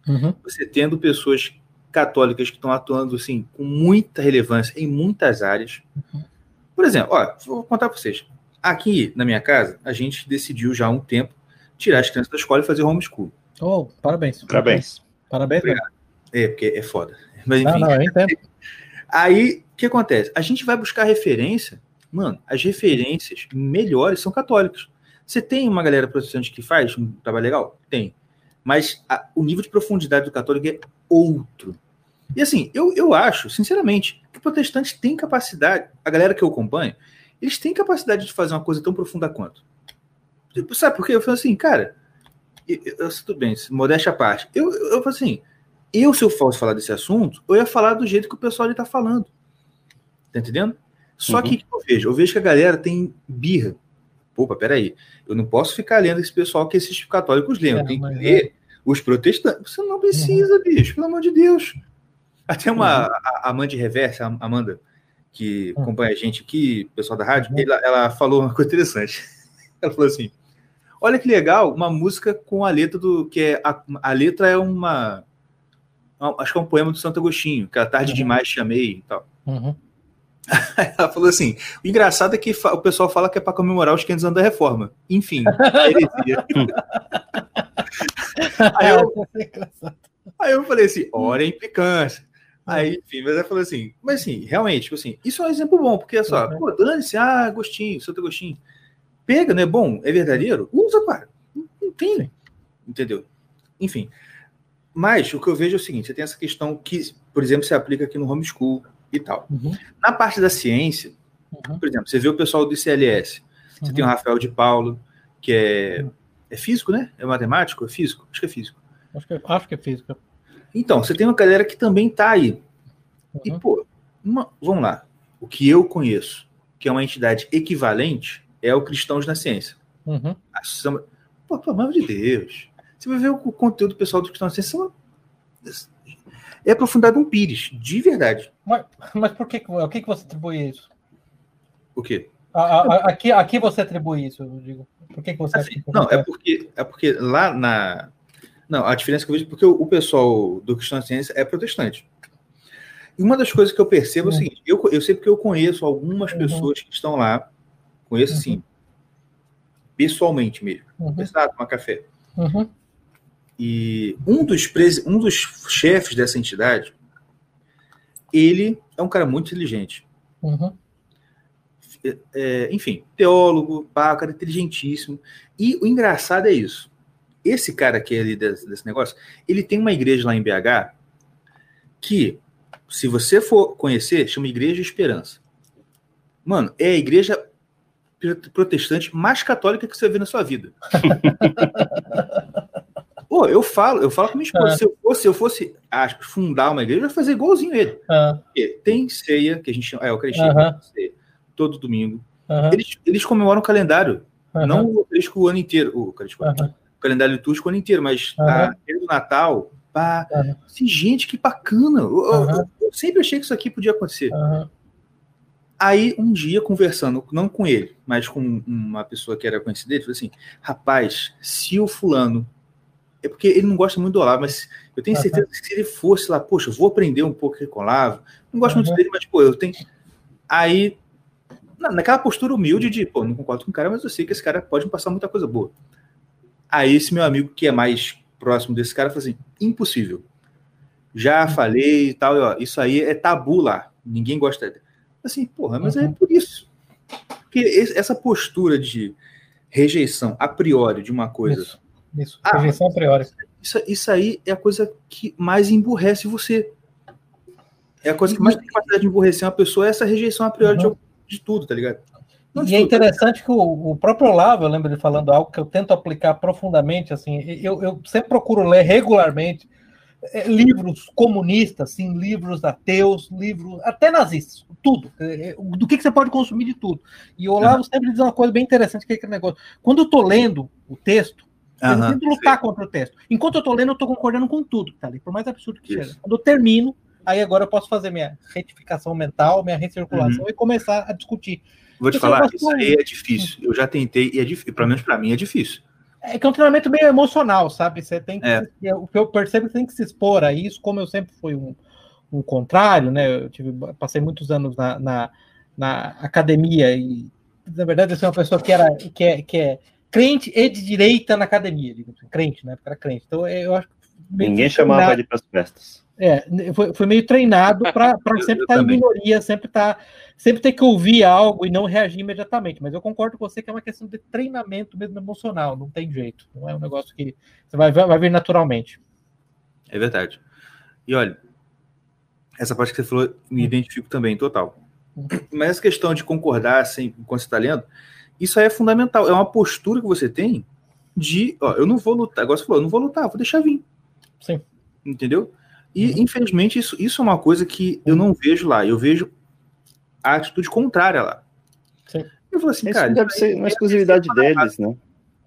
Speaker 5: Uhum.
Speaker 1: Você tendo pessoas católicas que estão atuando assim, com muita relevância em muitas áreas. Por exemplo, ó, vou contar para vocês. Aqui na minha casa, a gente decidiu já há um tempo tirar as crianças da escola e fazer homeschool.
Speaker 5: Oh, parabéns.
Speaker 4: Parabéns.
Speaker 5: Parabéns.
Speaker 1: Obrigado. É, porque é foda. Mas enfim.
Speaker 5: Não, não, eu entendo.
Speaker 1: Aí, o que acontece? A gente vai buscar referência. Mano, as referências melhores são católicas. Você tem uma galera protestante que faz um trabalho legal? Tem. Mas a- o nível de profundidade do católico é outro. E assim, eu, eu acho, sinceramente, que protestantes têm capacidade, a galera que eu acompanho, eles têm capacidade de fazer uma coisa tão profunda quanto. Tipo, Sabe por quê? Eu falo assim, cara, eu, eu, tudo bem, modéstia à parte. Eu, eu, eu falo assim, eu, se eu fosse falar desse assunto, eu ia falar do jeito que o pessoal ali tá falando. Tá entendendo? Só que o que eu vejo? Eu vejo que a galera tem birra. Opa, peraí. Eu não posso ficar lendo esse pessoal que esses católicos leem.
Speaker 5: É,
Speaker 1: tenho que ler os protestantes. Você não precisa, bicho, pelo amor de Deus. Até uma a, a Amanda Reverse, a Amanda, que
Speaker 5: Uhum.
Speaker 1: acompanha a gente aqui, pessoal da rádio,
Speaker 5: Uhum.
Speaker 1: ela, ela falou uma coisa interessante. Ela falou assim: olha que legal, uma música com a letra do. que é A, a letra é uma. Acho que é um poema do Santo Agostinho, que a tarde
Speaker 5: Uhum.
Speaker 1: demais chamei e tal. Ela falou assim: o engraçado é que o pessoal fala que é para comemorar os 500 anos da reforma. Enfim, é heresia. aí, eu, aí eu falei assim: ora a implicância. Aí, enfim, mas ela falou assim: mas assim, realmente, tipo assim, isso é um exemplo bom, porque é só,
Speaker 5: Uhum.
Speaker 1: pô, dane-se, ah, Agostinho, Santo Agostinho. Pega, não é bom? É verdadeiro? Usa, cara. Não, não tem. Entendeu? Enfim. Mas o que eu vejo é o seguinte: você tem essa questão que, por exemplo, se aplica aqui no homeschool e tal.
Speaker 5: Uhum.
Speaker 1: Na parte da ciência,
Speaker 5: Uhum.
Speaker 1: por exemplo, você vê o pessoal do ICLS, você tem o Rafael de Paulo, que é, é físico, né? É matemático? É físico? Acho que é físico.
Speaker 5: Acho que, acho que é física.
Speaker 1: Então, você tem uma galera que também tá aí. E,
Speaker 5: Uhum.
Speaker 1: pô, uma- vamos lá. O que eu conheço, que é uma entidade equivalente, é o Cristãos na Ciência.
Speaker 5: Uhum.
Speaker 1: A Samba- Pô, pelo amor de Deus. Você vai ver o conteúdo pessoal do Cristãos na Ciência. são- É aprofundado um pires, de verdade.
Speaker 5: Mas, mas por que, o que, que você atribui isso?
Speaker 1: O quê?
Speaker 5: A- a- aqui, aqui você atribui isso, eu digo. Por que, que você
Speaker 1: Assim, não, é porque, é porque lá na. Não, a diferença que eu vejo é porque o, o pessoal do Cristão Ciência é protestante. E uma das coisas que eu percebo é o
Speaker 5: Uhum.
Speaker 1: seguinte: eu, eu sei porque eu conheço algumas
Speaker 5: Uhum.
Speaker 1: pessoas que estão lá, conheço
Speaker 5: Uhum.
Speaker 1: assim, pessoalmente mesmo,
Speaker 5: Uhum.
Speaker 1: conversar, tomar café.
Speaker 5: Uhum.
Speaker 1: E um dos, presi- um dos chefes dessa entidade, ele é um cara muito inteligente.
Speaker 5: Uhum.
Speaker 1: É, enfim, teólogo, pá, cara inteligentíssimo. E o engraçado é isso. Esse cara que é ali desse, desse negócio, ele tem uma igreja lá em BH que, se você for conhecer, chama Igreja Esperança. Mano, é a igreja protestante mais católica que você vê na sua vida. Pô, eu falo, eu falo com minha esposa,
Speaker 5: É.
Speaker 1: se eu fosse, se eu fosse aspas, fundar uma igreja, eu ia fazer igualzinho ele.
Speaker 5: Ah,
Speaker 1: Porque tem ceia, que a gente chama, é, o Eucaristia,
Speaker 5: Aham.
Speaker 1: ceia, todo domingo.
Speaker 5: aham,
Speaker 1: Eles, eles comemoram o calendário,
Speaker 5: aham,
Speaker 1: não o Eucarístico o ano inteiro, o,
Speaker 5: aham.
Speaker 1: o calendário litúrgico o ano inteiro, mas
Speaker 5: Aham.
Speaker 1: a ceia do Natal, pá, assim, gente, que bacana. Eu, eu- eu sempre achei que isso aqui podia acontecer. Aí, um dia, conversando, não com ele, mas com uma pessoa que era conhecida dele, falou assim: rapaz, se o fulano. É porque ele não gosta muito do Olavo, mas eu tenho certeza que se ele fosse lá, poxa, eu vou aprender um pouco com o Olavo. Não gosto muito
Speaker 5: Aham.
Speaker 1: dele, mas, pô, eu tenho. Aí, na- naquela postura humilde de, pô, não concordo com o cara, mas eu sei que esse cara pode me passar muita coisa boa. Aí, esse meu amigo, que é mais próximo desse cara, falou assim: impossível. Já falei e tal, e, ó, isso aí é tabu lá. Ninguém gosta dele. Assim, porra, mas é
Speaker 5: Uhum.
Speaker 1: por isso. Porque essa postura de rejeição a priori de uma coisa,
Speaker 5: Isso, isso.
Speaker 1: Ah,
Speaker 5: Rejeição a priori.
Speaker 1: isso, isso aí é a coisa que mais emburrece você. É a coisa que mais tem capacidade de emburrecer uma pessoa, é essa rejeição a priori de-
Speaker 5: Uhum.
Speaker 1: de, tudo, tá ligado? Não de
Speaker 5: E é
Speaker 1: tudo,
Speaker 5: interessante que o, o próprio Olavo, eu lembro ele falando algo que eu tento aplicar profundamente, assim, eu, eu sempre procuro ler regularmente eh, livros comunistas, assim, livros ateus, livros até nazistas, tudo, eh, eh, do que, que você pode consumir de tudo. E o Olavo sempre diz uma coisa bem interessante, que é aquele negócio, quando eu estou lendo o texto, Eu
Speaker 1: Aham,
Speaker 5: tento lutar contra o texto. Enquanto eu tô lendo, eu tô concordando com tudo que tá ali, por mais absurdo que
Speaker 1: Isso.
Speaker 5: seja. Quando eu termino, aí agora eu posso fazer minha retificação mental, minha recirculação e começar a discutir.
Speaker 1: Vou te
Speaker 5: Esse
Speaker 1: falar, isso aí é difícil. Eu já tentei e é difícil. Pelo menos pra mim é difícil.
Speaker 5: É que é um treinamento meio emocional, sabe? Você tem que.
Speaker 1: É.
Speaker 5: que eu percebo é que você tem que se expor a isso, como eu sempre fui um, um contrário, né? Eu tive, passei muitos anos na, na, na academia e, na verdade, eu sou uma pessoa que, era, que, é, que é crente e de direita na academia, digamos assim, crente, né? Porque era crente. Então, eu acho que
Speaker 4: Ninguém chamava
Speaker 5: treinado-
Speaker 4: ele para as festas.
Speaker 5: É, foi, foi meio treinado para sempre estar em
Speaker 1: também.
Speaker 5: minoria, sempre tá, sempre ter que ouvir algo e não reagir imediatamente. Mas eu concordo com você que é uma questão de treinamento mesmo emocional, não tem jeito. Não é um negócio que você vai, vai vir naturalmente.
Speaker 1: É verdade. E olha, essa parte que você falou, me identifico também, total. Mas essa questão de concordar sem, quando você está lendo, isso aí é fundamental. É uma postura que você tem de, ó, eu não vou lutar. Agora você falou, eu não vou lutar, vou deixar vir.
Speaker 5: Sim.
Speaker 1: Entendeu? E,
Speaker 5: Uhum.
Speaker 1: infelizmente, isso, isso é uma coisa que eu não vejo lá. Eu vejo a atitude contrária lá.
Speaker 5: Sim.
Speaker 1: Eu falo assim,
Speaker 4: Isso
Speaker 1: cara.
Speaker 4: não deve ser uma
Speaker 1: é-
Speaker 4: exclusividade deles, né?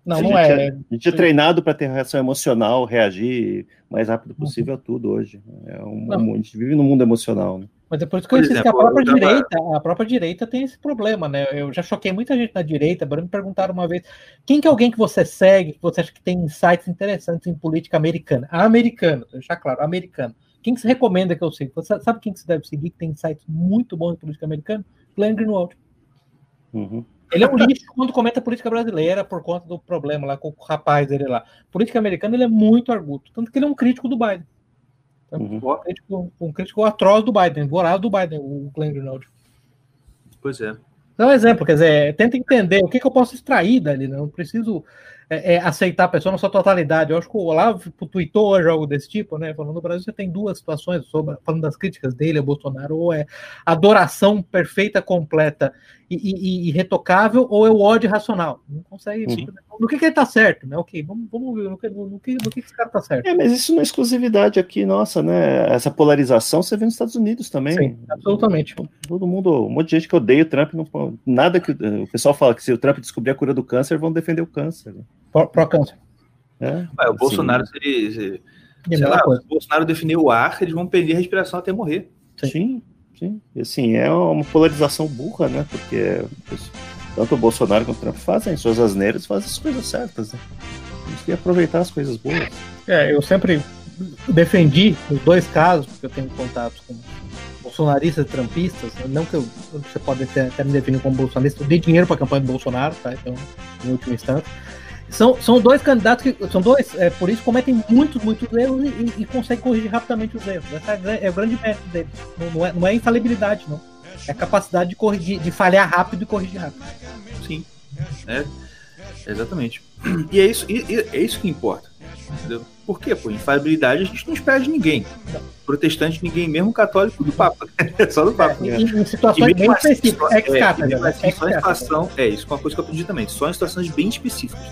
Speaker 5: Não,
Speaker 4: a
Speaker 5: não
Speaker 4: gente
Speaker 5: é.
Speaker 4: A gente é treinado para ter reação emocional, reagir o mais rápido possível a tudo hoje. É um,
Speaker 5: Não.
Speaker 4: um- a gente vive num mundo emocional. Né?
Speaker 5: Mas é por isso que eu insisto que a própria direita, a própria direita tem esse problema, né? Eu já choquei muita gente na direita, me perguntaram uma vez, quem que é alguém que você segue, que você acha que tem insights interessantes em política americana? Americano, deixar claro, americano. Quem que você recomenda que eu siga? Você sabe quem que você deve seguir que tem insights muito bons em política americana? Glenn Greenwald.
Speaker 4: Uhum.
Speaker 5: Ele é um lixo quando comenta política brasileira por conta do problema lá com o rapaz dele lá. Política americana ele é muito arguto, tanto que ele é um crítico do Biden.
Speaker 4: Uhum.
Speaker 5: Um crítico, um crítico atroz do Biden, vorado do Biden, o Glenn Greenwald.
Speaker 1: Pois é.
Speaker 5: Dá um exemplo, quer dizer, tenta entender o que, que eu posso extrair dali, né? Não preciso é, é, aceitar a pessoa na sua totalidade. Eu acho que o Olavo tweetou hoje algo desse tipo, né? Falando no Brasil você tem duas situações, sobre, falando das críticas dele a Bolsonaro, ou é adoração perfeita, completa e, e- e irretocável, ou é o ódio racional. Não consegue.
Speaker 4: Sim.
Speaker 5: No que, que ele tá certo, né? Ok, vamos, vamos ver no que, no, que, no que esse cara tá certo.
Speaker 4: É, mas isso não é exclusividade aqui, nossa, né? Essa polarização você vê nos Estados Unidos também.
Speaker 5: Sim, absolutamente.
Speaker 4: Todo mundo, um monte de gente que odeia o Trump, não, nada que o pessoal fala que se o Trump descobrir a cura do câncer, vão defender o câncer.
Speaker 5: Pró-câncer.
Speaker 4: É,
Speaker 1: o
Speaker 4: assim,
Speaker 1: Bolsonaro, se ele. se- sei lá,
Speaker 5: coisa.
Speaker 1: o Bolsonaro definir o ar, eles vão perder a respiração até morrer.
Speaker 4: Sim, sim. E, assim, é uma polarização burra, né? Porque tanto o Bolsonaro quanto o Trump fazem suas asneiras, fazem as coisas certas, né? Temos que aproveitar as coisas boas.
Speaker 5: É, eu sempre defendi os dois casos, porque eu tenho contatos com bolsonaristas e trampistas, não que eu, você pode até, me definir como bolsonarista, eu dei dinheiro para a campanha do Bolsonaro, tá? Então, em última instância. São, são dois candidatos que são dois, é, por isso cometem muitos, muitos erros e, e, e conseguem corrigir rapidamente os erros. Essa é, é o grande mérito deles. Não, não é, não é infalibilidade, não. É a capacidade de corrigir, de falhar rápido e corrigir rápido.
Speaker 1: Sim. É, exatamente. E é isso, e- e é isso que importa. Entendeu? Por quê? Pô, infalibilidade a gente não espera de ninguém. Protestante, ninguém, mesmo católico do Papa. Só do Papa.
Speaker 5: É, em, em situações bem
Speaker 1: assim,
Speaker 5: específicas.
Speaker 1: é, mesmo
Speaker 5: né?
Speaker 1: assim, situação. É, isso é uma coisa que eu aprendi também. Só em situações bem específicas.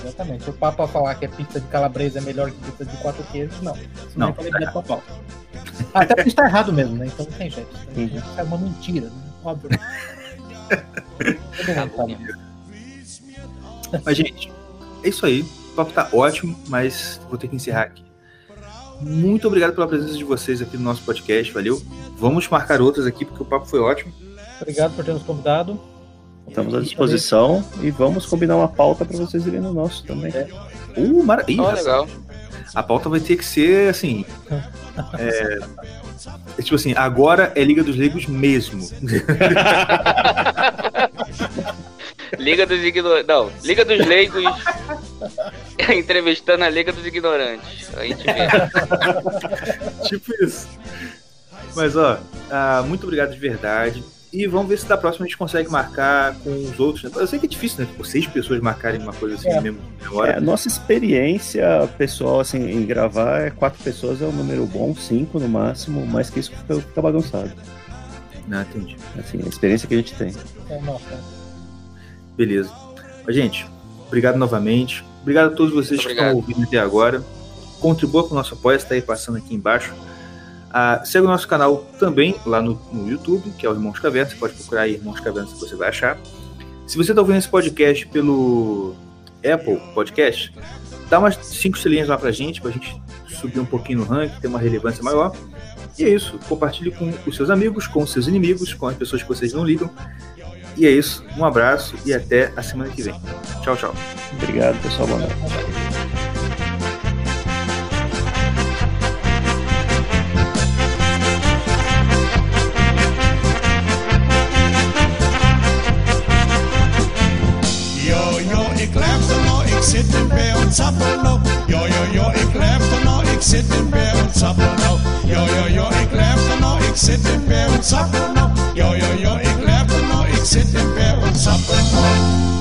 Speaker 5: Exatamente. O Papa falar que a pizza de calabresa é melhor que pizza de quatro queijos, não. Isso
Speaker 1: Não,
Speaker 5: não é papal. Até porque está errado mesmo, né? Então não tem jeito.
Speaker 4: Uhum.
Speaker 5: É uma mentira, né? Óbvio. Sabe.
Speaker 1: Mas, gente, é isso aí. O papo tá ótimo, mas vou ter que encerrar aqui. Muito obrigado pela presença de vocês aqui no nosso podcast, valeu. Vamos marcar outras aqui, porque o papo foi ótimo.
Speaker 5: Obrigado por ter nos convidado.
Speaker 4: Estamos à disposição e vamos combinar uma pauta para vocês irem no nosso também.
Speaker 1: Uh, mara... Ih,
Speaker 2: Ó, legal.
Speaker 1: A pauta vai ter que ser assim. É, é tipo assim, agora é Liga dos Leigos mesmo.
Speaker 2: Liga dos Ignorantes. Não, Liga dos Leigos entrevistando a Liga dos Ignorantes. A gente vê.
Speaker 1: tipo isso. Mas ó, ah, muito obrigado de verdade. E vamos ver se da próxima a gente consegue marcar com os outros. né? Eu sei que é difícil, né? Tipo, seis pessoas marcarem uma coisa assim
Speaker 5: É.
Speaker 1: mesmo na
Speaker 4: É, a nossa experiência pessoal assim, em gravar é quatro pessoas é um número bom, cinco no máximo, mais que isso fica, fica bagunçado.
Speaker 1: Não, entendi.
Speaker 4: Assim, a experiência que a gente tem.
Speaker 5: É, nossa.
Speaker 1: Beleza. Mas, gente, obrigado novamente. Obrigado a todos vocês que estão ouvindo até agora. Contribua com o nosso apoio, está aí passando aqui embaixo. Ah, segue o nosso canal também lá no, no YouTube, que é o Irmãos Caverna. Você pode procurar aí Irmãos Caverna que você vai achar. Se você está ouvindo esse podcast pelo Apple Podcast, dá umas cinco estrelinhas lá pra gente, pra gente subir um pouquinho no ranking, ter uma relevância maior. E é isso. Compartilhe com os seus amigos, com os seus inimigos, com as pessoas que vocês não ligam. E é isso. Um abraço e até a semana que vem. Tchau, tchau.
Speaker 4: Obrigado, pessoal. Boa noite.
Speaker 6: Zit in bed og tapper nå. Jo, jo, jo, ik luister når ik zit bed og tapper nå. Jo, jo, jo, ik luister når ik zit in bed og tapper nå. Jo, jo, sitting there on something.